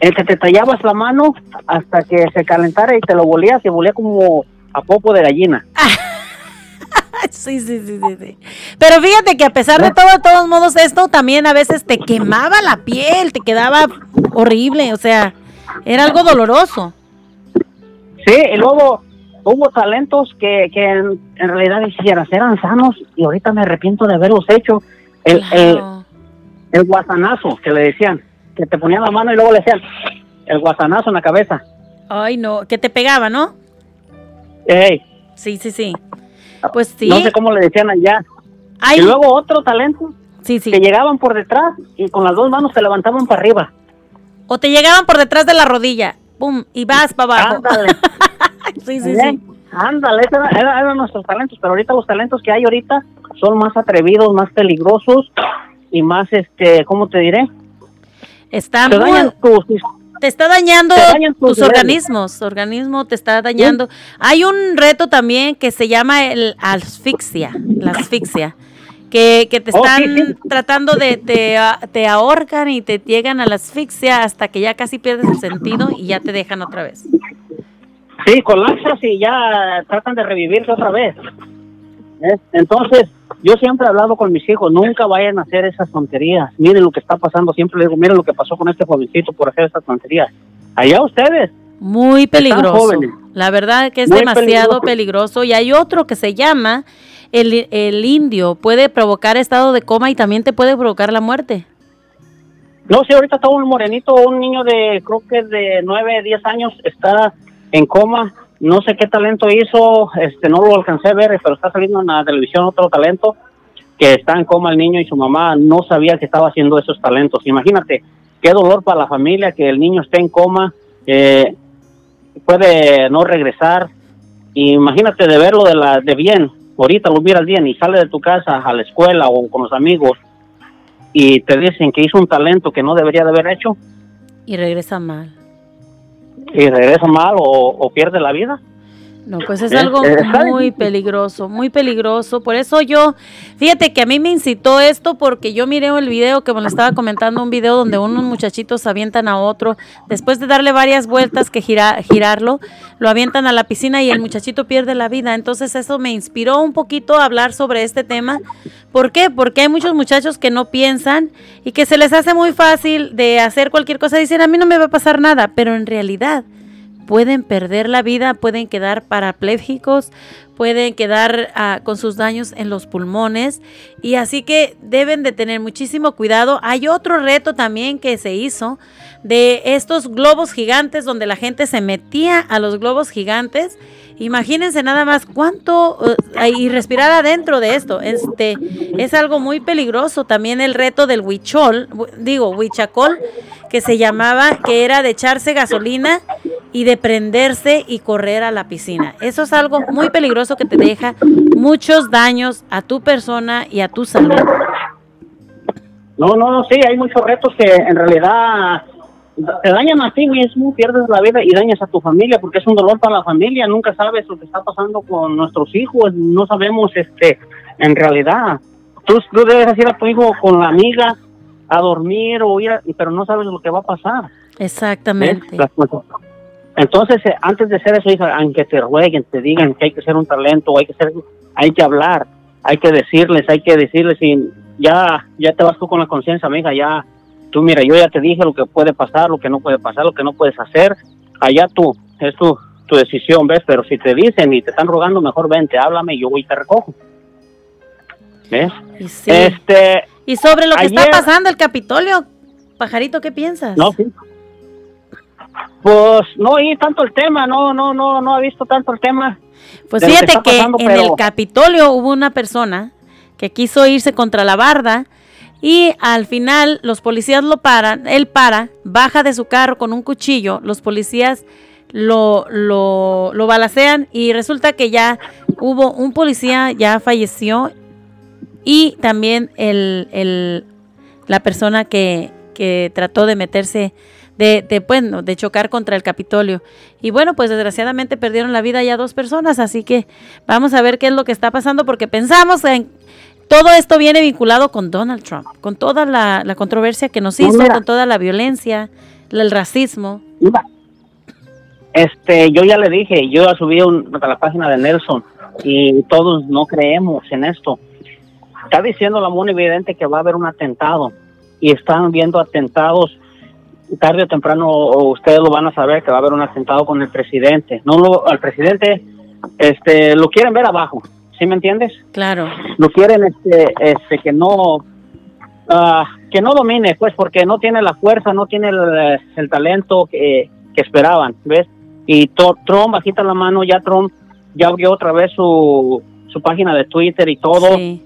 El que te tallabas la mano hasta que se calentara y te lo volías y volía como a popo de gallina. [LAUGHS] [LAUGHS] Sí, sí, sí, sí, sí. Pero fíjate que a pesar de todo, de todos modos, esto también a veces te quemaba la piel, te quedaba horrible, o sea, era algo doloroso. Sí, y luego hubo talentos que, que en, en realidad quisieras eran sanos y ahorita me arrepiento de haberlos hecho. El, el, el guasanazo que le decían, que te ponían la mano y luego le decían el guasanazo en la cabeza. Ay, no, que te pegaba, ¿no? Ey, Sí, sí, sí. Pues sí. no sé cómo le decían allá. Ay. Y luego otro talento Sí, sí. que llegaban por detrás y con las dos manos te levantaban para arriba. O te llegaban por detrás de la rodilla. Pum, y vas para abajo. Ándale. [LAUGHS] sí, sí, sí. Ándale, eran, nuestros talentos, pero ahorita los talentos que hay ahorita son más atrevidos, más peligrosos y más, este, ¿cómo te diré? Está Te muy- dañan tus, te está dañando Te tus organismos, organismo te está dañando. Hay un reto también que se llama el asfixia, la asfixia, que, que te Oh, están sí, sí. tratando de, te, a- te ahorcan y te llegan a la asfixia hasta que ya casi pierdes el sentido y ya te dejan otra vez. Sí, colapsas y ya tratan de revivirte otra vez. ¿Ves? Entonces, yo siempre he hablado con mis hijos, nunca vayan a hacer esas tonterías. Miren lo que está pasando, siempre les digo, miren lo que pasó con este jovencito por hacer esas tonterías. Allá ustedes. Muy peligroso. La verdad que es Muy demasiado peligroso. peligroso. Y hay otro que se llama el, el indio. Puede provocar estado de coma y también te puede provocar la muerte. No sé, ahorita está un morenito, un niño de, creo que de 9, 10 años, está en coma. No sé qué talento hizo, este no lo alcancé a ver, pero está saliendo en la televisión otro talento que está en coma el niño y su mamá no sabía que estaba haciendo esos talentos. Imagínate, qué dolor para la familia que el niño esté en coma, eh, puede no regresar. Imagínate de verlo de, la, de bien, ahorita lo miras bien y sale de tu casa a la escuela o con los amigos y te dicen que hizo un talento que no debería de haber hecho Y regresa mal. Y regresa mal o, pierde la vida. No, pues es Es- algo [LAUGHS] está muy peligroso, muy peligroso. Por eso yo, fíjate que a mí me incitó esto porque yo miré el video que me lo estaba comentando, un video donde unos muchachitos avientan a otro, después de darle varias vueltas que gira- girarlo, lo avientan a la piscina y el muchachito pierde la vida. Entonces eso me inspiró un poquito a hablar sobre este tema. ¿Por qué? Porque hay muchos muchachos que no piensan y que se les hace muy fácil de hacer cualquier cosa. Dicen, a mí no me va a pasar nada, pero en realidad pueden perder la vida, pueden quedar parapléjicos, pueden quedar ah, con sus daños en los pulmones y así que deben de tener muchísimo cuidado. Hay otro reto también que se hizo de estos globos gigantes donde la gente se metía a los globos gigantes. Imagínense nada más cuánto eh, y respirar adentro de esto. Este es algo muy peligroso. También el reto del huichol, hu- digo, huichacol, que se llamaba, que era de echarse gasolina y de prenderse y correr a la piscina. Eso es algo muy peligroso que te deja muchos daños a tu persona y a tu salud. No, no, no, sí, hay muchos retos que en realidad te dañan a ti mismo, pierdes la vida y dañas a tu familia porque es un dolor para la familia, nunca sabes lo que está pasando con nuestros hijos, no sabemos este en realidad. Tú, tú debes ir a tu hijo con la amiga a dormir o ir a- pero no sabes lo que va a pasar. Exactamente. Entonces, eh, antes de hacer eso, hija, aunque te rueguen, te digan que hay que ser un talento, hay que ser, hay que hablar, hay que decirles, hay que decirles y ya, ya te vas tú con la conciencia, amiga, ya, tú mira, yo ya te dije lo que puede pasar, lo que no puede pasar, lo que no puedes hacer, allá tú, es tu, tu decisión, ¿ves? Pero si te dicen y te están rogando, mejor vente, háblame y yo voy y te recojo. ¿Ves? Y, sí. Este, y sobre lo que está pasando el Capitolio, pajarito, ¿qué piensas? No, sí. Pues no oí tanto el tema, no, no, no, no he visto tanto el tema. Pues fíjate que pasando, en pero- el Capitolio hubo una persona que quiso irse contra la barda y al final los policías lo paran, él para, baja de su carro con un cuchillo, los policías lo, lo, lo balacean y resulta que ya hubo un policía, ya falleció y también el, el- la persona que, que trató de meterse, de, de, bueno, de chocar contra el Capitolio. Y bueno, pues desgraciadamente perdieron la vida ya dos personas, así que vamos a ver qué es lo que está pasando, porque pensamos en... Todo esto viene vinculado con Donald Trump, con toda la, la controversia que nos No, hizo, mira. con toda la violencia, el racismo. Mira, Este, yo ya le dije, yo ya subí un- a la página de Nelson y todos no creemos en esto. Está diciendo la muy evidente que va a haber un atentado y están viendo atentados tarde o temprano ustedes lo van a saber que va a haber un atentado con el presidente. No lo, al presidente, este, lo quieren ver abajo, ¿sí me entiendes? Claro. Lo quieren, este, este, que no, ah, que no domine, pues, porque no tiene la fuerza, no tiene el, el talento que, que esperaban, ¿ves? Y to- Trump, bajita la mano, ya Trump ya abrió otra vez su, su página de Twitter y todo. Y,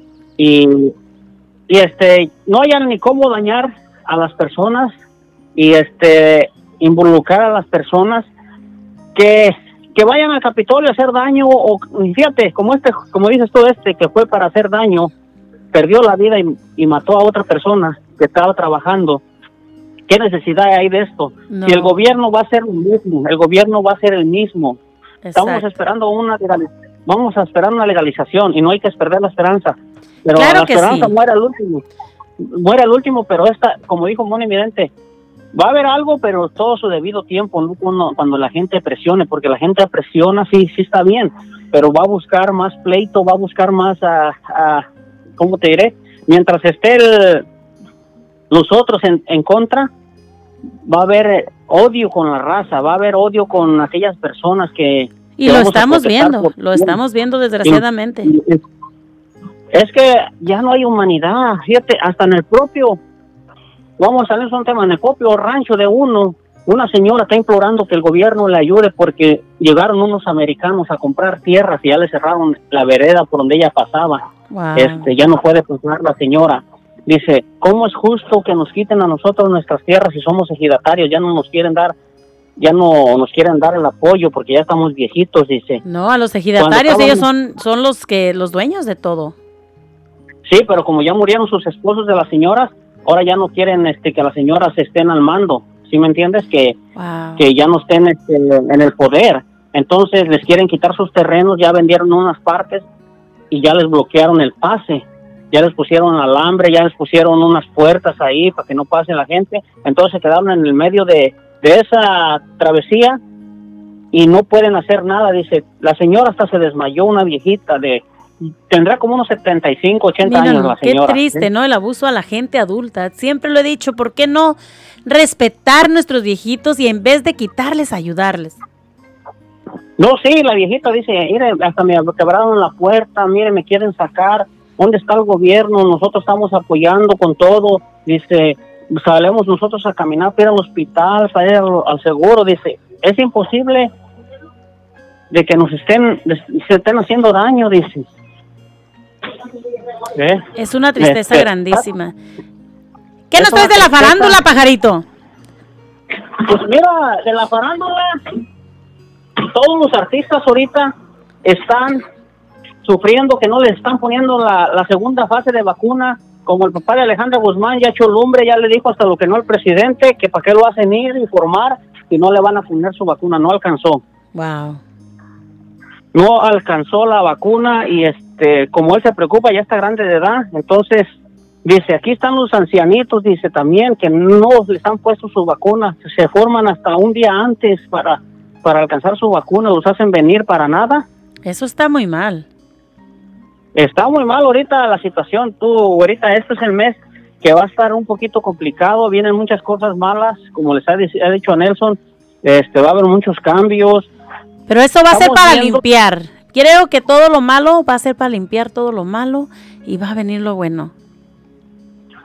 y este, no hayan ni cómo dañar a las personas y este, involucrar a las personas que, que vayan al Capitolio a hacer daño o fíjate, como este, como dices tú este, que fue para hacer daño, perdió la vida y, y mató a otra persona que estaba trabajando. ¿Qué necesidad hay de esto? No. Si el gobierno va a ser el mismo, el gobierno va a ser el mismo. Estamos esperando una vamos a esperar una legalización y no hay que perder la esperanza. Pero Claro la que esperanza sí. muere al último. Muere al último, pero esta, como dijo Moni Vidente, va a haber algo, pero todo su debido tiempo, no cuando, cuando la gente presione, porque la gente presiona, sí, sí está bien, pero va a buscar más pleito, va a buscar más, a, a ¿cómo te diré? Mientras esté el, los otros en, en contra, va a haber odio con la raza, va a haber odio con aquellas personas que... Y que lo estamos viendo, por- lo estamos viendo desgraciadamente. Es que ya no hay humanidad, fíjate, hasta en el propio, vamos a salir un tema, en el propio rancho de uno, una señora está implorando que el gobierno le ayude porque llegaron unos americanos a comprar tierras y ya le cerraron la vereda por donde ella pasaba. Wow. Este, ya no puede pasar la señora. Dice, ¿cómo es justo que nos quiten a nosotros nuestras tierras si somos ejidatarios? Ya no nos quieren dar, ya no nos quieren dar el apoyo porque ya estamos viejitos, dice. No, a los ejidatarios ellos son son los que los dueños de todo. Sí, pero como ya murieron sus esposos de las señoras, ahora ya no quieren este que las señoras estén al mando. ¿Sí me entiendes? Que, Wow. que ya no estén este, en el poder. Entonces les quieren quitar sus terrenos, ya vendieron unas partes y ya les bloquearon el pase. Ya les pusieron alambre, ya les pusieron unas puertas ahí para que no pase la gente. Entonces se quedaron en el medio de, de esa travesía y no pueden hacer nada. Dice, la señora hasta se desmayó, una viejita de... Tendrá como unos 75, 80 Mira, años la qué señora. triste, ¿no? El abuso a la gente adulta. Siempre lo he dicho, ¿por qué no respetar nuestros viejitos y en vez de quitarles, ayudarles? No, sí, la viejita dice, mire, hasta me quebraron la puerta, mire, me quieren sacar, ¿dónde está el gobierno? Nosotros estamos apoyando con todo, dice, salemos nosotros a caminar para ir al hospital, para ir al, al seguro, dice, es imposible de que nos estén, se estén haciendo daño, dice. ¿Eh? Es una tristeza Este, grandísima. ¿Qué nos traes de la farándula, pajarito? Pues mira, de la farándula, todos los artistas ahorita están sufriendo que no les están poniendo la, la segunda fase de vacuna, como el papá de Alejandra Guzmán ya echó lumbre, ya le dijo hasta lo que no el presidente, que para qué lo hacen ir, informar, y no le van a poner su vacuna, no alcanzó. Wow. No alcanzó la vacuna y este, como él se preocupa, ya está grande de edad, entonces dice, aquí están los ancianitos, dice también que no les han puesto su vacuna, se forman hasta un día antes para, para alcanzar su vacuna, los hacen venir para nada. Eso está muy mal. Está muy mal ahorita la situación, tú, ahorita este es el mes que va a estar un poquito complicado, vienen muchas cosas malas, como les ha, ha dicho a Nelson, este, va a haber muchos cambios, Pero eso va a ser para viendo- limpiar. Creo que todo lo malo va a ser para limpiar todo lo malo y va a venir lo bueno.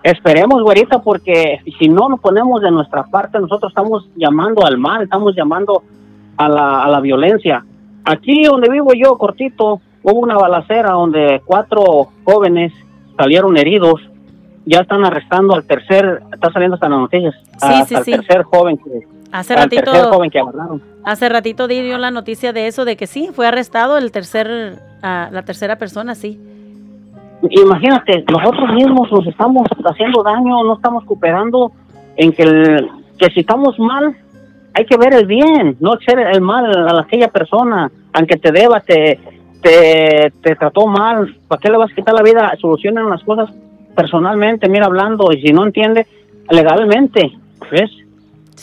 Esperemos, güerita, porque si no nos ponemos de nuestra parte, nosotros estamos llamando al mal, estamos llamando a la, a la violencia. Aquí donde vivo yo, cortito, hubo una balacera donde cuatro jóvenes salieron heridos. Ya están arrestando al tercer, está saliendo hasta las noticias, hasta sí, el sí. tercer joven que, Hace ratito, joven que hace ratito di yo la noticia de eso, de que sí, fue arrestado el tercer, ah, la tercera persona, sí. Imagínate, nosotros mismos nos estamos haciendo daño, no estamos cooperando en que, el- que si estamos mal, hay que ver el bien, no hacer el mal a aquella persona, aunque te deba, te, te, te trató mal, ¿para qué le vas a quitar la vida? Solucionen las cosas personalmente, mira, hablando, y si no entiende, legalmente, ¿ves?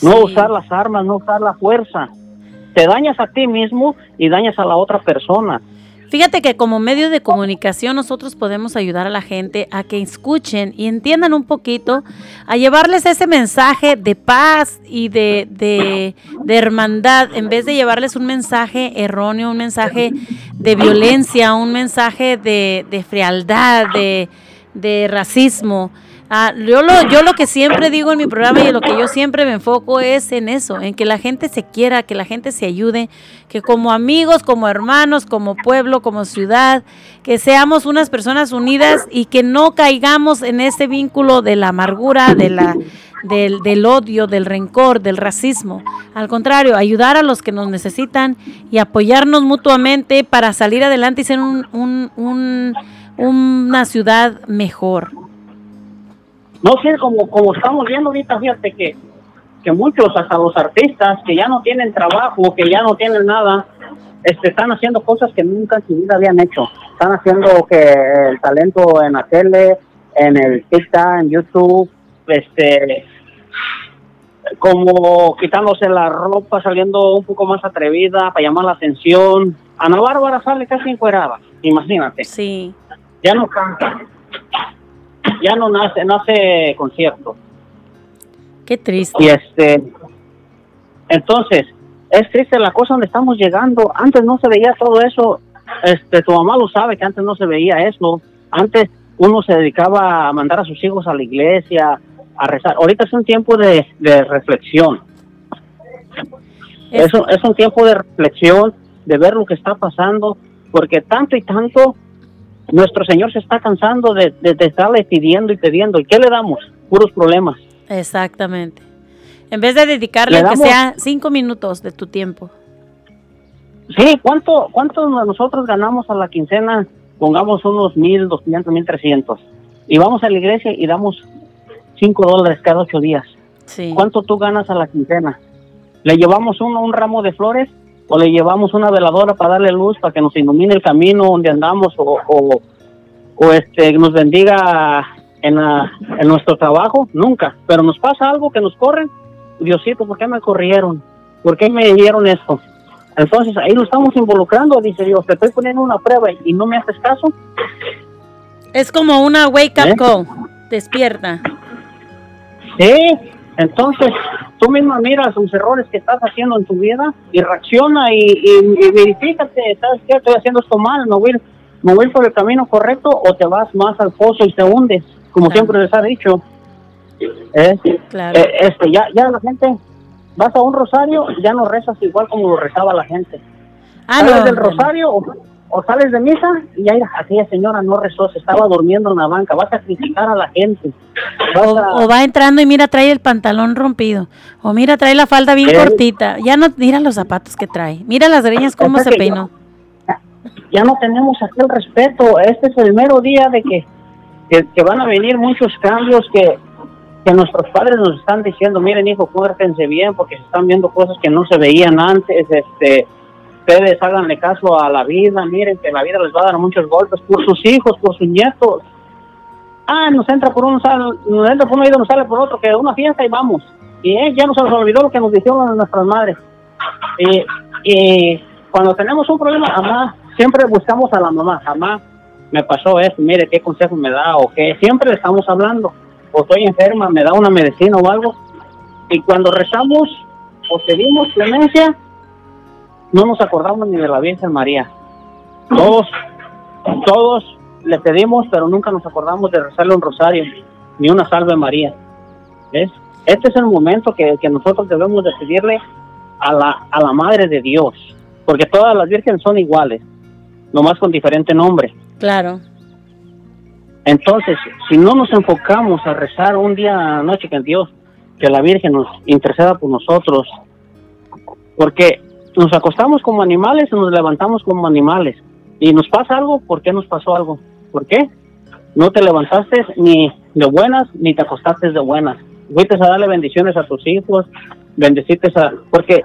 No usar las armas, no usar la fuerza. Te dañas a ti mismo y dañas a la otra persona. Fíjate que como medio de comunicación nosotros podemos ayudar a la gente a que escuchen y entiendan un poquito, a llevarles ese mensaje de paz y de, de, de hermandad, en vez de llevarles un mensaje erróneo, un mensaje de violencia, un mensaje de, de frialdad, de, de racismo. Ah, yo, lo, yo lo que siempre digo en mi programa y lo que yo siempre me enfoco es en eso, en que la gente se quiera, que la gente se ayude, que como amigos, como hermanos, como pueblo, como ciudad, que seamos unas personas unidas y que no caigamos en ese vínculo de la amargura, de la, del, del odio, del rencor, del racismo. Al contrario, ayudar a los que nos necesitan y apoyarnos mutuamente para salir adelante y ser un, un- un- una ciudad mejor. No sé, como, como estamos viendo ahorita, fíjate que, que muchos, hasta los artistas que ya no tienen trabajo, que ya no tienen nada, este, están haciendo cosas que nunca en su vida habían hecho. Están haciendo que el talento en la tele, en el TikTok, en YouTube, este, como quitándose la ropa, saliendo un poco más atrevida para llamar la atención. Ana Bárbara sale casi encuerada, imagínate. Sí. Ya no canta, ya no nace, no hace conciertos. Qué triste. Y este, entonces, es triste la cosa donde estamos llegando. Antes no se veía todo eso. Este, tu mamá lo sabe que antes no se veía eso. Antes uno se dedicaba a mandar a sus hijos a la iglesia, a rezar. Ahorita es un tiempo de, de reflexión. Es, es un tiempo de reflexión, de ver lo que está pasando, porque tanto y tanto nuestro Señor se está cansando de, de, de estarle pidiendo y pidiendo. ¿Y qué le damos? Puros problemas. Exactamente. En vez de dedicarle, damos- sea cinco minutos de tu tiempo. Sí, ¿cuánto, ¿cuánto nosotros ganamos a la quincena? Pongamos unos mil, doscientos, mil trescientos. Y vamos a la iglesia y damos cinco dólares cada ocho días. Sí. ¿Cuánto tú ganas a la quincena? ¿Le llevamos un, un ramo de flores o le llevamos una veladora para darle luz para que nos ilumine el camino donde andamos o, o, o, este, nos bendiga en, la- en nuestro trabajo? Nunca. Pero nos pasa algo que nos corren. Diosito, ¿por qué me corrieron? ¿Por qué me dieron esto? Entonces ahí lo estamos involucrando, dice Dios, te estoy poniendo una prueba y no me haces caso. Es como una wake up ¿Eh? call. Despierta. Sí, entonces tú misma miras los errores que estás haciendo en tu vida y reacciona y, y, y verifícate, ¿sabes qué? Estoy haciendo esto mal, me voy, a ir- me voy a ir por el camino correcto o te vas más al pozo y te hundes, como siempre les ha dicho. ¿Eh? Claro. Eh, este, ya, ya la gente, vas a un rosario, ya no rezas igual como lo rezaba la gente. Ah, no, del no. rosario o, o sales de misa y ya aquella señora no rezó, se estaba durmiendo en la banca, vas a criticar a la gente. A- O va entrando y mira, trae el pantalón rompido. O mira, trae la falda bien cortita. Ya no, mira los zapatos que trae. Mira las greñas cómo Es se peinó. ya no tenemos aquel respeto. Este es el mero día de que, que, que van a venir muchos cambios que, que nuestros padres nos están diciendo, miren hijo, cuértense bien porque se están viendo cosas que no se veían antes, este ustedes háganle caso a la vida, miren que la vida les va a dar muchos golpes por sus hijos, por sus nietos. Ah, nos entra por un sal, nos entra por un oído, nos sale por otro, que una fiesta y vamos. Y eh, ya nos olvidó lo que nos dijeron nuestras madres. Y, cuando tenemos un problema, jamás, siempre buscamos a la mamá, jamás me pasó esto, mire qué consejo me da o qué, siempre le estamos hablando, o estoy enferma, me da una medicina o algo, y cuando rezamos o pedimos clemencia, no nos acordamos ni de la Virgen María. Todos, todos le pedimos, pero nunca nos acordamos de rezarle un rosario, ni una salve María. ¿Ves? Este es el momento que, que nosotros debemos de pedirle a la, a la Madre de Dios, porque todas las vírgenes son iguales, nomás con diferente nombre. Claro. Entonces, si no nos enfocamos a rezar un día a la noche que Dios, que la Virgen nos interceda por nosotros, porque nos acostamos como animales y nos levantamos como animales. Y nos pasa algo, ¿por qué nos pasó algo? ¿Por qué? No te levantaste ni de buenas ni te acostaste de buenas. Fuiste a darle bendiciones a tus hijos, bendeciste a... Porque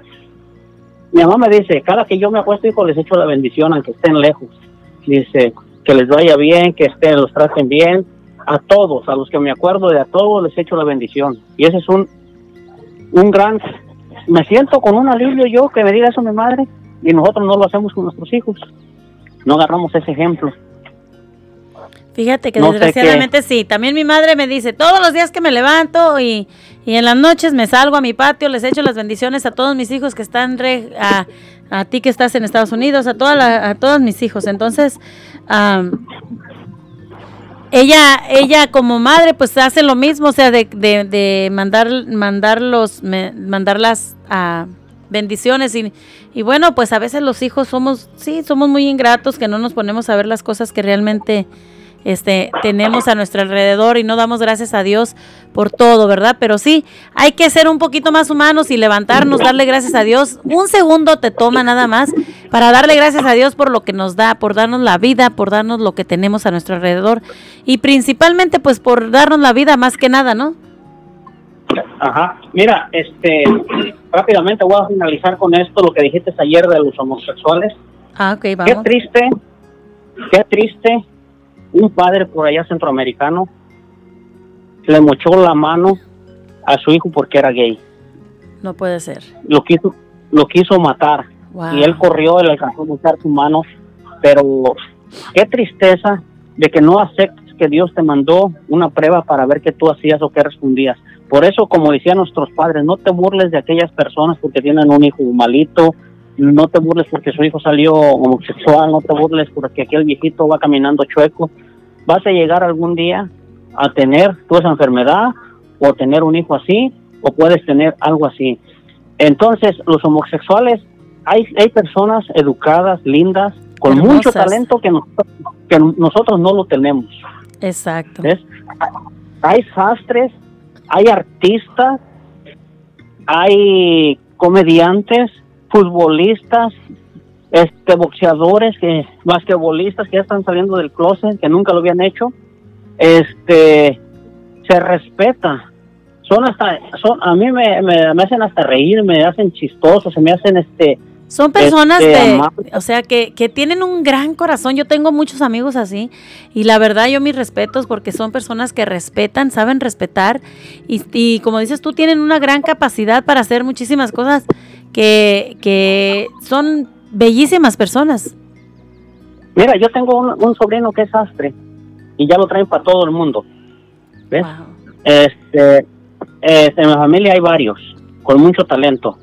mi mamá me dice, cada que yo me acuesto, hijo, les echo la bendición, aunque estén lejos. Dice, que les vaya bien, que estén, los traten bien. A todos, a los que me acuerdo de a todos, les echo la bendición. Y ese es un, un gran... Me siento con un alivio yo que me diga eso mi madre y nosotros no lo hacemos con nuestros hijos. No agarramos ese ejemplo. Fíjate que No desgraciadamente sí. También mi madre me dice, todos los días que me levanto y, y en las noches me salgo a mi patio, les echo las bendiciones a todos mis hijos que están, re- a, a ti que estás en Estados Unidos, a, toda la- a todos mis hijos. Entonces, ella, ella como madre, pues hace lo mismo, o sea, de, de, de mandar, mandar los, me- mandar las bendiciones y, y bueno, pues a veces los hijos somos, sí, somos muy ingratos que no nos ponemos a ver las cosas que realmente este, tenemos a nuestro alrededor y no damos gracias a Dios por todo, ¿verdad? Pero sí, hay que ser un poquito más humanos y levantarnos, darle gracias a Dios. Un segundo te toma nada más para darle gracias a Dios por lo que nos da, por darnos la vida, por darnos lo que tenemos a nuestro alrededor y principalmente pues por darnos la vida más que nada, ¿no? Ajá. Mira, este, rápidamente voy a finalizar con esto, lo que dijiste ayer de los homosexuales. Ah, ok, Qué vamos. triste, qué triste, un padre por allá centroamericano le mochó la mano a su hijo porque era gay. No puede ser. Lo quiso, lo quiso matar. Wow. Y él corrió, le alcanzó a mochar su mano. Pero qué tristeza de que no aceptes que Dios te mandó una prueba para ver qué tú hacías o qué respondías. Por eso, como decían nuestros padres, no te burles de aquellas personas porque tienen un hijo malito, no te burles porque su hijo salió homosexual, no te burles porque aquel viejito va caminando chueco. Vas a llegar algún día a tener tú esa enfermedad o tener un hijo así o puedes tener algo así. Entonces, los homosexuales, hay, hay personas educadas, lindas, con mucho talento que, nos- que nosotros no lo tenemos. Exacto. ¿ves? Hay sastres, hay artistas, hay comediantes, futbolistas, este boxeadores, que basquetbolistas que ya están saliendo del closet, que nunca lo habían hecho. Este se respeta. Son hasta son a mí me, me, me hacen hasta reír, me hacen chistosos, se me hacen este Son personas este, de, amables. o sea, que, que tienen un gran corazón. Yo tengo muchos amigos así y la verdad yo mis respetos porque son personas que respetan, saben respetar y, y como dices tú, tienen una gran capacidad para hacer muchísimas cosas que, que son bellísimas personas. Mira, yo tengo un, un sobrino que es sastre y ya lo traen para todo el mundo. ¿Ves? Este, este, en mi familia hay varios con mucho talento.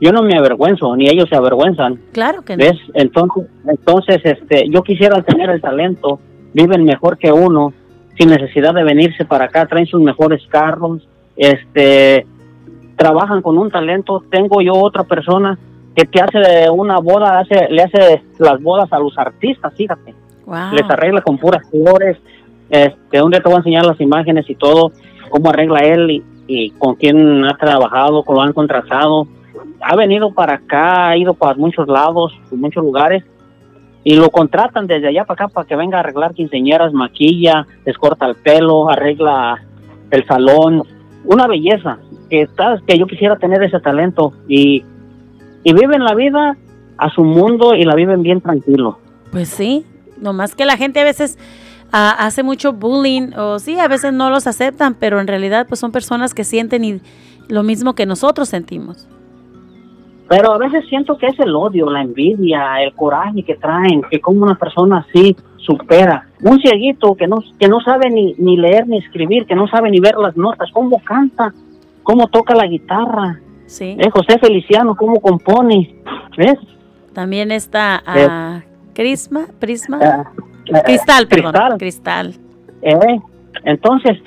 Yo no me avergüenzo, ni ellos se avergüenzan. Claro que no. ¿Ves? Entonces, entonces este, yo quisiera tener el talento, viven mejor que uno, sin necesidad de venirse para acá, traen sus mejores carros, este, trabajan con un talento. Tengo yo otra persona que te hace una boda, hace, le hace las bodas a los artistas, fíjate. Wow. Les arregla con puras flores. Este, día te voy a enseñar las imágenes y todo, cómo arregla él y, y con quién ha trabajado, cómo lo han contratado. Ha venido para acá, ha ido para muchos lados, muchos lugares, y lo contratan desde allá para acá para que venga a arreglar quinceñeras, maquilla, les corta el pelo, arregla el salón. Una belleza, que, está, que yo quisiera tener ese talento y, y viven la vida a su mundo y la viven bien tranquilo. Pues sí, nomás que la gente a veces ah, hace mucho bullying o sí, a veces no los aceptan, pero en realidad pues son personas que sienten y lo mismo que nosotros sentimos. Pero a veces siento que es el odio, la envidia, el coraje que traen, que como una persona así supera. Un cieguito que no, que no sabe ni, ni leer ni escribir, que no sabe ni ver las notas, cómo canta, cómo toca la guitarra. Sí. Eh, José Feliciano, cómo compone. ¿Ves? También está Eh. ah, Crisma, Prisma, eh, Cristal, perdón, Cristal. Cristal. Eh, entonces,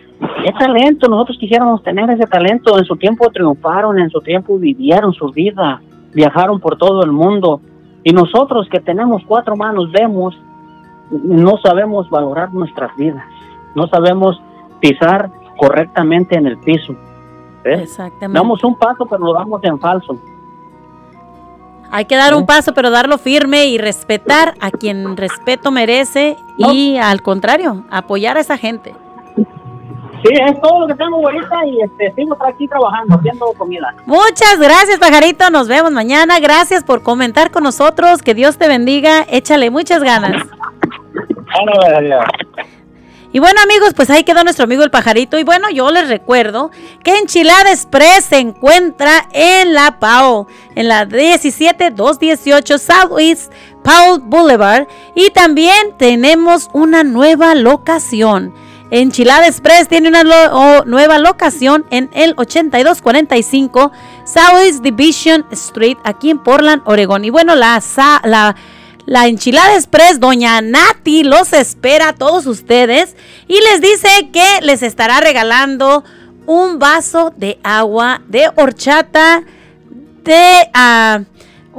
qué talento, nosotros quisiéramos tener ese talento. En su tiempo triunfaron, en su tiempo vivieron su vida, viajaron por todo el mundo. Y nosotros que tenemos cuatro manos, vemos, no sabemos valorar nuestras vidas, no sabemos pisar correctamente en el piso. ¿ves? Exactamente. Damos un paso, pero lo damos en falso. Hay que dar un paso, pero darlo firme y respetar a quien respeto merece y al contrario, apoyar a esa gente. Sí, es todo lo que tengo ahorita y este, sigo aquí trabajando, haciendo comida. Muchas gracias, pajarito. Nos vemos mañana. Gracias por comentar con nosotros. Que Dios te bendiga. Échale muchas ganas. Y bueno amigos, pues ahí quedó nuestro amigo el pajarito. Y bueno, yo les recuerdo que Enchilada Express se encuentra en La Pau, en la 17218 Southeast Powell Boulevard. Y también tenemos una nueva locación. Enchilada Express tiene una nueva locación en el 8245 Southeast Division Street, aquí en Portland, Oregón. Y bueno, la la Enchilada Express, Doña Nati los espera a todos ustedes y les dice que les estará regalando un vaso de agua de horchata de, ah,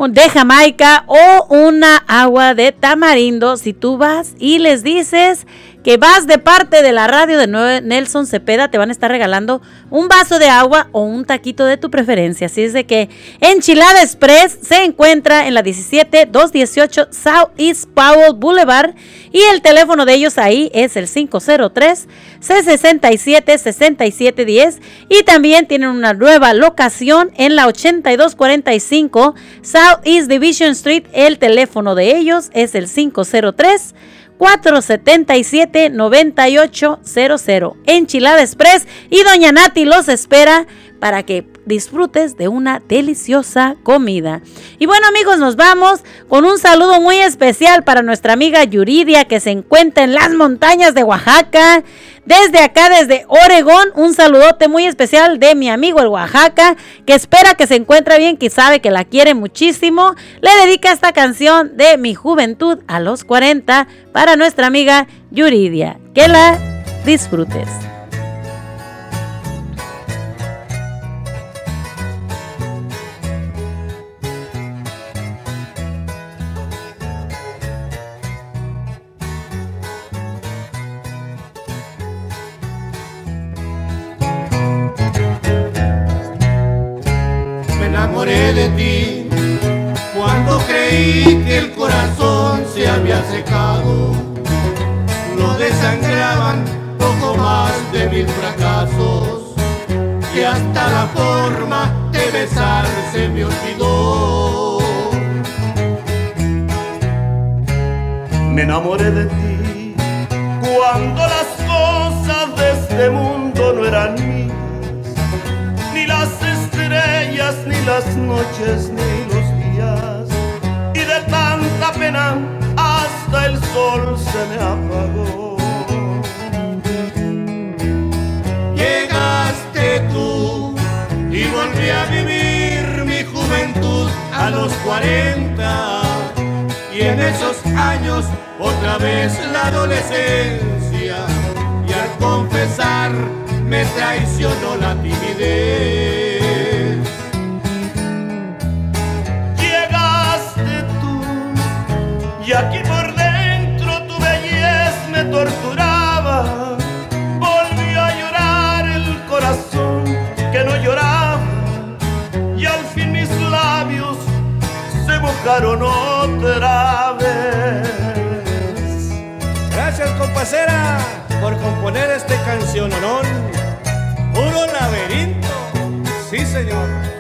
de Jamaica o una agua de tamarindo. Si tú vas y les dices que vas de parte de la radio de Nelson Cepeda, te van a estar regalando un vaso de agua o un taquito de tu preferencia. Así es de que Enchilada Express se encuentra en la 17218 South East Powell Boulevard y el teléfono de ellos ahí es el 503 667 6710 y también tienen una nueva locación en la 8245 South East Division Street. El teléfono de ellos es el 503 477-9800. Enchilada Express y Doña Nati los espera para que disfrutes de una deliciosa comida. Y bueno amigos, nos vamos con un saludo muy especial para nuestra amiga Yuridia que se encuentra en las montañas de Oaxaca. Desde acá, desde Oregón, un saludote muy especial de mi amigo el Oaxaca, que espera que se encuentre bien, que sabe que la quiere muchísimo. Le dedica esta canción de mi juventud a los 40 para nuestra amiga Yuridia. Que la disfrutes. Que el corazón se había secado. Lo desangraban poco más de mil fracasos y hasta la forma de besar se me olvidó. Me enamoré de ti cuando las cosas de este mundo no eran mías, ni las estrellas, ni las noches, ni los días. Hasta el sol se me apagó. Llegaste tú y volví a vivir mi juventud a los 40 y en esos años otra vez la adolescencia y al confesar me traicionó la timidez. Y aquí por dentro tu belleza me torturaba. Volvió a llorar el corazón que no lloraba y al fin mis labios se mojaron otra vez. Gracias, compasera, por componer este canciononón. Puro laberinto. Sí, señor.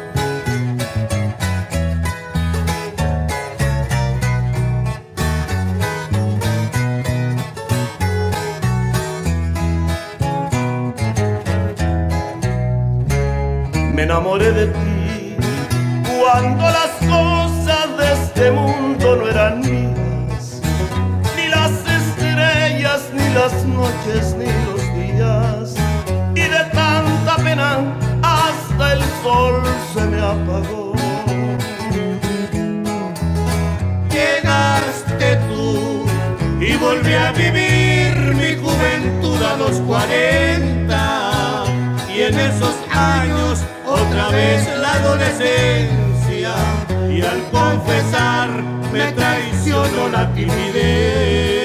Me enamoré de ti cuando las cosas de este mundo no eran mías, ni las estrellas, ni las noches, ni los días. Y de tanta pena hasta el sol se me apagó. Llegaste tú y volví a vivir mi juventud a los 40 y en esos años otra vez la adolescencia y al confesar me traicionó la timidez.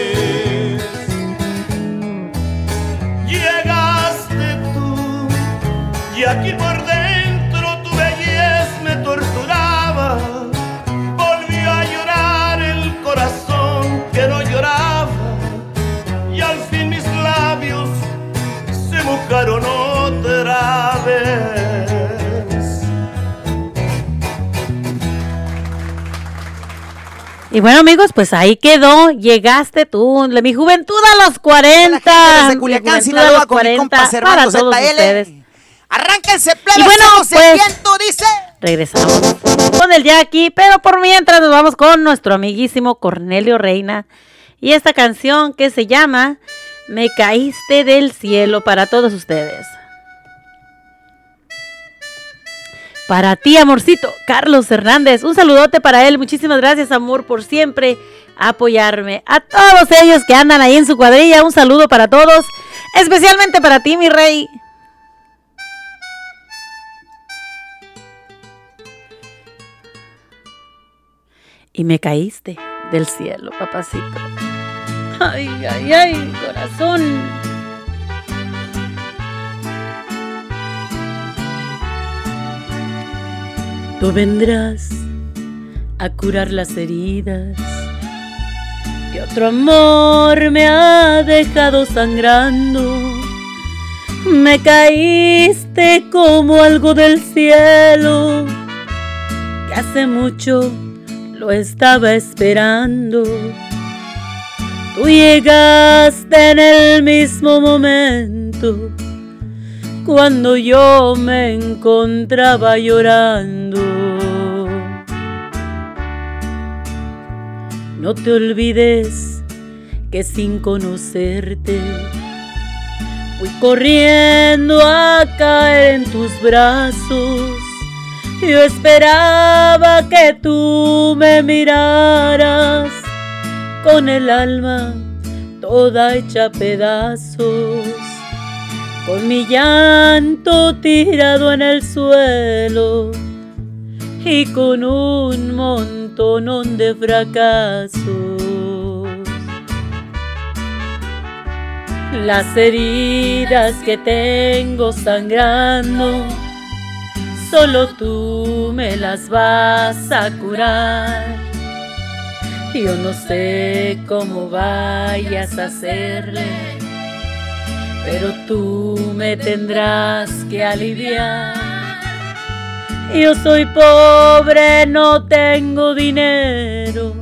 Y bueno, amigos, pues ahí quedó. Llegaste tú, de mi juventud a los 40. desde Mi Culiacán, Sinaloa, a los con mi compa 40 Servando para todos ZL. ustedes. Arránquense, plebes, Y bueno, pues- viento, dice. Regresamos con el Jackie, pero por mientras nos vamos con nuestro amiguísimo Cornelio Reina y esta canción que se llama Me caíste del cielo para todos ustedes. Para ti, amorcito, Carlos Hernández. Un saludote para él. Muchísimas gracias, amor, por siempre apoyarme. A todos ellos que andan ahí en su cuadrilla, un saludo para todos. Especialmente para ti, mi rey. Y me caíste del cielo, papacito. Ay, ay, ay, corazón. Tú vendrás a curar las heridas que otro amor me ha dejado sangrando. Me caíste como algo del cielo que hace mucho lo estaba esperando. Tú llegaste en el mismo momento cuando yo me encontraba llorando. No te olvides que sin conocerte fui corriendo a caer en tus brazos. Yo esperaba que tú me miraras con el alma toda hecha pedazos, con mi llanto tirado en el suelo y con un montón de fracasos. Las heridas que tengo sangrando, solo tú me las vas a curar. Yo no sé cómo vayas a hacerle, pero tú me tendrás que aliviar. Yo soy pobre, no tengo dinero.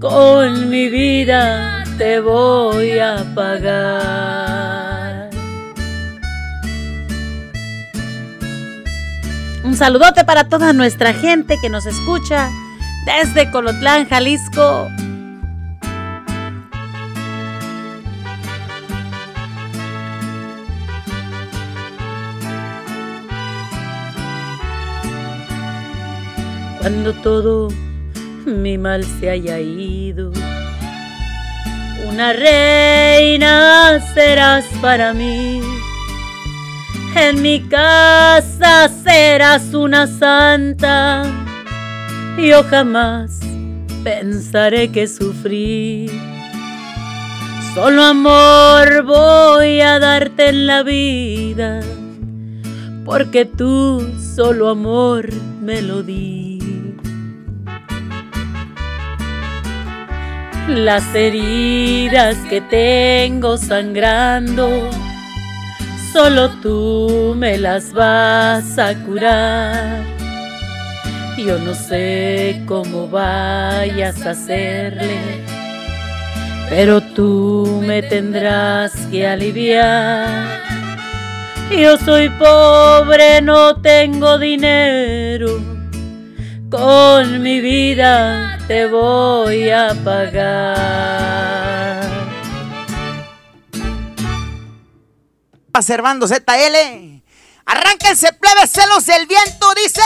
Con mi vida te voy a pagar. Un saludote para toda nuestra gente que nos escucha desde Colotlán, Jalisco. Cuando todo mi mal se haya ido, una reina serás para mí. En mi casa serás una santa. Yo jamás pensaré que sufrí. Solo amor voy a darte en la vida, porque tú solo amor me lo di. Las heridas que tengo sangrando, solo tú me las vas a curar. Yo no sé cómo vayas a hacerle, pero tú me tendrás que aliviar. Yo soy pobre, no tengo dinero, con mi vida te voy a pagar. Servando ZL. Arránquense, plebes, celos del viento, dice.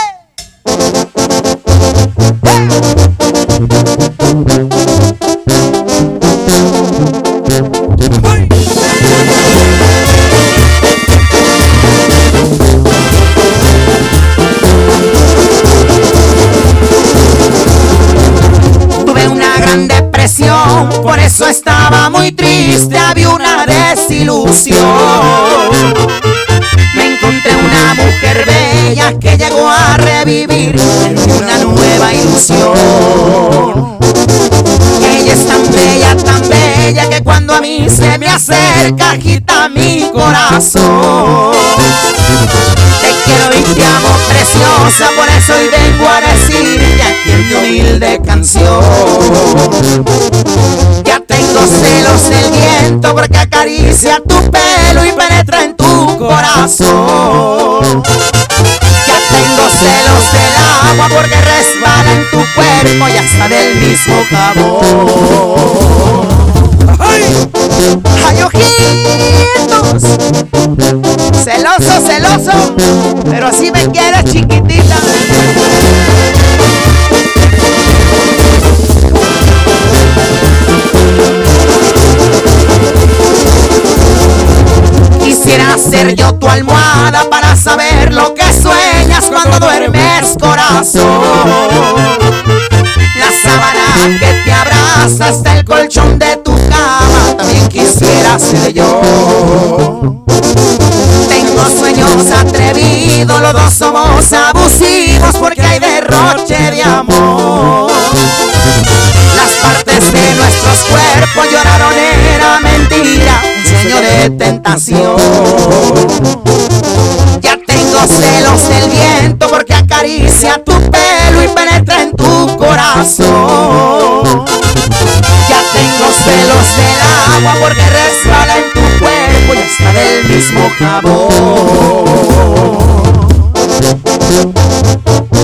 Eso estaba muy triste, había una desilusión. Me encontré una mujer bella que llegó a revivir una nueva ilusión. Ella es tan bella, tan bella que cuando a mí se me acerca agita mi corazón. Te quiero y te amo preciosa, por eso hoy vengo a decirte aquí en mi humilde canción. Tengo celos del viento porque acaricia tu pelo y penetra en tu corazón. Ya tengo celos del agua porque resbala en tu cuerpo y hasta del mismo jabón. ¡Ay! ¡Ay, ojitos! Celoso, celoso, pero así me quieres chiquitita. Ser yo tu almohada para saber lo que sueñas cuando duermes, corazón. La sábana que te abraza hasta el colchón de tu cama también quisiera ser yo. Tengo sueños atrevidos, los dos somos abusivos porque hay derroche de amor. Las partes de nuestros cuerpos lloraron, era mentira, de tentación. Ya tengo celos del viento porque acaricia tu pelo y penetra en tu corazón. Ya tengo celos del agua porque resbala en tu cuerpo y está del mismo jabón.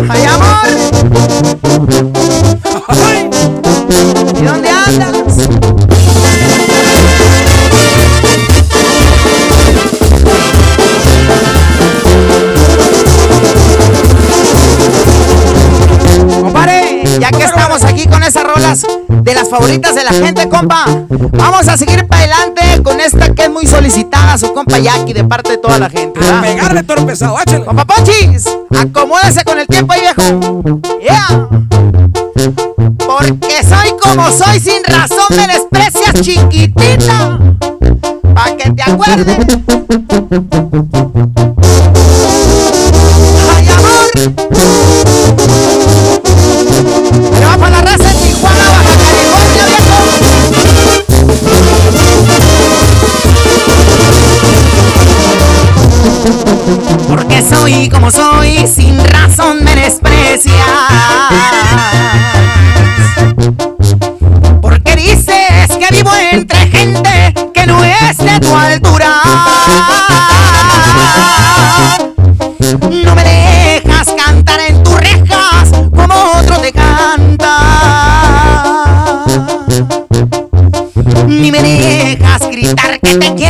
¡Ay, amor! ¿Y dónde andas? Rolas de las favoritas de la gente, compa, vamos a seguir para adelante con esta que es muy solicitada, su compa Jackie, de parte de toda la gente. A pegarle todo pesado, échale. Compa Ponchis, acomódese con el tiempo ahí, viejo. Yeah. Porque soy como soy, sin razón me desprecias, chiquitita. Pa' que te acuerdes. Ay, amor. Porque soy como soy, sin razón me desprecias. Porque dices que vivo entre gente que no es de tu altura. No me dejas cantar en tus rejas como otro te canta. Ni me dejas gritar que te quiero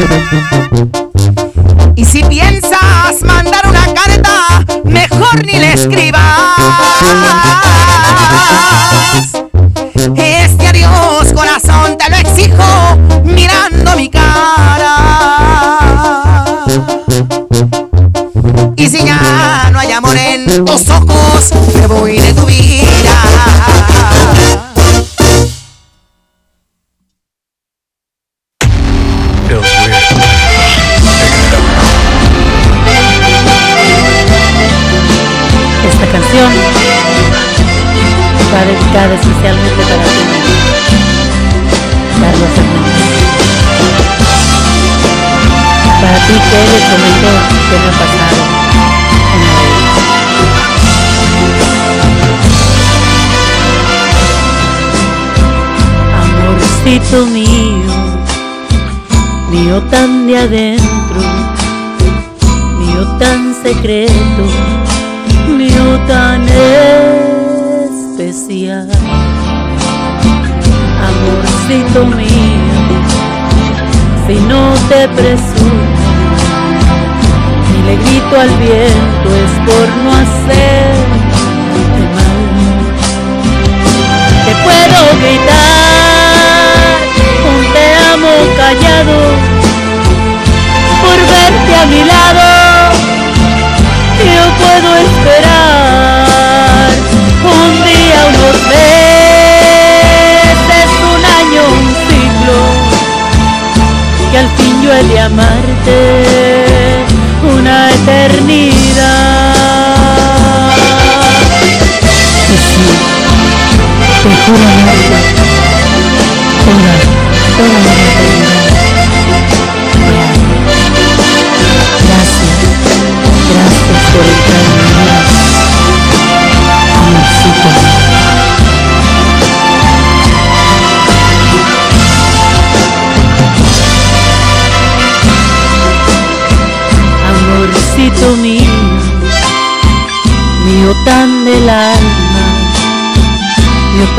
Música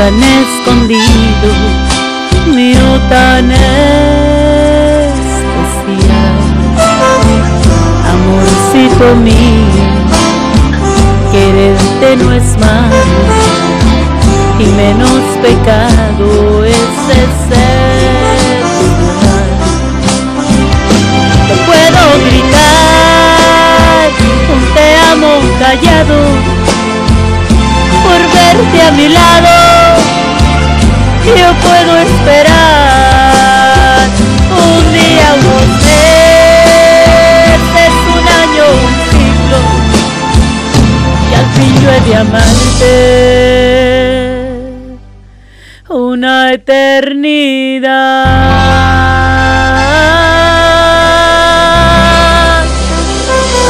tan escondido, mío tan especial. Amorcito mío, quererte no es malo y menos pecado es excepcional. Te puedo gritar un te amo callado por verte a mi lado. Yo puedo esperar un día, unos meses, un año, un siglo, que al fin yo he de amarte una eternidad.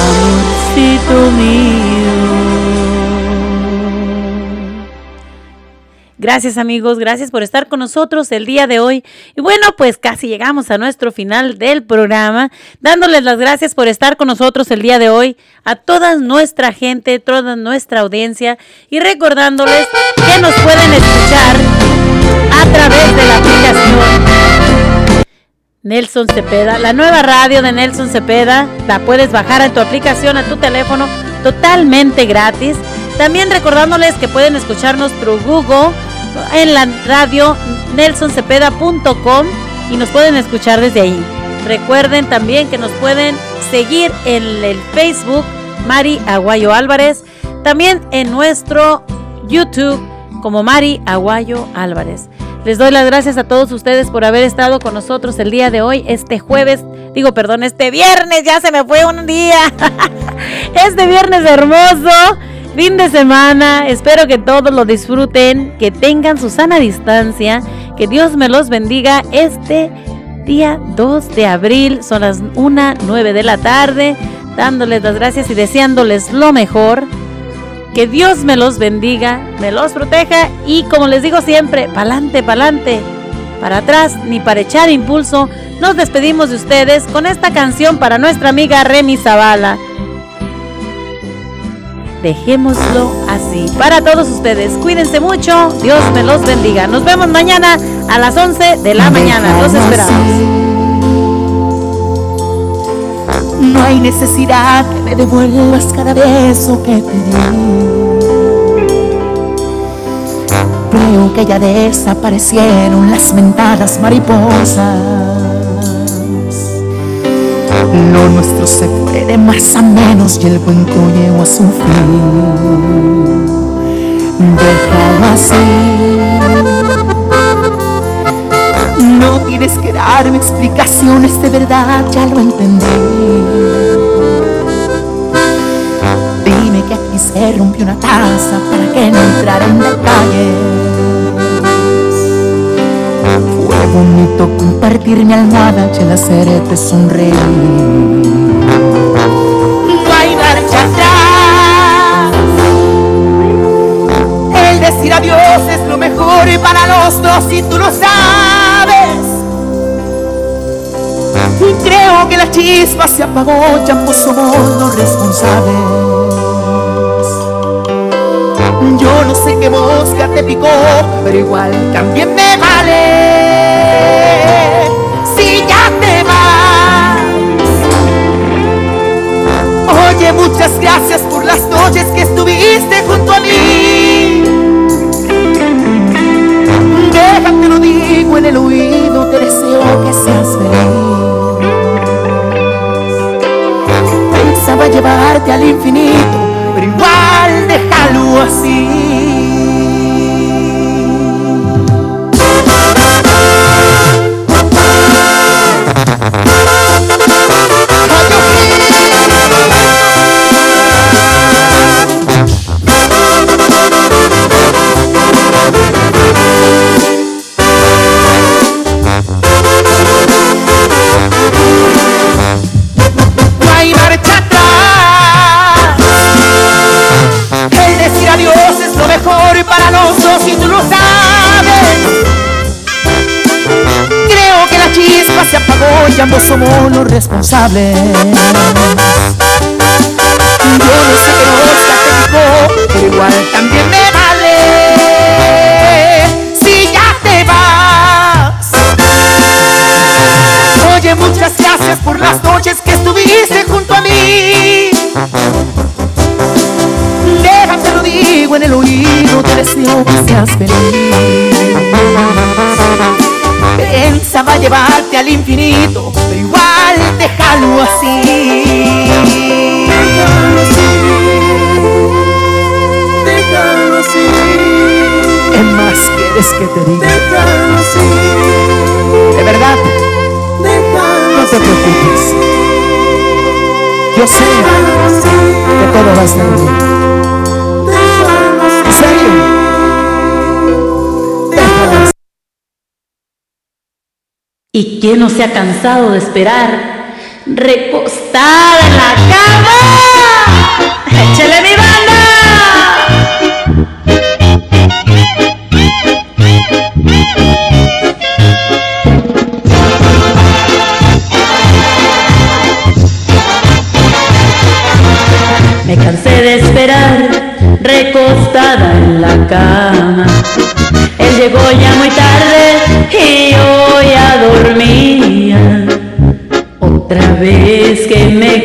Amorcito mío. Gracias amigos, gracias por estar con nosotros el día de hoy. Y bueno, pues casi llegamos a nuestro final del programa, dándoles las gracias por estar con nosotros el día de hoy, a toda nuestra gente, toda nuestra audiencia y recordándoles que nos pueden escuchar a través de la aplicación Nelson Cepeda, la nueva radio de Nelson Cepeda, la puedes bajar en tu aplicación a tu teléfono totalmente gratis. También recordándoles que pueden escucharnos through Google en la radio nelsoncepeda.com y nos pueden escuchar desde ahí. Recuerden también que nos pueden seguir en el Facebook Mari Aguayo Álvarez, también en nuestro YouTube como Mari Aguayo Álvarez. Les doy las gracias a todos ustedes por haber estado con nosotros el día de hoy, este jueves, digo, perdón, este viernes, ya se me fue un día. [LAUGHS] este viernes hermoso, fin de semana, espero que todos lo disfruten, que tengan su sana distancia, que Dios me los bendiga este día 2 de abril, son las 1.09 de la tarde, dándoles las gracias y deseándoles lo mejor. Que Dios me los bendiga, me los proteja y como les digo siempre, pa'lante, pa'lante, para atrás ni para echar impulso. Nos despedimos de ustedes con esta canción para nuestra amiga Remy Zavala. Dejémoslo así. Para todos ustedes, cuídense mucho, Dios me los bendiga. Nos vemos mañana a las 11 de la mañana. Los esperamos. No hay necesidad que me devuelvas cada beso que te di. Creo que ya desaparecieron las mentadas mariposas. Lo nuestro se fue de más a menos y el cuento llegó a su fin. Déjalo así. No tienes que darme explicaciones de verdad, ya lo entendí. Dime que aquí se rompió una taza para que no entrara en detalles. Bonito compartir mi almohada y el hacerte sonreír. No hay marcha atrás. El decir adiós es lo mejor para los dos y tú lo sabes. Y creo que la chispa se apagó, ya ambos somos los responsables. Yo no sé qué mosca te picó, pero igual también me vale. muchas gracias por las noches que estuviste junto a mí. Déjame lo digo en el oído, te deseo que seas feliz. Pensaba llevarte al infinito, pero igual déjalo así. Los responsables. Yo no sé qué cosa tengo, pero igual también me vale. Si ya te vas. Oye, muchas gracias por las noches que estuviste junto a mí. Déjame lo digo en el oído, te deseo que seas feliz. Pensaba llevarte al infinito, pero igual déjalo así. Déjalo así. Déjalo así. ¿Qué más quieres que te diga? Déjalo así. De verdad, no te preocupes. Yo sé que todo va a estar bien. En serio. Déjalo así. ¿Y quién no se ha cansado de esperar? Recostada en la cama. [LAUGHS] ¡Échale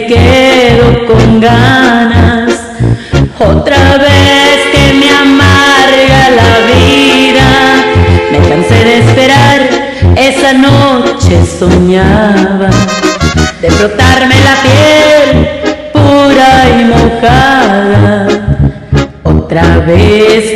quedo con ganas, otra vez que me amarga la vida. Me cansé de esperar, esa noche soñaba de frotarme la piel pura y mojada. Otra vez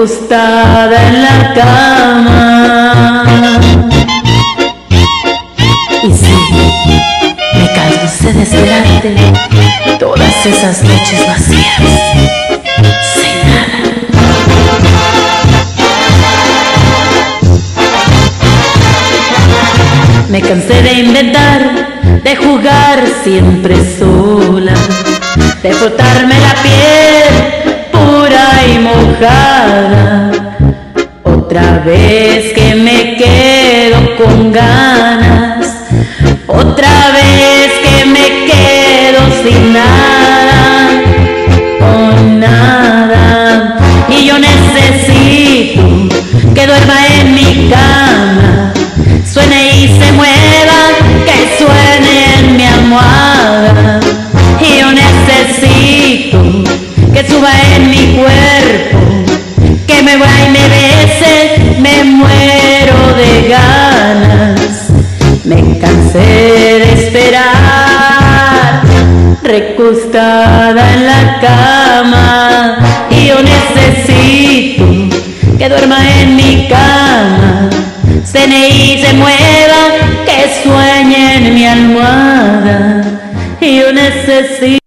recostada en la cama. Y sí, me cansé de esperarte todas esas noches vacías, sin. Me cansé de inventar, de jugar siempre sola, de frotarme cama. Y yo necesito que duerma en mi cama cene y se mueva, que sueñe en mi almohada. Y yo necesito